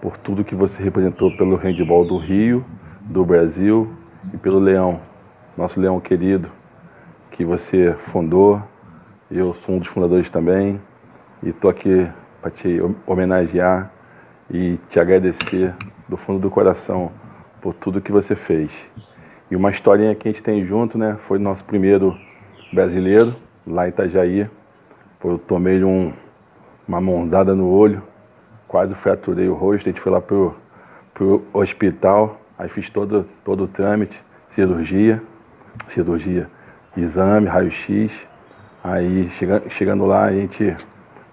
por tudo que você representou pelo handball do Rio, do Brasil e pelo Leão, nosso Leão querido, que você fundou. Eu sou um dos fundadores também e estou aqui para te homenagear e te agradecer do fundo do coração por tudo que você fez. E uma historinha que a gente tem junto, né? Foi nosso primeiro brasileiro, lá em Itajaí. Eu tomei um, uma mãozada no olho, quase fraturei o rosto. A gente foi lá pro, pro hospital, aí fiz todo, todo o trâmite, cirurgia, cirurgia, exame, raio-x. Aí chegando, chegando lá, a gente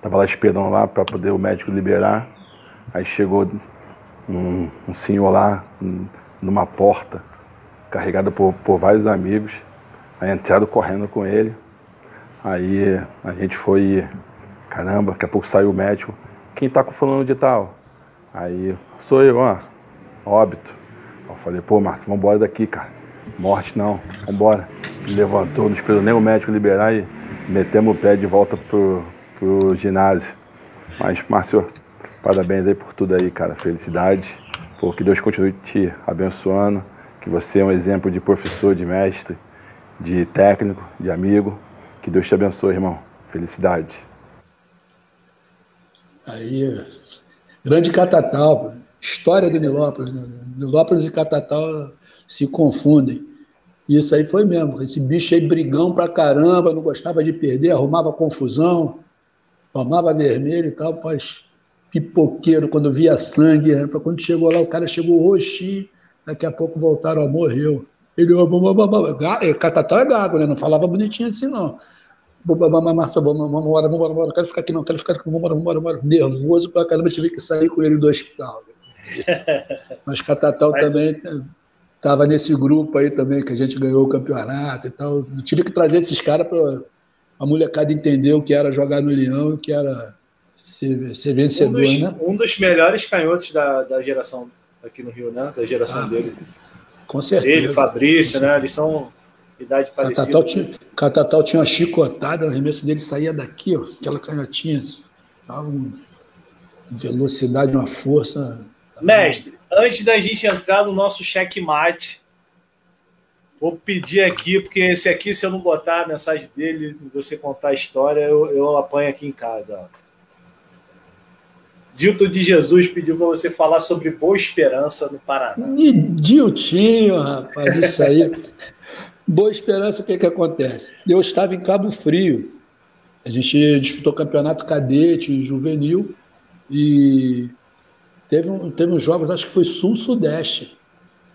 tava lá esperando lá para poder o médico liberar. Aí chegou um, um senhor lá numa porta, carregado por, por vários amigos, aí entraram correndo com ele. Aí a gente foi, caramba, daqui a pouco saiu o médico, quem tá com fulano de tal? Aí, sou eu, ó, óbito. Eu falei, pô, Márcio, vambora daqui, cara. Morte não, vambora. Levantou, não esperou nem o médico liberar e metemos o pé de volta pro, pro ginásio. Mas, Márcio, Parabéns aí por tudo aí, cara. Felicidade. Por que Deus continue te abençoando. Que você é um exemplo de professor, de mestre, de técnico, de amigo. Que Deus te abençoe, irmão. Felicidade. Aí, grande Catatal, história de Nilópolis. Né? Nilópolis e Catatal se confundem. Isso aí foi mesmo. Esse bicho aí brigão pra caramba, não gostava de perder, arrumava confusão, tomava vermelho e tal, mas pipoqueiro, quando via sangue, né? quando chegou lá, o cara chegou roxinho, daqui a pouco voltaram, ó, morreu. Ele, Catatá é gago, né? Não falava bonitinho assim, não. Marta, vamos embora, vamos embora, vamos quero ficar aqui não, quero ficar aqui, vamos embora, vamos embora, nervoso pra caramba, tive que sair com ele do hospital. Mas Catatal Mas... também estava nesse grupo aí também, que a gente ganhou o campeonato e tal. Eu tive que trazer esses caras para a molecada entender o que era jogar no Leão, o que era ser, ser vencedor, um dos, né? Um dos melhores canhotos da, da geração aqui no Rio, né? Da geração ah, dele. Com certeza. Ele, Fabrício, né? Eles são idade parecida. Catatal tinha, Catatal tinha uma chicotada, o arremesso dele saía daqui, ó, aquela canhotinha. Tava uma velocidade, uma força. Mestre, antes da gente entrar no nosso checkmate, vou pedir aqui, porque esse aqui, se eu não botar a mensagem dele, você contar a história, eu, eu apanho aqui em casa. Ó. Dilton de Jesus pediu para você falar sobre Boa Esperança no Paraná. Diltinho, rapaz, isso aí. Boa Esperança, o que, que acontece? Eu estava em Cabo Frio. A gente disputou campeonato cadete juvenil e teve, um, teve uns jogos, acho que foi Sul-Sudeste,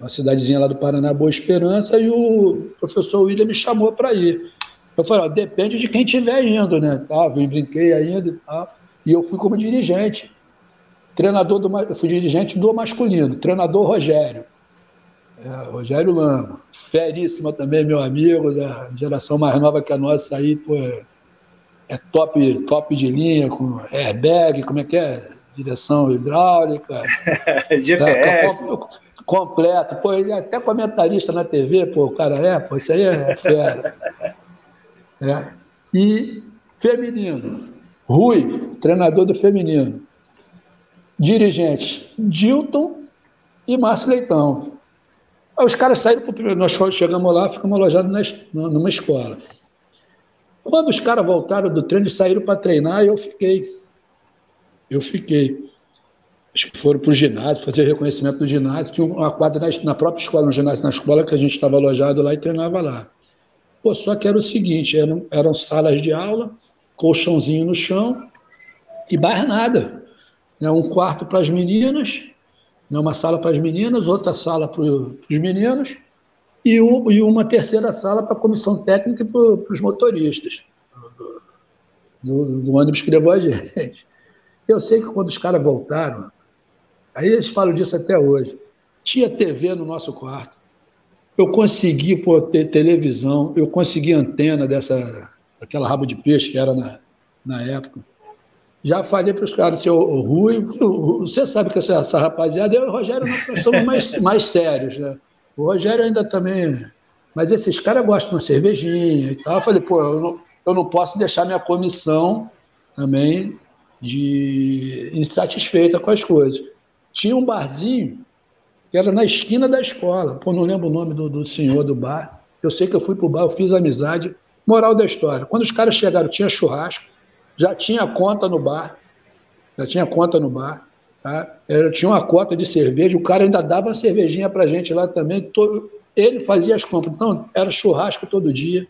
uma cidadezinha lá do Paraná, Boa Esperança, e o professor William me chamou para ir. Eu falei, ó, depende de quem estiver indo, né? Tá, vim, brinquei ainda e tal. E eu fui como dirigente. Treinador do, eu fui dirigente do masculino, treinador Rogério. É, Rogério Lama. Feríssima também, meu amigo, da geração mais nova que a nossa aí, pô, é, é top, top de linha, com airbag, como é que é? Direção hidráulica. GPS. É, completo. Pô, ele é até comentarista na TV, pô, o cara é, pô, isso aí é fera. É. E feminino. Rui, treinador do feminino dirigentes Dilton e Márcio Leitão. Aí os caras saíram para o primeiro. Nós chegamos lá, ficamos alojados numa escola. Quando os caras voltaram do treino e saíram para treinar, eu fiquei. Eu fiquei. Acho que foram para o ginásio, fazer reconhecimento do ginásio. Tinha uma quadra na, na própria escola, um ginásio na escola, que a gente estava alojado lá e treinava lá. Pô, só que era o seguinte: eram, eram salas de aula, colchãozinho no chão e mais nada. Né? Um quarto para as meninas, né? uma sala para as meninas, outra sala para os meninos e, um, e, uma terceira sala para a comissão técnica e para os motoristas do, do, ônibus que levou a gente. Eu sei que quando os caras voltaram, aí eles falam disso até hoje, tinha TV no nosso quarto. Eu consegui pô, ter televisão, eu consegui antena dessa, aquela rabo de peixe que era na, na época. Já falei para os caras, seu Rui, você sabe que essa, essa rapaziada, eu e o Rogério, nós somos mais, mais sérios, né? O Rogério ainda também. Mas esses caras gostam de uma cervejinha e tal. Eu falei, pô, eu não, eu não posso deixar minha comissão também de insatisfeita com as coisas. Tinha um barzinho que era na esquina da escola. Pô, não lembro o nome do, do senhor do bar. Eu sei que eu fui pro bar, eu fiz amizade. Moral da história. Quando os caras chegaram, tinha churrasco, já tinha conta no bar. Já tinha conta no bar. Tá? Eu tinha uma cota de cerveja, o cara ainda dava cervejinha pra gente lá também. Ele fazia as compras. Então, era churrasco todo dia.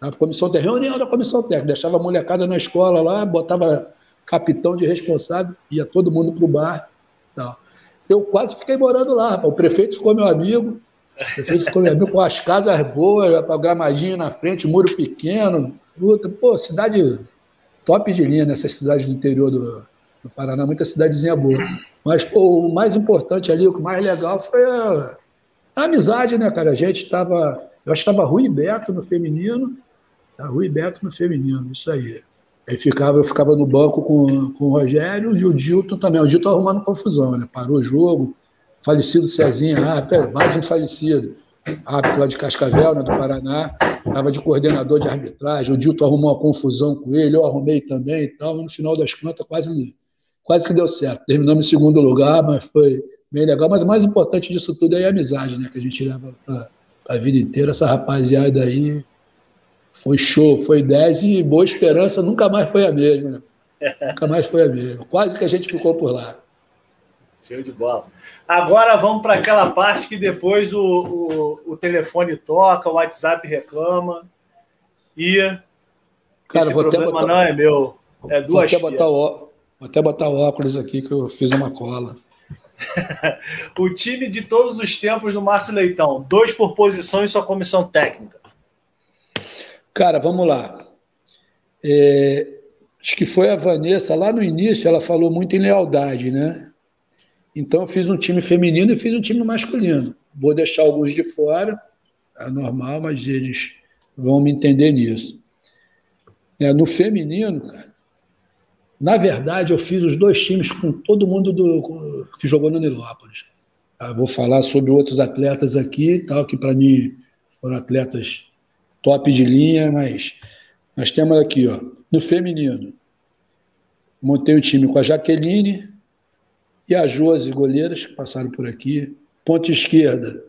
A comissão técnica, reunião da comissão técnica, deixava a molecada na escola lá, botava capitão de responsável, ia todo mundo pro bar. Tal. Eu quase fiquei morando lá, o prefeito ficou meu amigo, o prefeito ficou meu amigo com as casas boas, o gramadinho na frente, muro pequeno, fruta, pô, cidade top de linha nessa cidade do interior do, do Paraná, muita cidadezinha boa. Mas pô, o mais importante ali, o mais legal foi a, a amizade, né, cara? A gente estava. Eu acho que estava Rui Beto no feminino. Tá, Rui Beto no feminino, isso aí. Aí ficava, eu ficava no banco com, com o Rogério e o Dilton também. O Dilton arrumando confusão, né? Parou o jogo. Falecido Cezinha, ah, pera, mais um falecido. Árbitro lá de Cascavel, né, do Paraná. Estava de coordenador de arbitragem. O Dilton arrumou uma confusão com ele, eu arrumei também e tal. no final das contas, quase quase que deu certo. Terminamos em segundo lugar, mas foi bem legal. Mas o mais importante disso tudo é a amizade, né? Que a gente leva para a vida inteira. Essa rapaziada aí foi show, foi 10 e Boa Esperança nunca mais foi a mesma. Né? nunca mais foi a mesma. Quase que a gente ficou por lá. Show de bola. Agora vamos para aquela parte que depois o, o, o, telefone toca, o WhatsApp reclama. E Cara, esse problema botar, não é meu. É duas vou até botar o, Vou até botar o óculos aqui que eu fiz uma cola. o time de todos os tempos do Márcio Leitão, dois por posição e sua comissão técnica. Cara, vamos lá. É, acho que foi a Vanessa, lá no início, ela falou muito em lealdade, né? Então eu fiz um time feminino e fiz um time masculino. Vou deixar alguns de fora, é normal, mas eles vão me entender nisso. É, no feminino, cara, na verdade, eu fiz os dois times com todo mundo do, que jogou no Nilópolis. Ah, vou falar sobre outros atletas aqui, tal, que para mim foram atletas top de linha, mas nós temos aqui, ó, no feminino, montei o um time com a Jaqueline e a Josi, goleiras, que passaram por aqui. Ponta esquerda,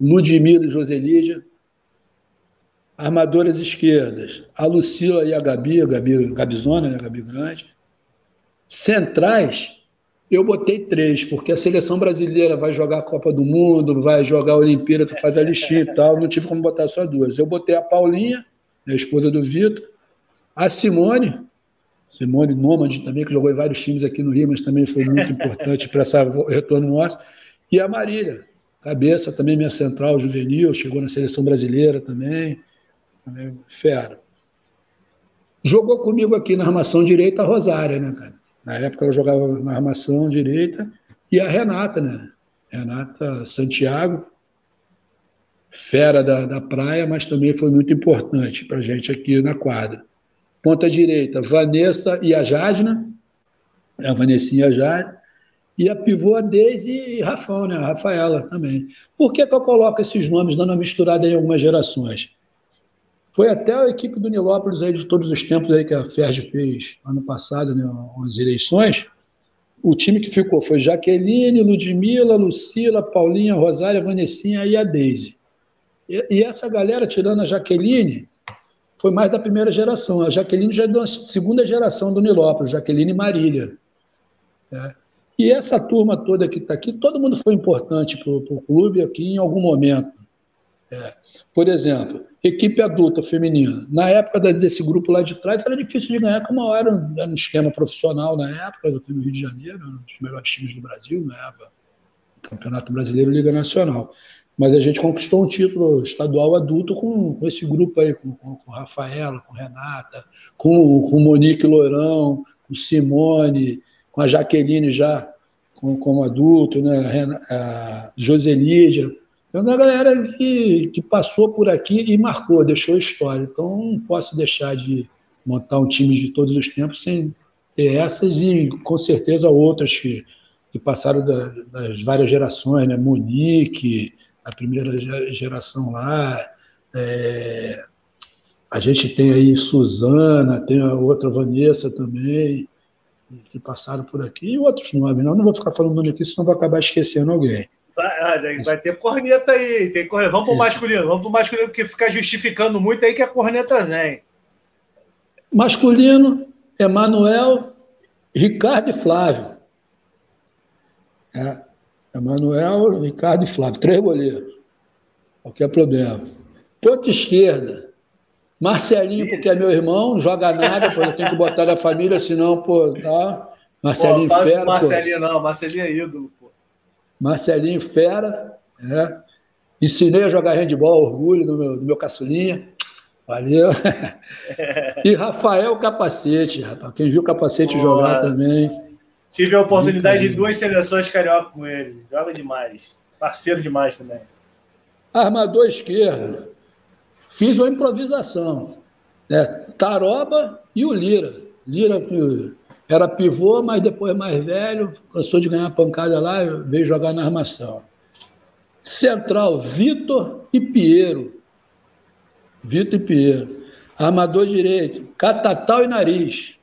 Ludmila e Joselídia. Armadoras esquerdas, a Lucila e a Gabi, a Gabi Gabizona, né, a Gabi Grande. Centrais, eu botei três, porque a seleção brasileira vai jogar a Copa do Mundo, vai jogar a Olimpíada, tu faz a listinha e tal, não tive como botar só duas. Eu botei a Paulinha, a esposa do Vitor, a Simone, Simone Nômade também, que jogou em vários times aqui no Rio, mas também foi muito importante para esse retorno nosso, e a Marília, cabeça também minha central juvenil, chegou na seleção brasileira também, também fera. Jogou comigo aqui na armação direita a Rosária, né, cara? Na época ela jogava na armação direita. E a Renata, né? Renata Santiago, fera da, da praia, mas também foi muito importante para a gente aqui na quadra. Ponta direita, Vanessa e a Jadna, a Vanessinha e a Jadna, e a pivô a Deise e Rafão, né? a Rafaela também. Por que, que eu coloco esses nomes dando uma misturada em algumas gerações? Foi até a equipe do Nilópolis aí de todos os tempos aí que a Ferdi fez ano passado, né, as eleições. o time que ficou foi Jaqueline, Ludmila, Lucila, Paulinha, Rosária, Vanessinha e a Deise. E, e, essa galera, tirando a Jaqueline, foi mais da primeira geração. A Jaqueline já é da segunda geração do Nilópolis, Jaqueline Marília. É. E essa turma toda que está aqui, todo mundo foi importante para o clube aqui em algum momento. É. Por exemplo, equipe adulta feminina. Na época desse grupo lá de trás, era difícil de ganhar, como era no esquema profissional na época, do Rio de Janeiro, um dos melhores times do Brasil, ganhava Campeonato Brasileiro Liga Nacional. Mas a gente conquistou um título estadual adulto com, com esse grupo aí, com, com, com Rafaela, com Renata, com, com Monique Lourão, com Simone, com a Jaqueline já como, como adulto, né? a Joselídia. É uma galera que, que passou por aqui e marcou, deixou história. Então não posso deixar de montar um time de todos os tempos sem ter essas e com certeza outras que, que passaram da, das várias gerações, né? Monique, a primeira geração lá. É, a gente tem aí Suzana, tem a outra Vanessa também, que passaram por aqui, e outros nomes. Não, não vou ficar falando nome aqui, senão vou acabar esquecendo alguém. Vai, vai ter corneta aí. Tem corneta. Vamos para o masculino, vamos para o masculino, porque fica justificando muito aí que a corneta vem. Masculino, Emanuel, Ricardo e Flávio. É. Emanuel, Ricardo e Flávio, três goleiros. Qualquer problema. Ponta esquerda, Marcelinho, porque é meu irmão, não joga nada, pois eu tenho que botar na família, senão, pô, tá. Marcelinho pô, Fera. Marcelinho pô. não, Marcelinho é ídolo, pô. Marcelinho Fera, é. Ensinei a jogar handball, orgulho do meu, do meu caçulinha. Valeu. e Rafael Capacete, rapaz. Quem viu o Capacete Boa. jogar também. Tive a oportunidade de duas seleções carioca com ele. Joga demais. Parceiro demais também. Armador esquerdo. Fiz uma improvisação. Né? Taroba e o Lira. Lira era pivô, mas depois mais velho, cansou de ganhar pancada lá, veio jogar na armação. Central, Vitor e Piero. Vitor e Piero. Armador direito, Catatal e Nariz.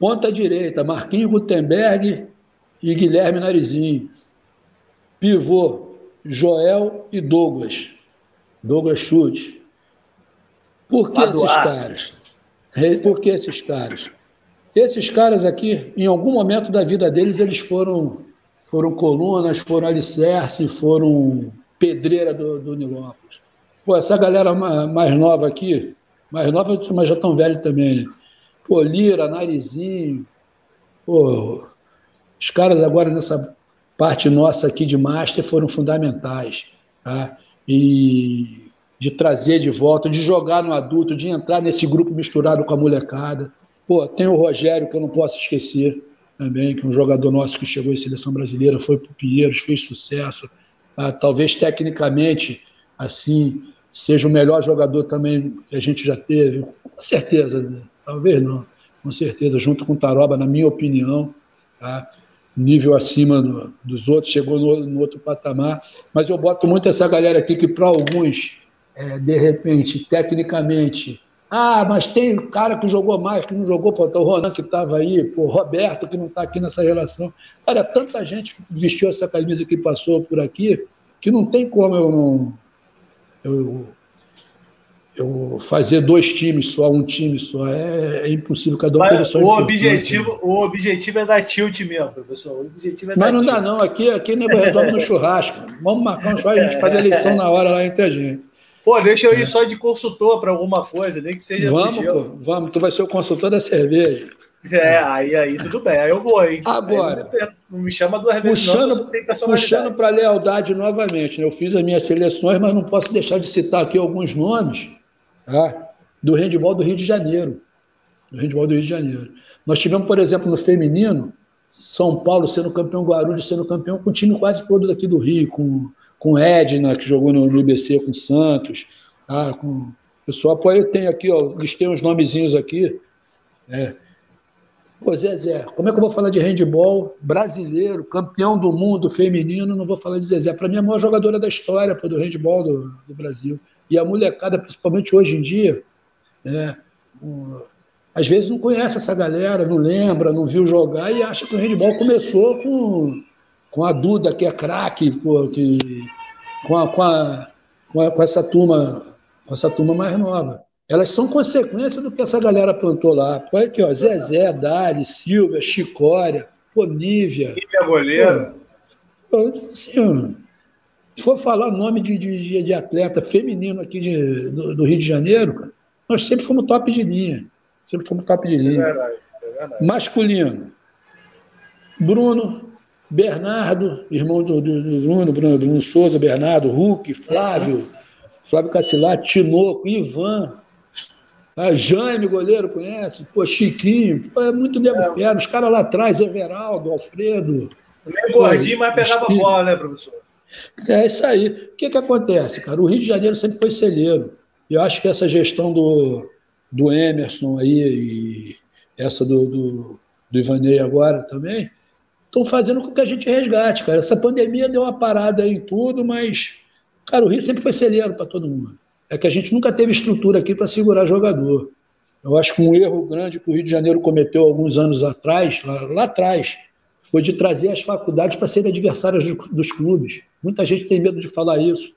Ponta direita, Marquinhos Gutenberg e Guilherme Narizinho. Pivô, Joel e Douglas. Douglas Chute. Por que esses caras? Por que esses caras? Esses caras aqui, em algum momento da vida deles, eles foram, foram colunas, foram alicerce, foram pedreira do, do Nilópolis. Pô, essa galera mais nova aqui, mais nova, mas já tão velho também, né? Pô, Lira, Narizinho. Pô, os caras agora nessa parte nossa aqui de Master foram fundamentais. Tá? E de trazer de volta, de jogar no adulto, de entrar nesse grupo misturado com a molecada. Pô, tem o Rogério, que eu não posso esquecer também, que é um jogador nosso que chegou em seleção brasileira, foi para o Pinheiros, fez sucesso. Ah, talvez tecnicamente, assim, seja o melhor jogador também que a gente já teve, com certeza. Né? Talvez não, com certeza, junto com o Taroba, na minha opinião, tá? nível acima do, dos outros, chegou no, no, outro patamar. Mas eu boto muito essa galera aqui que, para alguns, é, de repente, tecnicamente, ah, mas tem cara que jogou mais, que não jogou, pô, o Ronan que estava aí, pô, Roberto que não está aqui nessa relação. Cara, tanta gente que vestiu essa camisa que passou por aqui, que não tem como eu não. Eu, eu fazer dois times só, um time só, é, é impossível. Cada um Mas, o objetivo, o objetivo é dar tilt mesmo, professor. O objetivo é Mas não tilt. dá, não. Aqui, aqui nego resolve no churrasco. Vamos marcar um churrasco e a gente fazer a eleição na hora lá entre a gente. Pô, deixa eu ir é. só de consultor para alguma coisa, nem que seja. Vamos, pô, vamos. Tu vai ser o consultor da cerveja. É, aí, aí tudo bem, aí eu vou, hein? Agora, não, me chama duas vezes, puxando, não, Puxando para a lealdade novamente, né? eu fiz as minhas seleções, mas não posso deixar de citar aqui alguns nomes tá? do handball do Rio de Janeiro. Do handball do Rio de Janeiro. Nós tivemos, por exemplo, no feminino, São Paulo sendo campeão, Guarulhos sendo campeão, com o time quase todo daqui do Rio, com, com Edna, que jogou no, no IBC com Santos, tá? com pessoal. Pô, eu tenho aqui, ó, listei uns nomezinhos aqui. É. Pô, Zé, Zé, como é que eu vou falar de handball brasileiro, campeão do mundo feminino? Não vou falar de Zezé. Para mim, é a maior jogadora da história pô, do handball do, do Brasil. E a molecada, principalmente hoje em dia, é, às vezes não conhece essa galera, não lembra, não viu jogar e acha que o handball começou com, com a Duda, que é craque, que, com, a, com, a, com, a, com essa turma, com essa turma mais nova. Elas são consequência do que essa galera plantou lá. Olha aqui, ó, Zezé, Dali, Silvia, Chicória, Ponívia. Nívia goleiro. Assim, se for falar nome de, de, de atleta feminino aqui de, do, do, Rio de Janeiro, cara, nós sempre fomos top de linha. Sempre fomos top de linha. É verdade, é verdade. Masculino. Bruno, Bernardo, irmão do, do, do Bruno, Bruno, Bruno Souza, Bernardo, Hulk, Flávio, Flávio Cacilar, Tinoco, Ivan, a Jaime, goleiro, conhece? Pô, Chiquinho, pô, é muito nego é. fera. Os caras lá atrás, Everaldo, Alfredo. Meio gordinho, mas pegava a bola, né, professor? É isso aí. O que, que acontece, cara? O Rio de Janeiro sempre foi celeiro. E eu acho que essa gestão do, do Emerson aí e essa do, do, do Ivanei agora também estão fazendo com que a gente resgate, cara. Essa pandemia deu uma parada aí em tudo, mas, cara, o Rio sempre foi celeiro para todo mundo. É que a gente nunca teve estrutura aqui para segurar jogador. Eu acho que um erro grande que o Rio de Janeiro cometeu alguns anos atrás, lá, lá atrás, foi de trazer as faculdades para serem adversárias dos clubes. Muita gente tem medo de falar isso.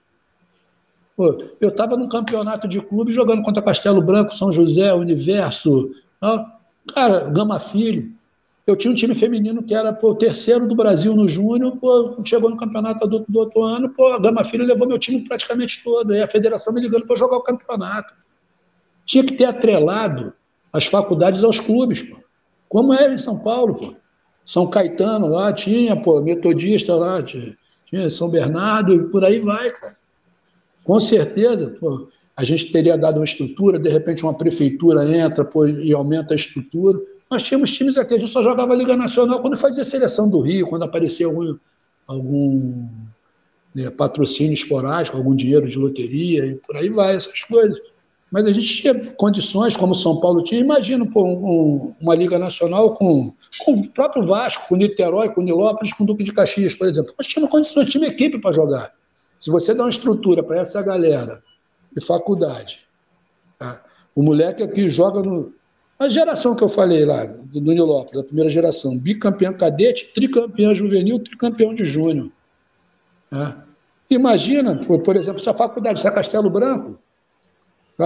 Pô, eu estava num campeonato de clube jogando contra Castelo Branco, São José, Universo, ó, cara, Gama Filho. Eu tinha um time feminino que era pô, o terceiro do Brasil no Júnior, pô, chegou no campeonato adulto do outro ano, pô, a Gama Filho levou meu time praticamente todo, e a federação me ligando para jogar o campeonato. Tinha que ter atrelado as faculdades aos clubes, pô. como era em São Paulo, pô. São Caetano lá tinha, pô, metodista lá, tinha, tinha São Bernardo, e por aí vai, cara. Com certeza, pô, a gente teria dado uma estrutura, de repente uma prefeitura entra pô, e aumenta a estrutura. Nós tínhamos times aqui, a gente só jogava Liga Nacional quando fazia seleção do Rio, quando aparecia algum, algum né, patrocínio esporádico, algum dinheiro de loteria, e por aí vai, essas coisas. Mas a gente tinha condições, como São Paulo tinha. Imagina pô, um, uma Liga Nacional com, com o próprio Vasco, com Niterói, com Nilópolis, com Duque de Caxias, por exemplo. Nós tínhamos condições, tinha equipe para jogar. Se você dá uma estrutura para essa galera de faculdade, tá? o moleque aqui joga no. A geração que eu falei lá, do Nilópolis, da primeira geração, bicampeão cadete, tricampeão juvenil, tricampeão de júnior. Tá? Imagina, por, por exemplo, se a faculdade, se a Castelo Branco,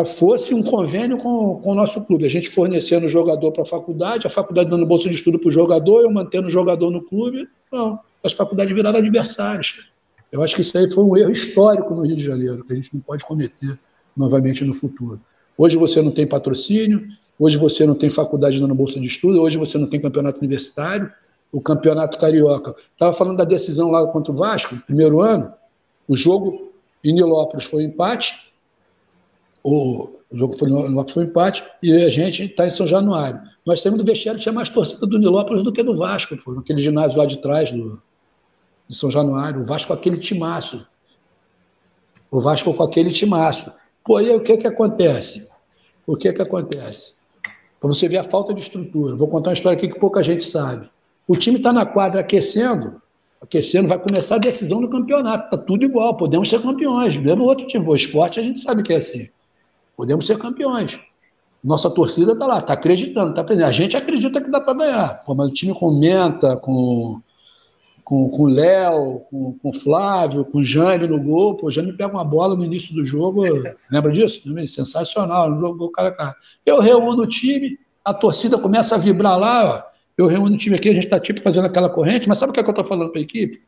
fosse um convênio com, com o nosso clube. A gente fornecendo jogador para a faculdade, a faculdade dando bolsa de estudo para o jogador, eu mantendo o jogador no clube. Não, as faculdades viraram adversários. Eu acho que isso aí foi um erro histórico no Rio de Janeiro, que a gente não pode cometer novamente no futuro. Hoje você não tem patrocínio, hoje você não tem faculdade dando bolsa de estudo, hoje você não tem campeonato universitário, o campeonato carioca. Estava falando da decisão lá contra o Vasco, primeiro ano, o jogo em Nilópolis foi um empate, o, jogo foi no foi empate e a gente está em São Januário. Nós temos do vestiário tinha mais torcida do Nilópolis do que do Vasco, pô, naquele ginásio lá de trás do, de São Januário. O Vasco com aquele timaço. O Vasco com aquele timaço. Pô, aí o que que acontece? O que que acontece? Para você ver a falta de estrutura. Vou contar uma história aqui que pouca gente sabe. O time está na quadra aquecendo, aquecendo, vai começar a decisão do campeonato. Está tudo igual, podemos ser campeões. Mesmo outro time, o esporte a gente sabe que é assim. Podemos ser campeões. Nossa torcida está lá, está acreditando, está aprendendo. A gente acredita que dá para ganhar. Pô, mas o time com Menta, com com, com o Léo, com, com o Flávio, com o Jânio no gol. Pô, o Jânio pega uma bola no início do jogo, lembra disso? Sensacional, jogo cara a cara. Eu reúno o time, a torcida começa a vibrar lá, ó. eu reúno o time aqui, a gente está tipo fazendo aquela corrente, mas sabe o que, é que eu estou falando para a equipe?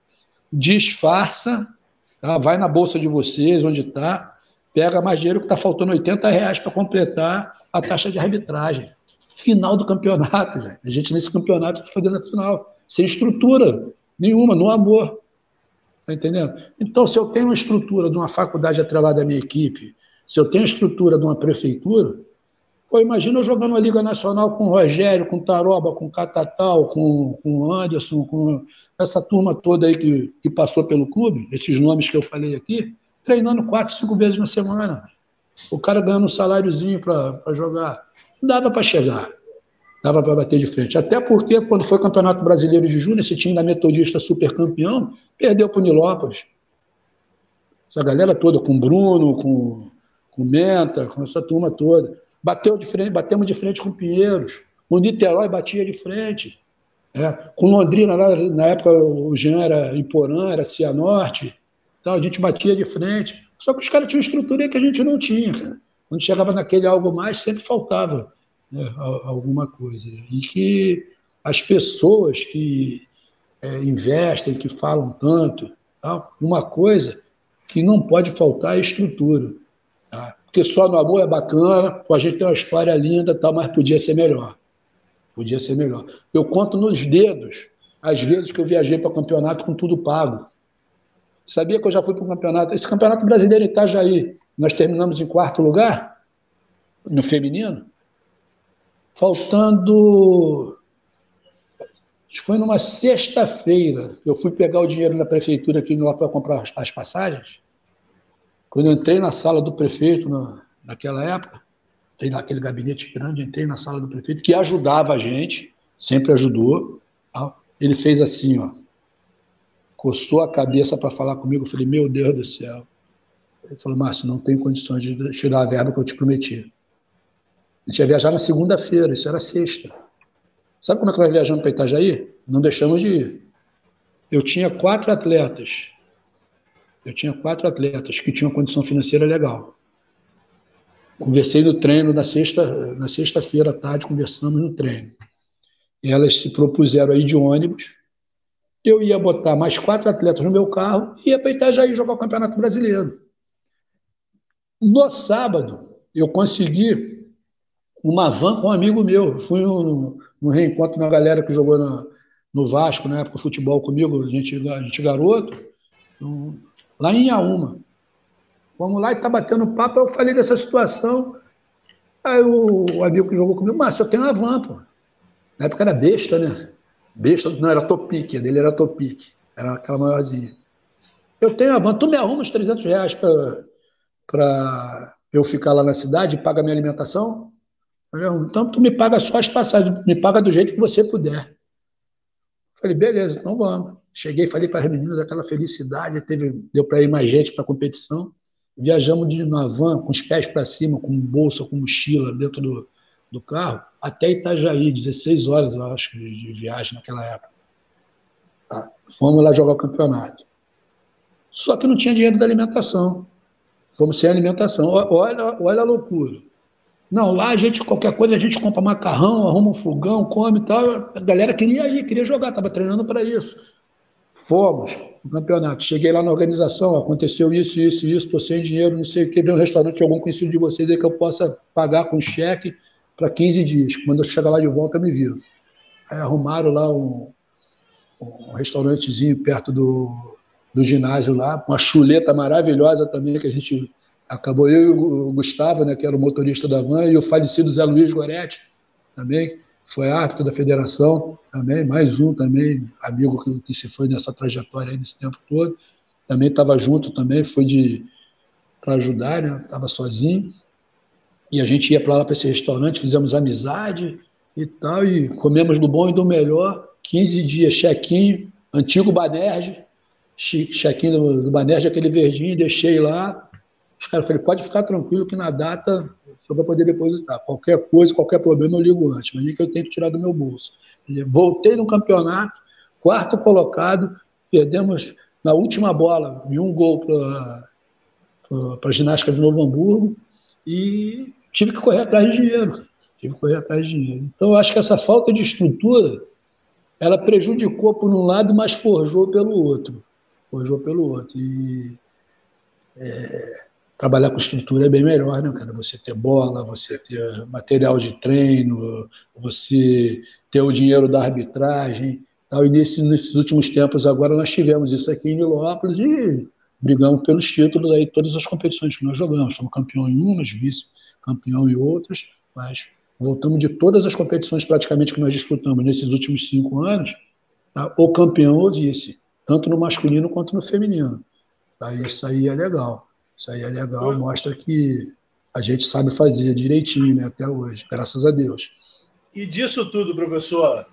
Disfarça, tá? vai na bolsa de vocês, onde está, pega mais dinheiro que está faltando 80 reais para completar a taxa de arbitragem. Final do campeonato, gente. A gente nesse campeonato está fazendo a final, sem estrutura nenhuma, no amor. Está entendendo? Então, se eu tenho uma estrutura de uma faculdade atrelada à minha equipe, se eu tenho a estrutura de uma prefeitura, pô, imagina eu jogando uma Liga Nacional com o Rogério, com o Taroba, com o Catatal, com, com o Anderson, com essa turma toda aí que, que passou pelo clube, esses nomes que eu falei aqui, treinando quatro, cinco vezes na semana. O cara ganhando um saláriozinho para jogar. Não dava para chegar. Dava para bater de frente. Até porque, quando foi o Campeonato Brasileiro de Júnior, esse time da Metodista super campeão perdeu para o Nilópolis. Essa galera toda, com Bruno, com, com Menta, com essa turma toda. Bateu de frente, batemos de frente com Pinheiros. O Niterói batia de frente. É. Com Londrina, lá, na época o Jean era em Porã, era Cianorte. Então a gente batia de frente. Só que os caras tinham estrutura que a gente não tinha. Cara. Quando chegava naquele algo mais, sempre faltava né, alguma coisa. E que as pessoas que é, investem, que falam tanto, tá? uma coisa que não pode faltar é estrutura. Tá? Porque só no amor é bacana, a gente tem uma história linda, tá, mas podia ser melhor. Podia ser melhor. Eu conto nos dedos as vezes que eu viajei para campeonato com tudo pago. Sabia que eu já fui para o campeonato? Esse campeonato brasileiro em Itajaí, nós terminamos em quarto lugar no feminino, faltando foi numa sexta-feira. Eu fui pegar o dinheiro na prefeitura aqui lá para comprar as passagens. Quando eu entrei na sala do prefeito, na, naquela época, entrei naquele gabinete grande, entrei na sala do prefeito, que ajudava a gente, sempre ajudou. Ele fez assim, ó, coçou a cabeça para falar comigo. Eu falei, meu Deus do céu. Ele falou, Márcio, não tem condições de tirar a verba que eu te prometi. A gente ia viajar na segunda-feira, isso era sexta. Sabe como é que nós viajamos para Itajaí? Não deixamos de ir. Eu tinha quatro atletas. Eu tinha quatro atletas que tinham condição financeira legal. Conversei no treino na sexta, na sexta-feira à tarde, conversamos no treino. Elas se propuseram aí de ônibus. Eu ia botar mais quatro atletas no meu carro e ia para Itajaí jogar o Campeonato Brasileiro. No sábado, eu consegui uma van com um amigo meu. Fui no, no reencontro na galera que jogou na, no Vasco, na época, futebol comigo, a gente, a gente garoto, lá em Iaúma. Vamos lá e tá batendo papo, eu falei dessa situação. Aí o, o amigo que jogou comigo, mas eu tenho uma van, pô. Na época era besta, né? Besta, não, era Topic, a dele era Topic, era aquela maiorzinha. Eu tenho a van, tu me arruma os 300 reais para eu ficar lá na cidade e paga minha alimentação? Então tu me paga só as passagens, me paga do jeito que você puder. Falei, beleza, então vamos. Cheguei, falei para as meninas aquela felicidade, teve, deu para ir mais gente para a competição. Viajamos de uma van com os pés para cima, com bolsa, com mochila dentro do, do carro, até Itajaí, 16 horas, eu acho, de, viagem naquela época. Tá. Fomos lá jogar o campeonato. Só que não tinha dinheiro da alimentação. Fomos sem alimentação. Olha, olha a loucura. Não, lá a gente, qualquer coisa, a gente compra macarrão, arruma um fogão, come e tal. A galera queria ir, queria jogar, estava treinando para isso. Fomos no campeonato. Cheguei lá na organização, aconteceu isso, isso, isso, estou sem dinheiro, não sei o que, vem um restaurante, algum conhecido de vocês aí que eu possa pagar com cheque para 15 dias. Quando eu chegar lá de volta, me viram. Aí arrumaram lá um, um restaurantezinho perto do, do ginásio lá, uma chuleta maravilhosa também que a gente acabou eu e o Gustavo, né, que era o motorista da van, e o falecido Zé Luiz Goretti, também, foi árbitro da federação, também, mais um também, amigo que, que se foi nessa trajetória aí nesse tempo todo, também estava junto também, foi de para ajudar, né, estava sozinho, e a gente ia para lá para esse restaurante, fizemos amizade e tal, e comemos do bom e do melhor, 15 dias, chequinho, antigo Banerje, chequinho do, do Banerje, aquele verdinho, deixei lá, os caras falaram, pode ficar tranquilo que na data só vai poder depositar. Qualquer coisa, qualquer problema eu ligo antes, mas nem que eu tenho que tirar do meu bolso. Voltei no campeonato, quarto colocado, perdemos na última bola de um gol para a ginástica de Novo Hamburgo e tive que correr atrás de dinheiro. Tive que correr atrás de dinheiro. Então, eu acho que essa falta de estrutura ela prejudicou por um lado, mas forjou pelo outro. Forjou pelo outro. E é, trabalhar com estrutura é bem melhor, né, cara? Você ter bola, você ter material de treino, você ter o dinheiro da arbitragem. Tal. E nesse, nesses últimos tempos agora nós tivemos isso aqui em Nilópolis e brigamos pelos títulos aí todas as competições que nós jogamos. Somos campeão em umas, vice-campeão em outras, mas voltamos de todas as competições praticamente que nós disputamos nesses últimos cinco anos, tá? ou campeão vice, tanto no masculino quanto no feminino. Tá? Isso aí é legal. Isso aí é legal, mostra que a gente sabe fazer direitinho, né, até hoje, graças a Deus. E disso tudo, professor,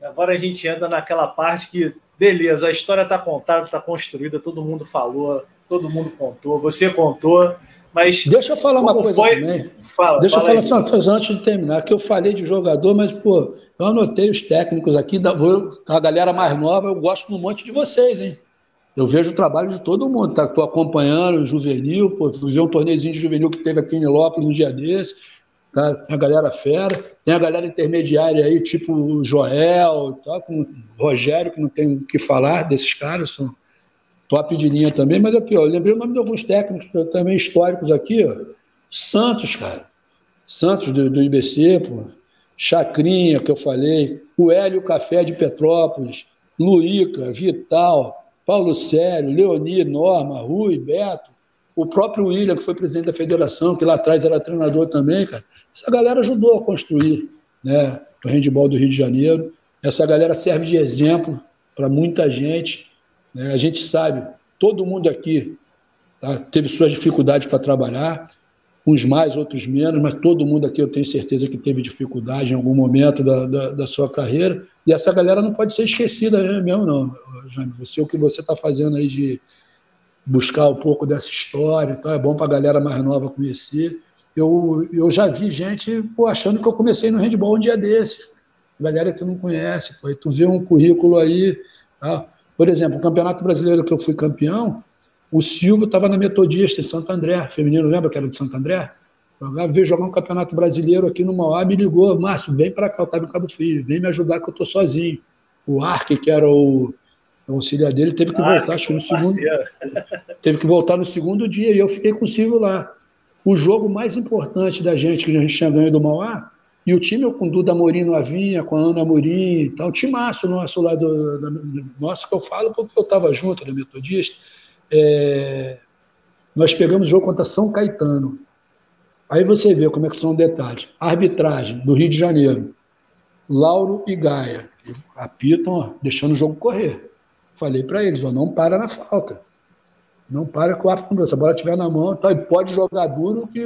agora a gente entra naquela parte que, beleza, a história está contada, está construída, todo mundo falou, todo mundo contou, você contou, Mas Deixa eu falar uma coisa foi- também. Fala, Deixa fala eu falar aí. só uma coisa antes de terminar, que eu falei de jogador, mas, pô, eu anotei os técnicos aqui, a galera mais nova, eu gosto um monte de vocês, hein? Eu vejo o trabalho de todo mundo, tá? Tô acompanhando o juvenil, pô, ver um torneizinho de juvenil que teve aqui em Nilópolis no dia desse, tá? Tem a galera fera, tem a galera intermediária aí, tipo o Joel, tá? com o Rogério, que não tem o que falar desses caras, são top de linha também, mas aqui, ó, eu lembrei o nome de alguns técnicos também históricos aqui, ó. Santos, cara. Santos do, do IBC, pô. Chacrinha, que eu falei. O Hélio Café de Petrópolis. Luíca, Vital, Paulo Sério, Leoni, Norma, Rui, Beto. O próprio William, que foi presidente da federação, que lá atrás era treinador também, cara. Essa galera ajudou a construir né, o handball do Rio de Janeiro. Essa galera serve de exemplo para muita gente. Né? A gente sabe, todo mundo aqui tá, teve suas dificuldades para trabalhar uns mais, outros menos, mas todo mundo aqui eu tenho certeza que teve dificuldade em algum momento da, da, da sua carreira, e essa galera não pode ser esquecida né, mesmo, não, Jaime. Você, o que você está fazendo aí de buscar um pouco dessa história, então é bom para a galera mais nova conhecer. Eu, eu já vi gente pô, achando que eu comecei no handball um dia desses, galera que não conhece, pô, tu vê um currículo aí, tá? Por exemplo, o Campeonato Brasileiro que eu fui campeão, o Silvio estava na Metodista, em Santo André, feminino, lembra que era de Santo André? Jogava, veio jogar um campeonato brasileiro aqui no Mauá, me ligou, Márcio, vem para cá, eu estava em Cabo Frio, vem me ajudar que eu estou sozinho. O Arque, que era o, o auxiliar dele, teve que Ah, voltar, acho que no segundo, teve que voltar no segundo dia, e eu fiquei com o Silvio lá. O jogo mais importante da gente, que a gente tinha ganho do Mauá, e o time eu com Duda Amorim no Avinha, com a Ana Amorim, então, o timaço nosso lá, do, nosso que eu falo porque eu estava junto da Metodista, é, nós pegamos o jogo contra São Caetano. Aí você vê como é que são detalhes. Arbitragem do Rio de Janeiro. Lauro e Gaia. Apitam, ó, deixando o jogo correr. Falei para eles, ó, não para na falta. Não para que o árbitro, se a bola estiver na mão, tá, pode jogar duro que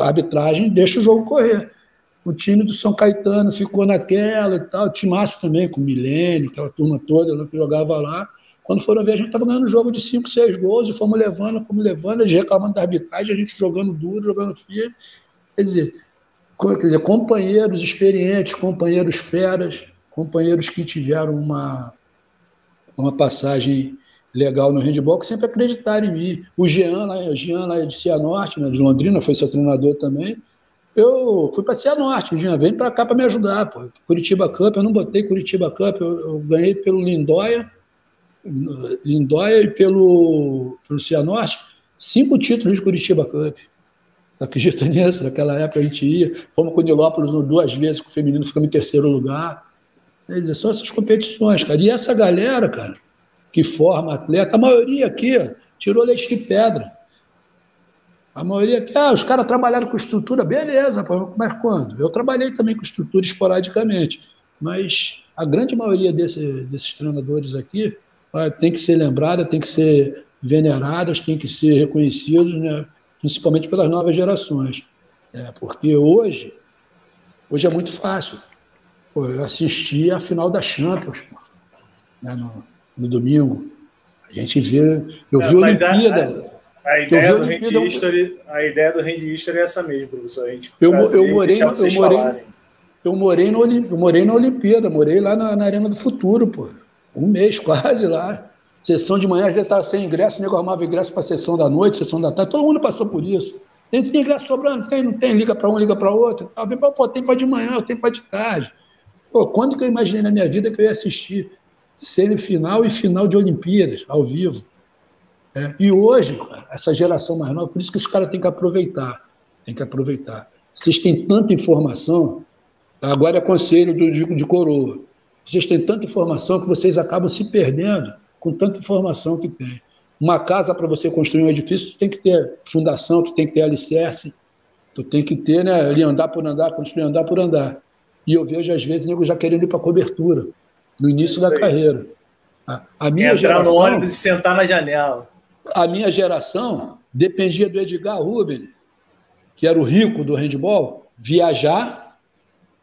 a arbitragem deixa o jogo correr. O time do São Caetano ficou naquela e tal, o timaço também, com o Milênio, aquela turma toda que jogava lá. Quando foram ver, a gente estava ganhando jogo de 5, 6 gols e fomos levando, fomos levando, eles reclamando da arbitragem, a gente jogando duro, jogando firme. Quer dizer, quer dizer, companheiros experientes, companheiros feras, companheiros que tiveram uma, uma passagem legal no handball, que sempre acreditaram em mim. O Jean, lá, o Jean lá de Cianorte, né, de Londrina, foi seu treinador também. Eu fui para Cianorte, Jean, vem para cá para me ajudar. Pô. Curitiba Cup, eu não botei Curitiba Cup, eu, eu ganhei pelo Lindóia, Lindóia e pelo, pelo Cianorte, cinco títulos de Curitiba Cup. Acredita nisso? Naquela época a gente ia. Fomos com o Nilópolis duas vezes, com o feminino ficamos em terceiro lugar. São essas competições, cara. E essa galera, cara, que forma atleta, a maioria aqui ó, tirou leite de pedra. A maioria aqui, ah, os caras trabalharam com estrutura, beleza, pô, mas quando? Eu trabalhei também com estrutura esporadicamente, mas a grande maioria desse, desses treinadores aqui ah, tem que ser lembrada, tem que ser veneradas, tem que ser reconhecidos, né, principalmente pelas novas gerações. É, porque hoje, hoje é muito fácil. Pô, eu assisti a final da Champions, pô, né, no, no domingo. A gente vê. Eu É, vi a- Olimpíada. A Eu ideia, do a History, a ideia do Hand History é essa mesmo, professor. A gente Eu eu morei- eu morei- falarem. Eu morei, no, eu morei na Olimpíada, morei lá na, na Arena do Futuro, pô. Um mês quase lá. Sessão de manhã, já estava sem ingresso, o nego arrumava ingresso para sessão da noite, sessão da tarde, todo mundo passou por isso. Tem, tem ingresso sobrando? Tem, não tem? Liga para um, liga para outro. Tal. Pô, tem para de manhã, eu tenho para de tarde. Pô, quando que eu imaginei na minha vida que eu ia assistir semifinal e final de Olimpíadas, ao vivo? É, E hoje, essa geração mais nova, por isso que os caras têm que aproveitar. Tem que aproveitar. Vocês têm tanta informação, agora é conselho do, de, de coroa. Vocês têm tanta informação que vocês acabam se perdendo com tanta informação que tem. Uma casa, para você construir um edifício, tu tem que ter fundação, tu tem que ter alicerce, tu tem que ter, né, ali andar por andar, construir andar por andar. E eu vejo, às vezes, nego já querendo ir para cobertura, no início Isso da carreira. A, a minha Entrar geração, no ônibus e sentar na janela. A minha geração dependia do Edgar Rubin, que era o rico do handball, viajar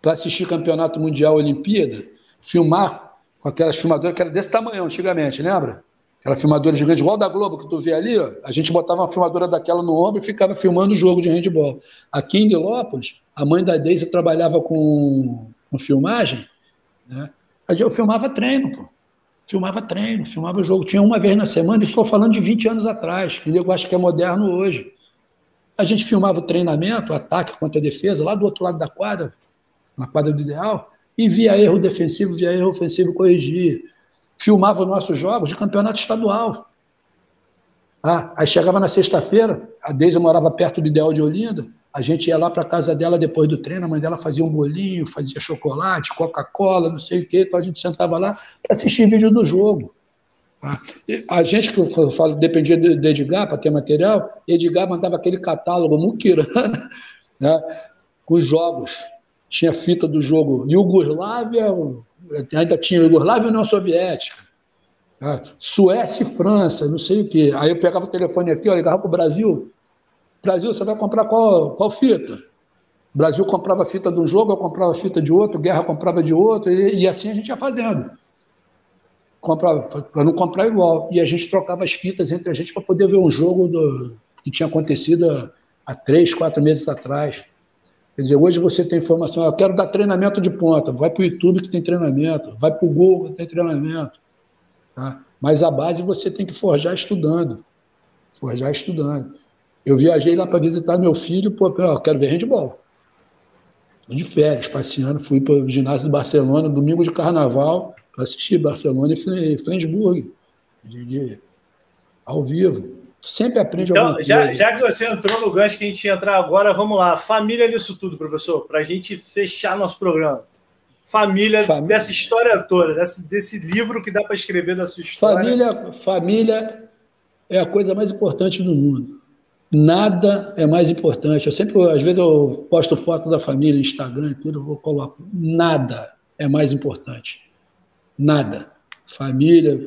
para assistir campeonato mundial, Olimpíada, filmar com aquelas filmadoras que era desse tamanho antigamente, lembra? Aquela filmadora gigante, igual da Globo que tu vê ali, ó, a gente botava uma filmadora daquela no ombro e ficava filmando o jogo de handball. Aqui em Nilópolis, a mãe da Deise trabalhava com, com filmagem, né? Eu filmava treino, pô. Filmava treino, filmava jogo. Tinha uma vez na semana, estou falando de 20 anos atrás, que eu acho que é moderno hoje. A gente filmava o treinamento, o ataque contra a defesa, lá do outro lado da quadra, na quadra do ideal, e via erro defensivo, via erro ofensivo, corrigir filmava os nossos jogos de campeonato estadual. Ah, aí chegava na sexta-feira, a Deise morava perto do Ideal de Olinda, a gente ia lá para casa dela depois do treino, a mãe dela fazia um bolinho, fazia chocolate, Coca-Cola, não sei o quê, então a gente sentava lá para assistir vídeo do jogo. Ah, a gente, que eu falo, dependia de Edgar para ter material, Edgar mandava aquele catálogo muquirana né, com os jogos. Tinha fita do jogo Iugoslávia, ainda tinha Iugoslávia e União Soviética. Tá? Suécia e França, não sei o quê. Aí eu pegava o telefone aqui, ó, ligava para o Brasil. Brasil, você vai comprar qual, qual fita? O Brasil comprava fita de um jogo, eu comprava fita de outro, Guerra comprava de outro, e, e assim a gente ia fazendo. Comprava, para não comprar igual. E a gente trocava as fitas entre a gente para poder ver um jogo do, que tinha acontecido há três, quatro meses atrás. Quer dizer, hoje você tem informação, eu quero dar treinamento de ponta, vai para o YouTube que tem treinamento, vai para o Google que tem treinamento. Tá? Mas a base você tem que forjar estudando. Forjar estudando. Eu viajei lá para visitar meu filho, pô, eu quero ver handball. De férias, passeando, fui para o ginásio do Barcelona, domingo de carnaval, para assistir Barcelona e Flensburg, de, de, ao vivo. Sempre aprende então, alguma já, Já que você entrou no gancho que a gente ia entrar agora, vamos lá. Família nisso tudo, professor, para a gente fechar nosso programa. Família, família. dessa história toda, desse, desse livro que dá para escrever da sua história. Família, família é a coisa mais importante do mundo. Nada é mais importante. Eu sempre, às vezes, eu posto foto da família no Instagram e tudo, eu coloco. Nada é mais importante. Nada família,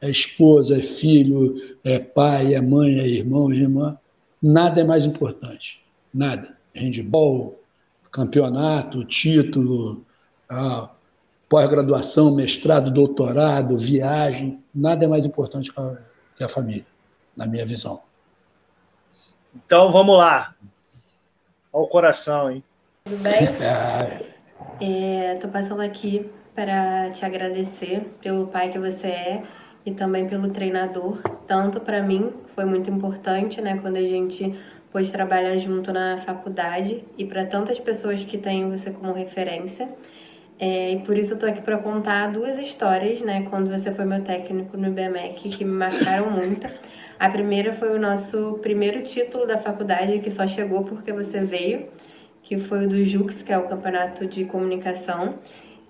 é esposa, é filho, é pai, é mãe, é irmão, é irmã. Nada é mais importante. Nada. Handball, campeonato, título, pós-graduação, mestrado, doutorado, viagem. Nada é mais importante que a família, na minha visão. Então vamos lá. Olha o coração, hein? Tudo bem? Estou é, passando aqui para te agradecer pelo pai que você é e também pelo treinador. Tanto para mim foi muito importante, né, quando a gente pôde trabalhar junto na faculdade e para tantas pessoas que têm você como referência. É, e por isso eu tô aqui para contar duas histórias, né, quando você foi meu técnico no IBMEC, que me marcaram muito. A primeira foi o nosso primeiro título da faculdade, que só chegou porque você veio, que foi o do JUX, que é o Campeonato de Comunicação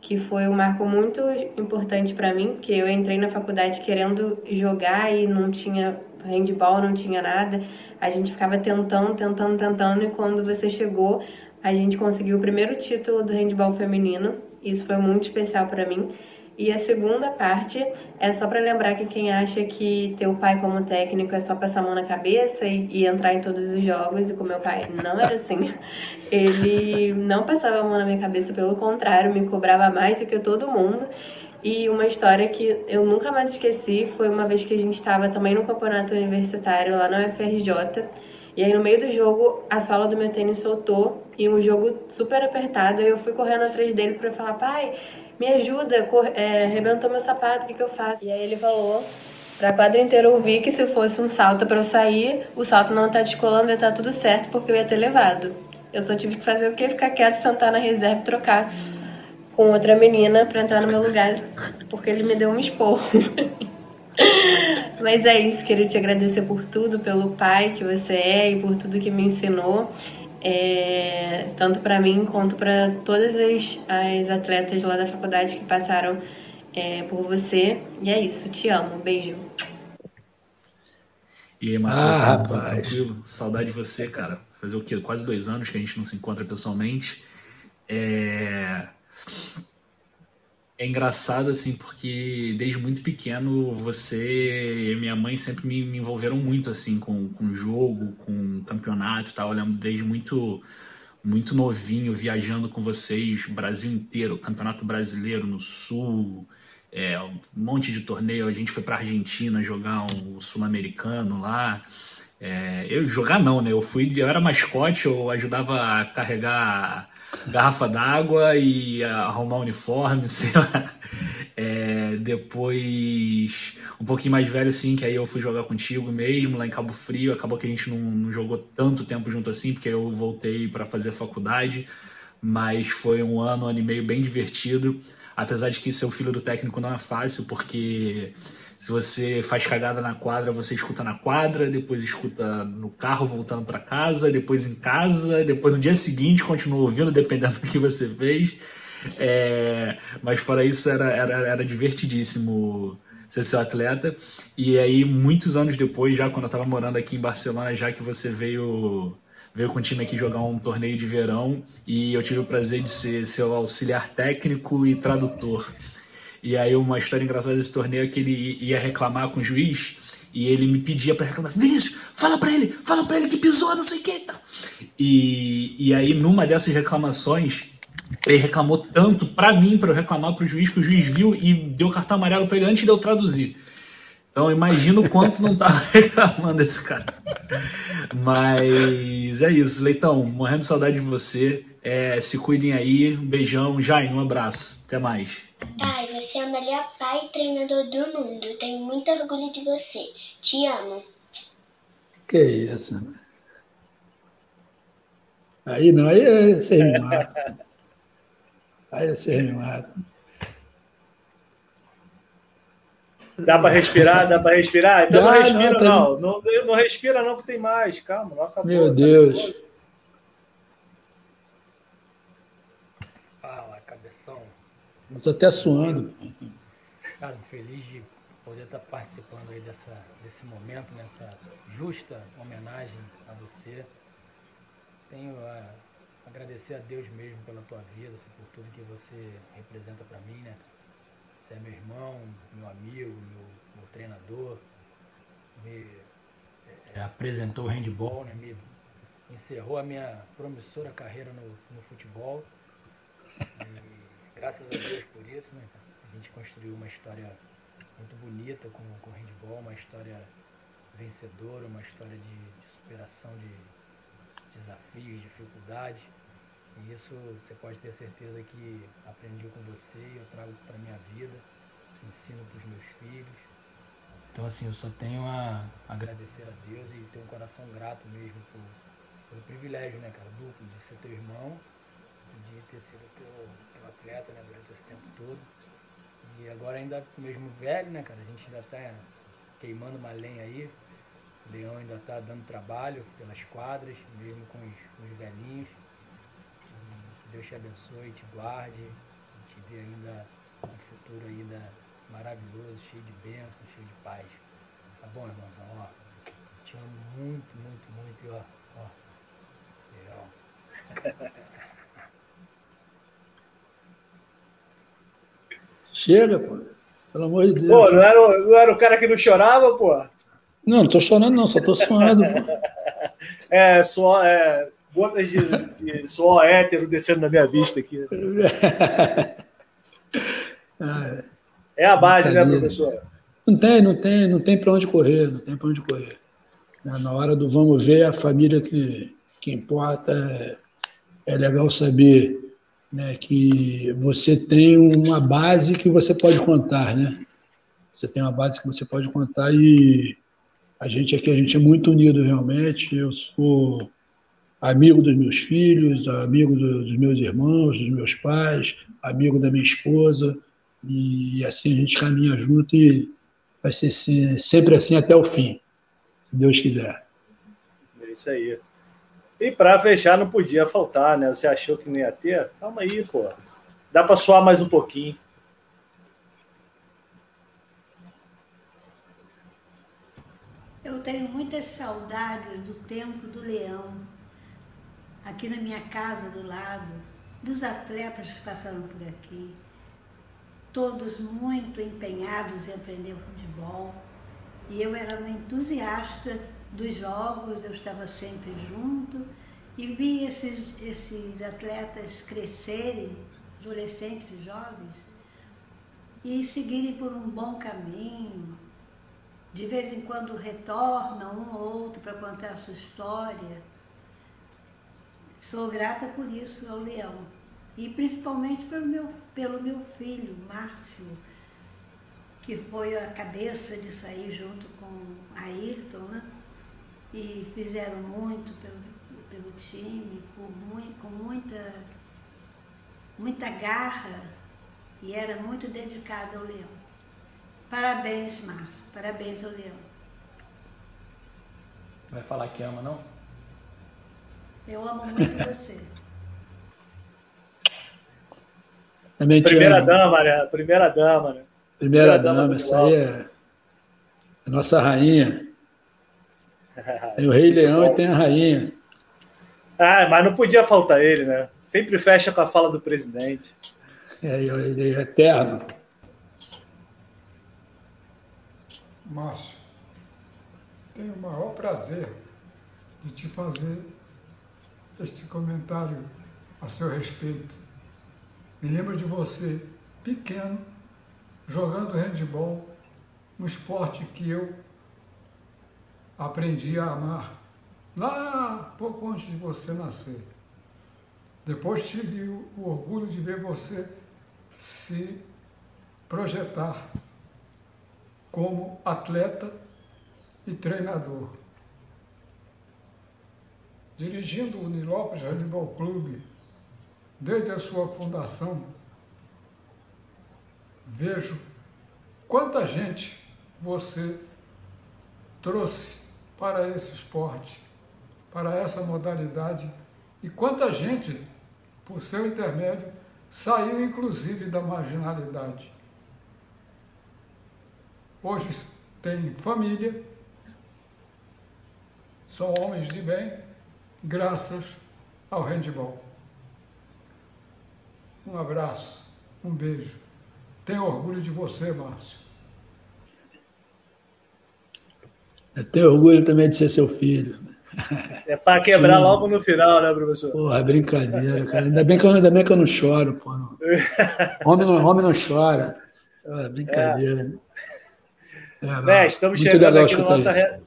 que foi um marco muito importante para mim, porque eu entrei na faculdade querendo jogar e não tinha handball, não tinha nada. A gente ficava tentando, tentando, tentando e quando você chegou, a gente conseguiu o primeiro título do handball feminino. Isso foi muito especial para mim. E a segunda parte é só para lembrar que quem acha que ter o pai como técnico é só passar a mão na cabeça e, e, entrar em todos os jogos, e com meu pai não era assim. Ele não passava a mão na minha cabeça, pelo contrário, me cobrava mais do que todo mundo. E uma história que eu nunca mais esqueci foi uma vez que a gente estava também no campeonato universitário lá na UFRJ. E aí no meio do jogo a sola do meu tênis soltou e um jogo super apertado. E eu fui correndo atrás dele para falar: pai me ajuda, é, arrebentou meu sapato, o que, que eu faço? E aí ele falou pra quadra inteira ouvir que se fosse um salto para eu sair, o salto não tá descolando e tá tudo certo, porque eu ia ter levado. Eu só tive que fazer o quê? Ficar quieto, sentar na reserva e trocar com outra menina para entrar no meu lugar, porque ele me deu um esporro. Mas é isso, queria te agradecer por tudo, pelo pai que você é e por tudo que me ensinou é, tanto para mim quanto para todas as, as atletas lá da faculdade que passaram é, por você. E é isso, te amo, beijo. E aí, Marcelo, ah, tá, tá tranquilo? Saudade de você, cara. Fazer o quê? Quase dois anos que a gente não se encontra pessoalmente. É é engraçado, assim, porque desde muito pequeno você e minha mãe sempre me, me envolveram muito, assim, com, com jogo, com campeonato tal. Eu lembro desde muito, muito novinho viajando com vocês, Brasil inteiro, Campeonato Brasileiro no Sul, é, um monte de torneio. A gente foi para Argentina jogar um sul-americano lá. É, eu jogar não, né? Eu fui, eu era mascote, eu ajudava a carregar garrafa d'água e arrumar uniforme, sei lá. É, depois, um pouquinho mais velho, assim, que aí eu fui jogar contigo mesmo, lá em Cabo Frio. Acabou que a gente não, não jogou tanto tempo junto assim, porque eu voltei para fazer faculdade. Mas foi um ano, um ano e meio bem divertido. Apesar de que ser o filho do técnico não é fácil, porque se você faz cagada na quadra, você escuta na quadra, depois escuta no carro voltando para casa, depois em casa, depois no dia seguinte continua ouvindo, dependendo do que você fez. É, mas fora isso, era, era, era divertidíssimo ser seu atleta. E aí, muitos anos depois, já quando eu estava morando aqui em Barcelona, já que você veio veio com o time aqui jogar um torneio de verão e eu tive o prazer de ser seu auxiliar técnico e tradutor. E aí uma história engraçada desse torneio é que ele ia reclamar com o juiz e ele me pedia para reclamar, Vinícius, fala para ele, fala para ele que pisou, não sei o que. E, e aí numa dessas reclamações, ele reclamou tanto para mim, para eu reclamar para o juiz, que o juiz viu e deu cartão amarelo para ele antes de eu traduzir. Então imagina o quanto não tava reclamando esse cara. Mas é isso, Leitão, morrendo de saudade de você. É, se cuidem aí, um beijão, Jaime, um abraço. Até mais. Pai, você é o melhor pai e treinador do mundo. Tenho muito orgulho de você. Te amo. Que isso, né? Aí não, aí você me mata. Aí você me mata. Dá para respirar? Dá para respirar? Então Dá, não respira, não, tá... não. não. não. respira, não, que tem mais. Calma, não acabou. Meu tá Deus. Fala, cabeção. Estou até suando. Cara, feliz de poder estar participando aí dessa, desse momento, nessa justa homenagem a você. Tenho a agradecer a Deus mesmo pela tua vida, por tudo que você representa para mim, né? Você é meu irmão, meu amigo, meu, meu treinador. Me é, apresentou o handball, né? Me encerrou a minha promissora carreira no, no futebol. E graças a Deus por isso, né? A gente construiu uma história muito bonita com, com o handball, uma história vencedora, uma história de, de superação de desafios, dificuldades. E isso você pode ter certeza que aprendi com você e eu trago para minha vida, ensino para os meus filhos. Então assim, eu só tenho a agradecer a Deus e ter um coração grato mesmo por, pelo privilégio, né, cara, duplo, de ser teu irmão, de ter sido teu, teu atleta, né, durante esse tempo todo. E agora ainda mesmo velho, né, cara, a gente ainda tá queimando uma lenha aí. O Leão ainda tá dando trabalho pelas quadras, mesmo com os, com os velhinhos. Deus te abençoe, te guarde, te dê ainda um futuro ainda maravilhoso, cheio de bênçãos, cheio de paz. Tá bom, irmãozão? Ó, te amo muito, muito, muito e ó, ó, legal. Chega, pô. Pelo amor de Deus. Pô, não era, não era o cara que não chorava, pô? Não, não tô chorando, não, só tô suando, pô. É, só, é, gotas de, de suor hétero descendo na minha vista aqui. É a base, né, professor? Não tem, não tem, não tem para onde correr, não tem para onde correr. Na hora do vamos ver, a família que, que importa é, é legal saber né, que você tem uma base que você pode contar, né? Você tem uma base que você pode contar e a gente aqui, a gente é muito unido realmente. Eu sou amigo dos meus filhos, amigo dos meus irmãos, dos meus pais, amigo da minha esposa, e assim a gente caminha junto e vai ser sempre assim até o fim, se Deus quiser. É isso aí. E para fechar, não podia faltar, né? Você achou que não ia ter? Calma aí, pô. Dá para suar mais um pouquinho. Eu tenho muitas saudades do tempo do leão aqui na minha casa do lado, dos atletas que passaram por aqui, todos muito empenhados em aprender futebol. E eu era uma entusiasta dos jogos, eu estava sempre junto e vi esses, esses atletas crescerem, adolescentes e jovens, e seguirem por um bom caminho. De vez em quando retorna um ou outro para contar a sua história. Sou grata por isso ao Leão. E principalmente pelo meu, pelo meu filho, Márcio, que foi a cabeça de sair junto com Ayrton, né? E fizeram muito pelo, pelo time, por muito, com muita, muita garra, e era muito dedicado ao Leão. Parabéns, Márcio. Parabéns ao Leão. Vai falar que ama, não? Eu amo muito você. Também Primeira amo. dama, né? Primeira dama, né? Primeira, Primeira dama dama, essa aí é a nossa rainha. Tem o Rei Leão e tem a rainha. Ah, mas não podia faltar ele, né? Sempre fecha com a fala do presidente. É, ele é eterno. Márcio, tenho o maior prazer de te fazer este comentário a seu respeito. Me lembro de você, pequeno, jogando handball, um esporte que eu aprendi a amar lá pouco antes de você nascer. Depois tive o, orgulho de ver você se projetar como atleta e treinador. Dirigindo o Nilópolis Handball Clube desde a sua fundação, vejo quanta gente você trouxe para esse esporte, para essa modalidade, e quanta gente, por seu intermédio, saiu inclusive da marginalidade. Hoje tem família, são homens de bem, graças ao handball. Um abraço, um beijo. Tenho orgulho de você, Márcio. Eu tenho orgulho também de ser seu filho. É para quebrar Sim. logo no final, né, professor? Porra, é brincadeira, cara. Ainda bem que eu, ainda bem que eu não choro, pô. Homem, não, homem não chora. É brincadeira. É. Né, estamos chegando aqui na nossa, isso. re-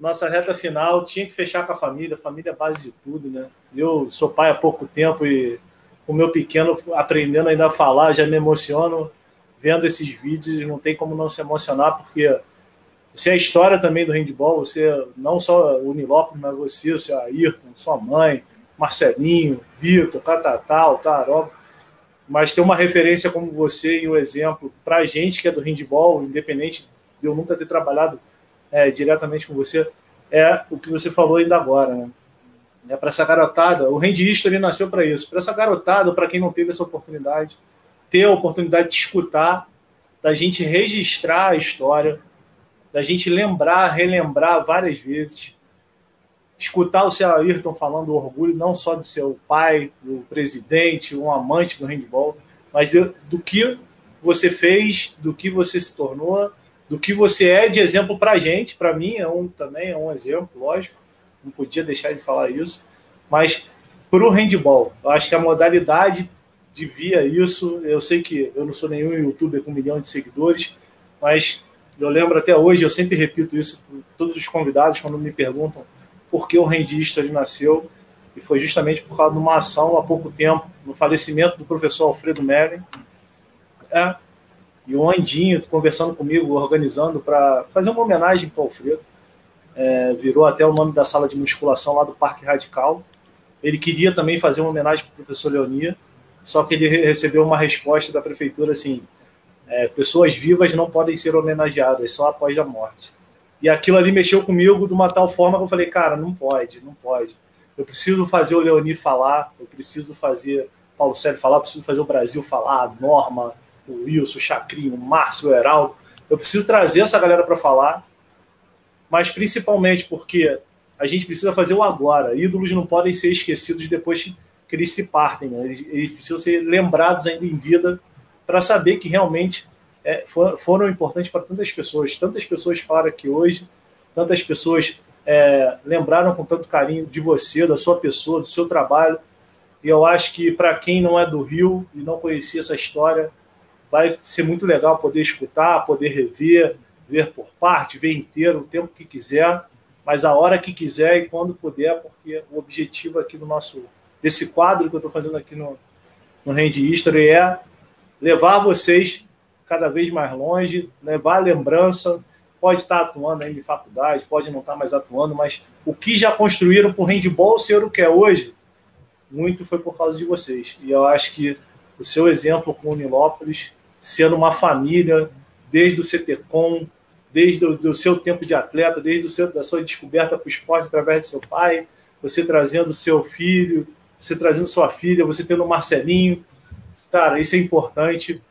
nossa reta final. Tinha que fechar com a família. Família é a base de tudo, né? Eu sou pai há pouco tempo e o meu pequeno aprendendo ainda a falar, já me emociono vendo esses vídeos. Não tem como não se emocionar, porque você é a história também do handball. Você, não só o Nilópolis, mas você, o seu Ayrton, sua mãe, Marcelinho, Vitor, Catatal, Taró. Mas ter uma referência como você e um exemplo para a gente que é do handball, independente de eu nunca ter trabalhado é, diretamente com você, é o que você falou ainda agora, né? É para essa garotada, o Hand History nasceu para isso, para essa garotada, para quem não teve essa oportunidade, ter a oportunidade de escutar, da gente registrar a história, da gente lembrar, relembrar várias vezes, escutar o seu Ayrton falando o orgulho não só de seu pai, do presidente, um amante do handball, mas de- do que você fez, do que você se tornou, do que você é de exemplo para a gente, para mim é um também é um exemplo, lógico, não podia deixar de falar isso, mas para o handball, eu acho que a modalidade devia isso. Eu sei que eu não sou nenhum youtuber com um milhão de seguidores, mas eu lembro até hoje, eu sempre repito isso para todos os convidados quando me perguntam por que o Rendista nasceu, e foi justamente por causa de uma ação há pouco tempo, no falecimento do professor Alfredo Merlin. É, e o Andinho conversando comigo, organizando para fazer uma homenagem para o Alfredo. É, virou até o nome da sala de musculação lá do Parque Radical. Ele queria também fazer uma homenagem para o professor Leonia, só que ele re- recebeu uma resposta da prefeitura assim: é, pessoas vivas não podem ser homenageadas só após a morte. E aquilo ali mexeu comigo de uma tal forma que eu falei, cara, não pode, não pode. Eu preciso fazer o Leoni falar, eu preciso fazer Paulo Sérgio falar, eu preciso fazer o Brasil falar, a Norma, o Wilson, o Chacrinho, o Márcio, o Heraldo. Eu preciso trazer essa galera para falar, mas principalmente porque a gente precisa fazer o agora. Ídolos não podem ser esquecidos depois que eles se partem. Né? Eles, eles precisam ser lembrados ainda em vida para saber que realmente é, for- foram importantes para tantas pessoas. Tantas pessoas falaram aqui hoje, tantas pessoas é, lembraram com tanto carinho de você, da sua pessoa, do seu trabalho. E eu acho que para quem não é do Rio e não conhecia essa história, vai ser muito legal poder escutar, poder rever, ver por parte, ver inteiro, o tempo que quiser, mas a hora que quiser e quando puder, porque o objetivo aqui do nosso desse quadro que eu estou fazendo aqui no, no Hand History é levar vocês cada vez mais longe, levar a lembrança, pode estar atuando ainda em faculdade, pode não estar mais atuando, mas o que já construíram por handball ser o que é hoje, muito foi por causa de vocês. E eu acho que o seu exemplo com o Nilópolis, sendo uma família, desde o CTCOM, desde o do seu tempo de atleta, desde o seu, da sua descoberta para o esporte através do seu pai, você trazendo seu filho, você trazendo sua filha, você tendo o Marcelinho. Cara, isso é importante.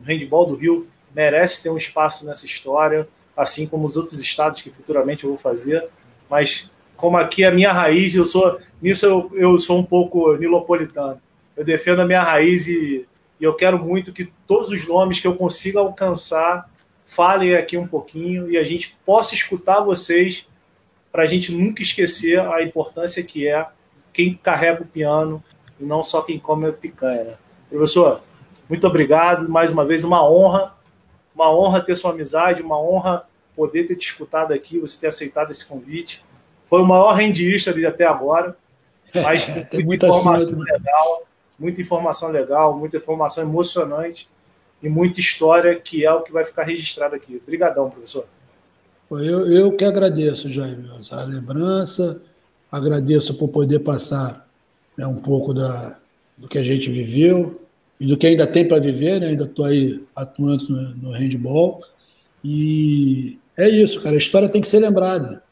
O handball do Rio merece ter um espaço nessa história, assim como os outros estados que futuramente eu vou fazer. Mas como aqui é a minha raiz, eu sou nisso eu, eu sou um pouco nilopolitano. Eu defendo a minha raiz e, e eu quero muito que todos os nomes que eu consiga alcançar falem aqui um pouquinho e a gente possa escutar vocês para a gente nunca esquecer a importância que é quem carrega o piano e não só quem come a picanha. Né? Professor, muito obrigado. Mais uma vez, uma honra. Uma honra ter sua amizade, uma honra poder ter te escutado aqui, você ter aceitado esse convite. Foi o maior rendista até agora, mas muita, muita informação legal, muita informação legal, muita informação emocionante e muita história que é o que vai ficar registrado aqui. Obrigadão, professor. Eu, eu que agradeço, Jaime, a lembrança, agradeço por poder passar né, um pouco da, do que a gente viveu e do que ainda tem para viver, né? ainda estou aí atuando no, no handball. E é isso, cara, a história tem que ser lembrada.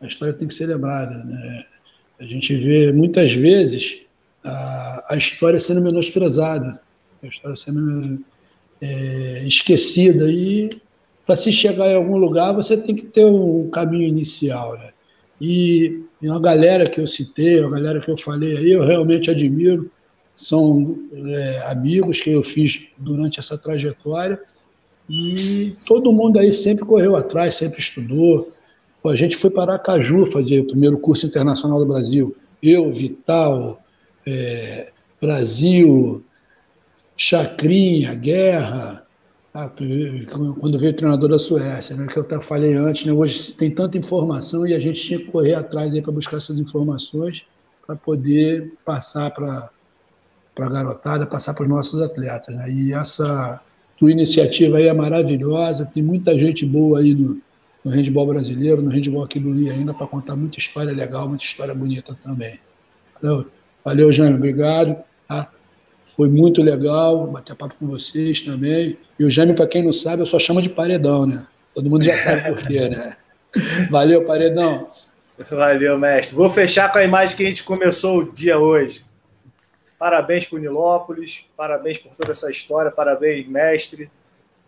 A história tem que ser lembrada. Né? A gente vê muitas vezes a, a história sendo menosprezada, a história sendo é, esquecida. E para se chegar em algum lugar, você tem que ter um caminho inicial. Né? E, e uma galera que eu citei, uma galera que eu falei aí, eu realmente admiro. São é, amigos que eu fiz durante essa trajetória. E todo mundo aí sempre correu atrás, sempre estudou. A gente foi para Aracaju fazer o primeiro curso internacional do Brasil. Eu, Vital, é, Brasil, Chacrinha, Guerra, ah, quando veio o treinador da Suécia, né, que eu falei antes, né, hoje tem tanta informação e a gente tinha que correr atrás para buscar essas informações para poder passar para a garotada, passar para os nossos atletas. Né? E essa tua iniciativa aí é maravilhosa, tem muita gente boa aí no, no handball brasileiro, no handball aqui do Rio ainda, para contar muita história legal, muita história bonita também. Valeu, Valeu Jaime, obrigado. Tá? Foi muito legal bater papo com vocês também. E o Jaime, para quem não sabe, eu só chamo de paredão, né? Todo mundo já sabe por quê, né? Valeu, paredão. Valeu, mestre. Vou fechar com a imagem que a gente começou o dia hoje. Parabéns para o Nilópolis, parabéns por toda essa história, parabéns, mestre,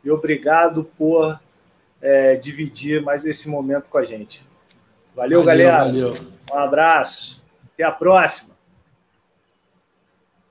e obrigado por é, dividir mais esse momento com a gente. Valeu, valeu galera. Valeu. Um abraço. Até a próxima.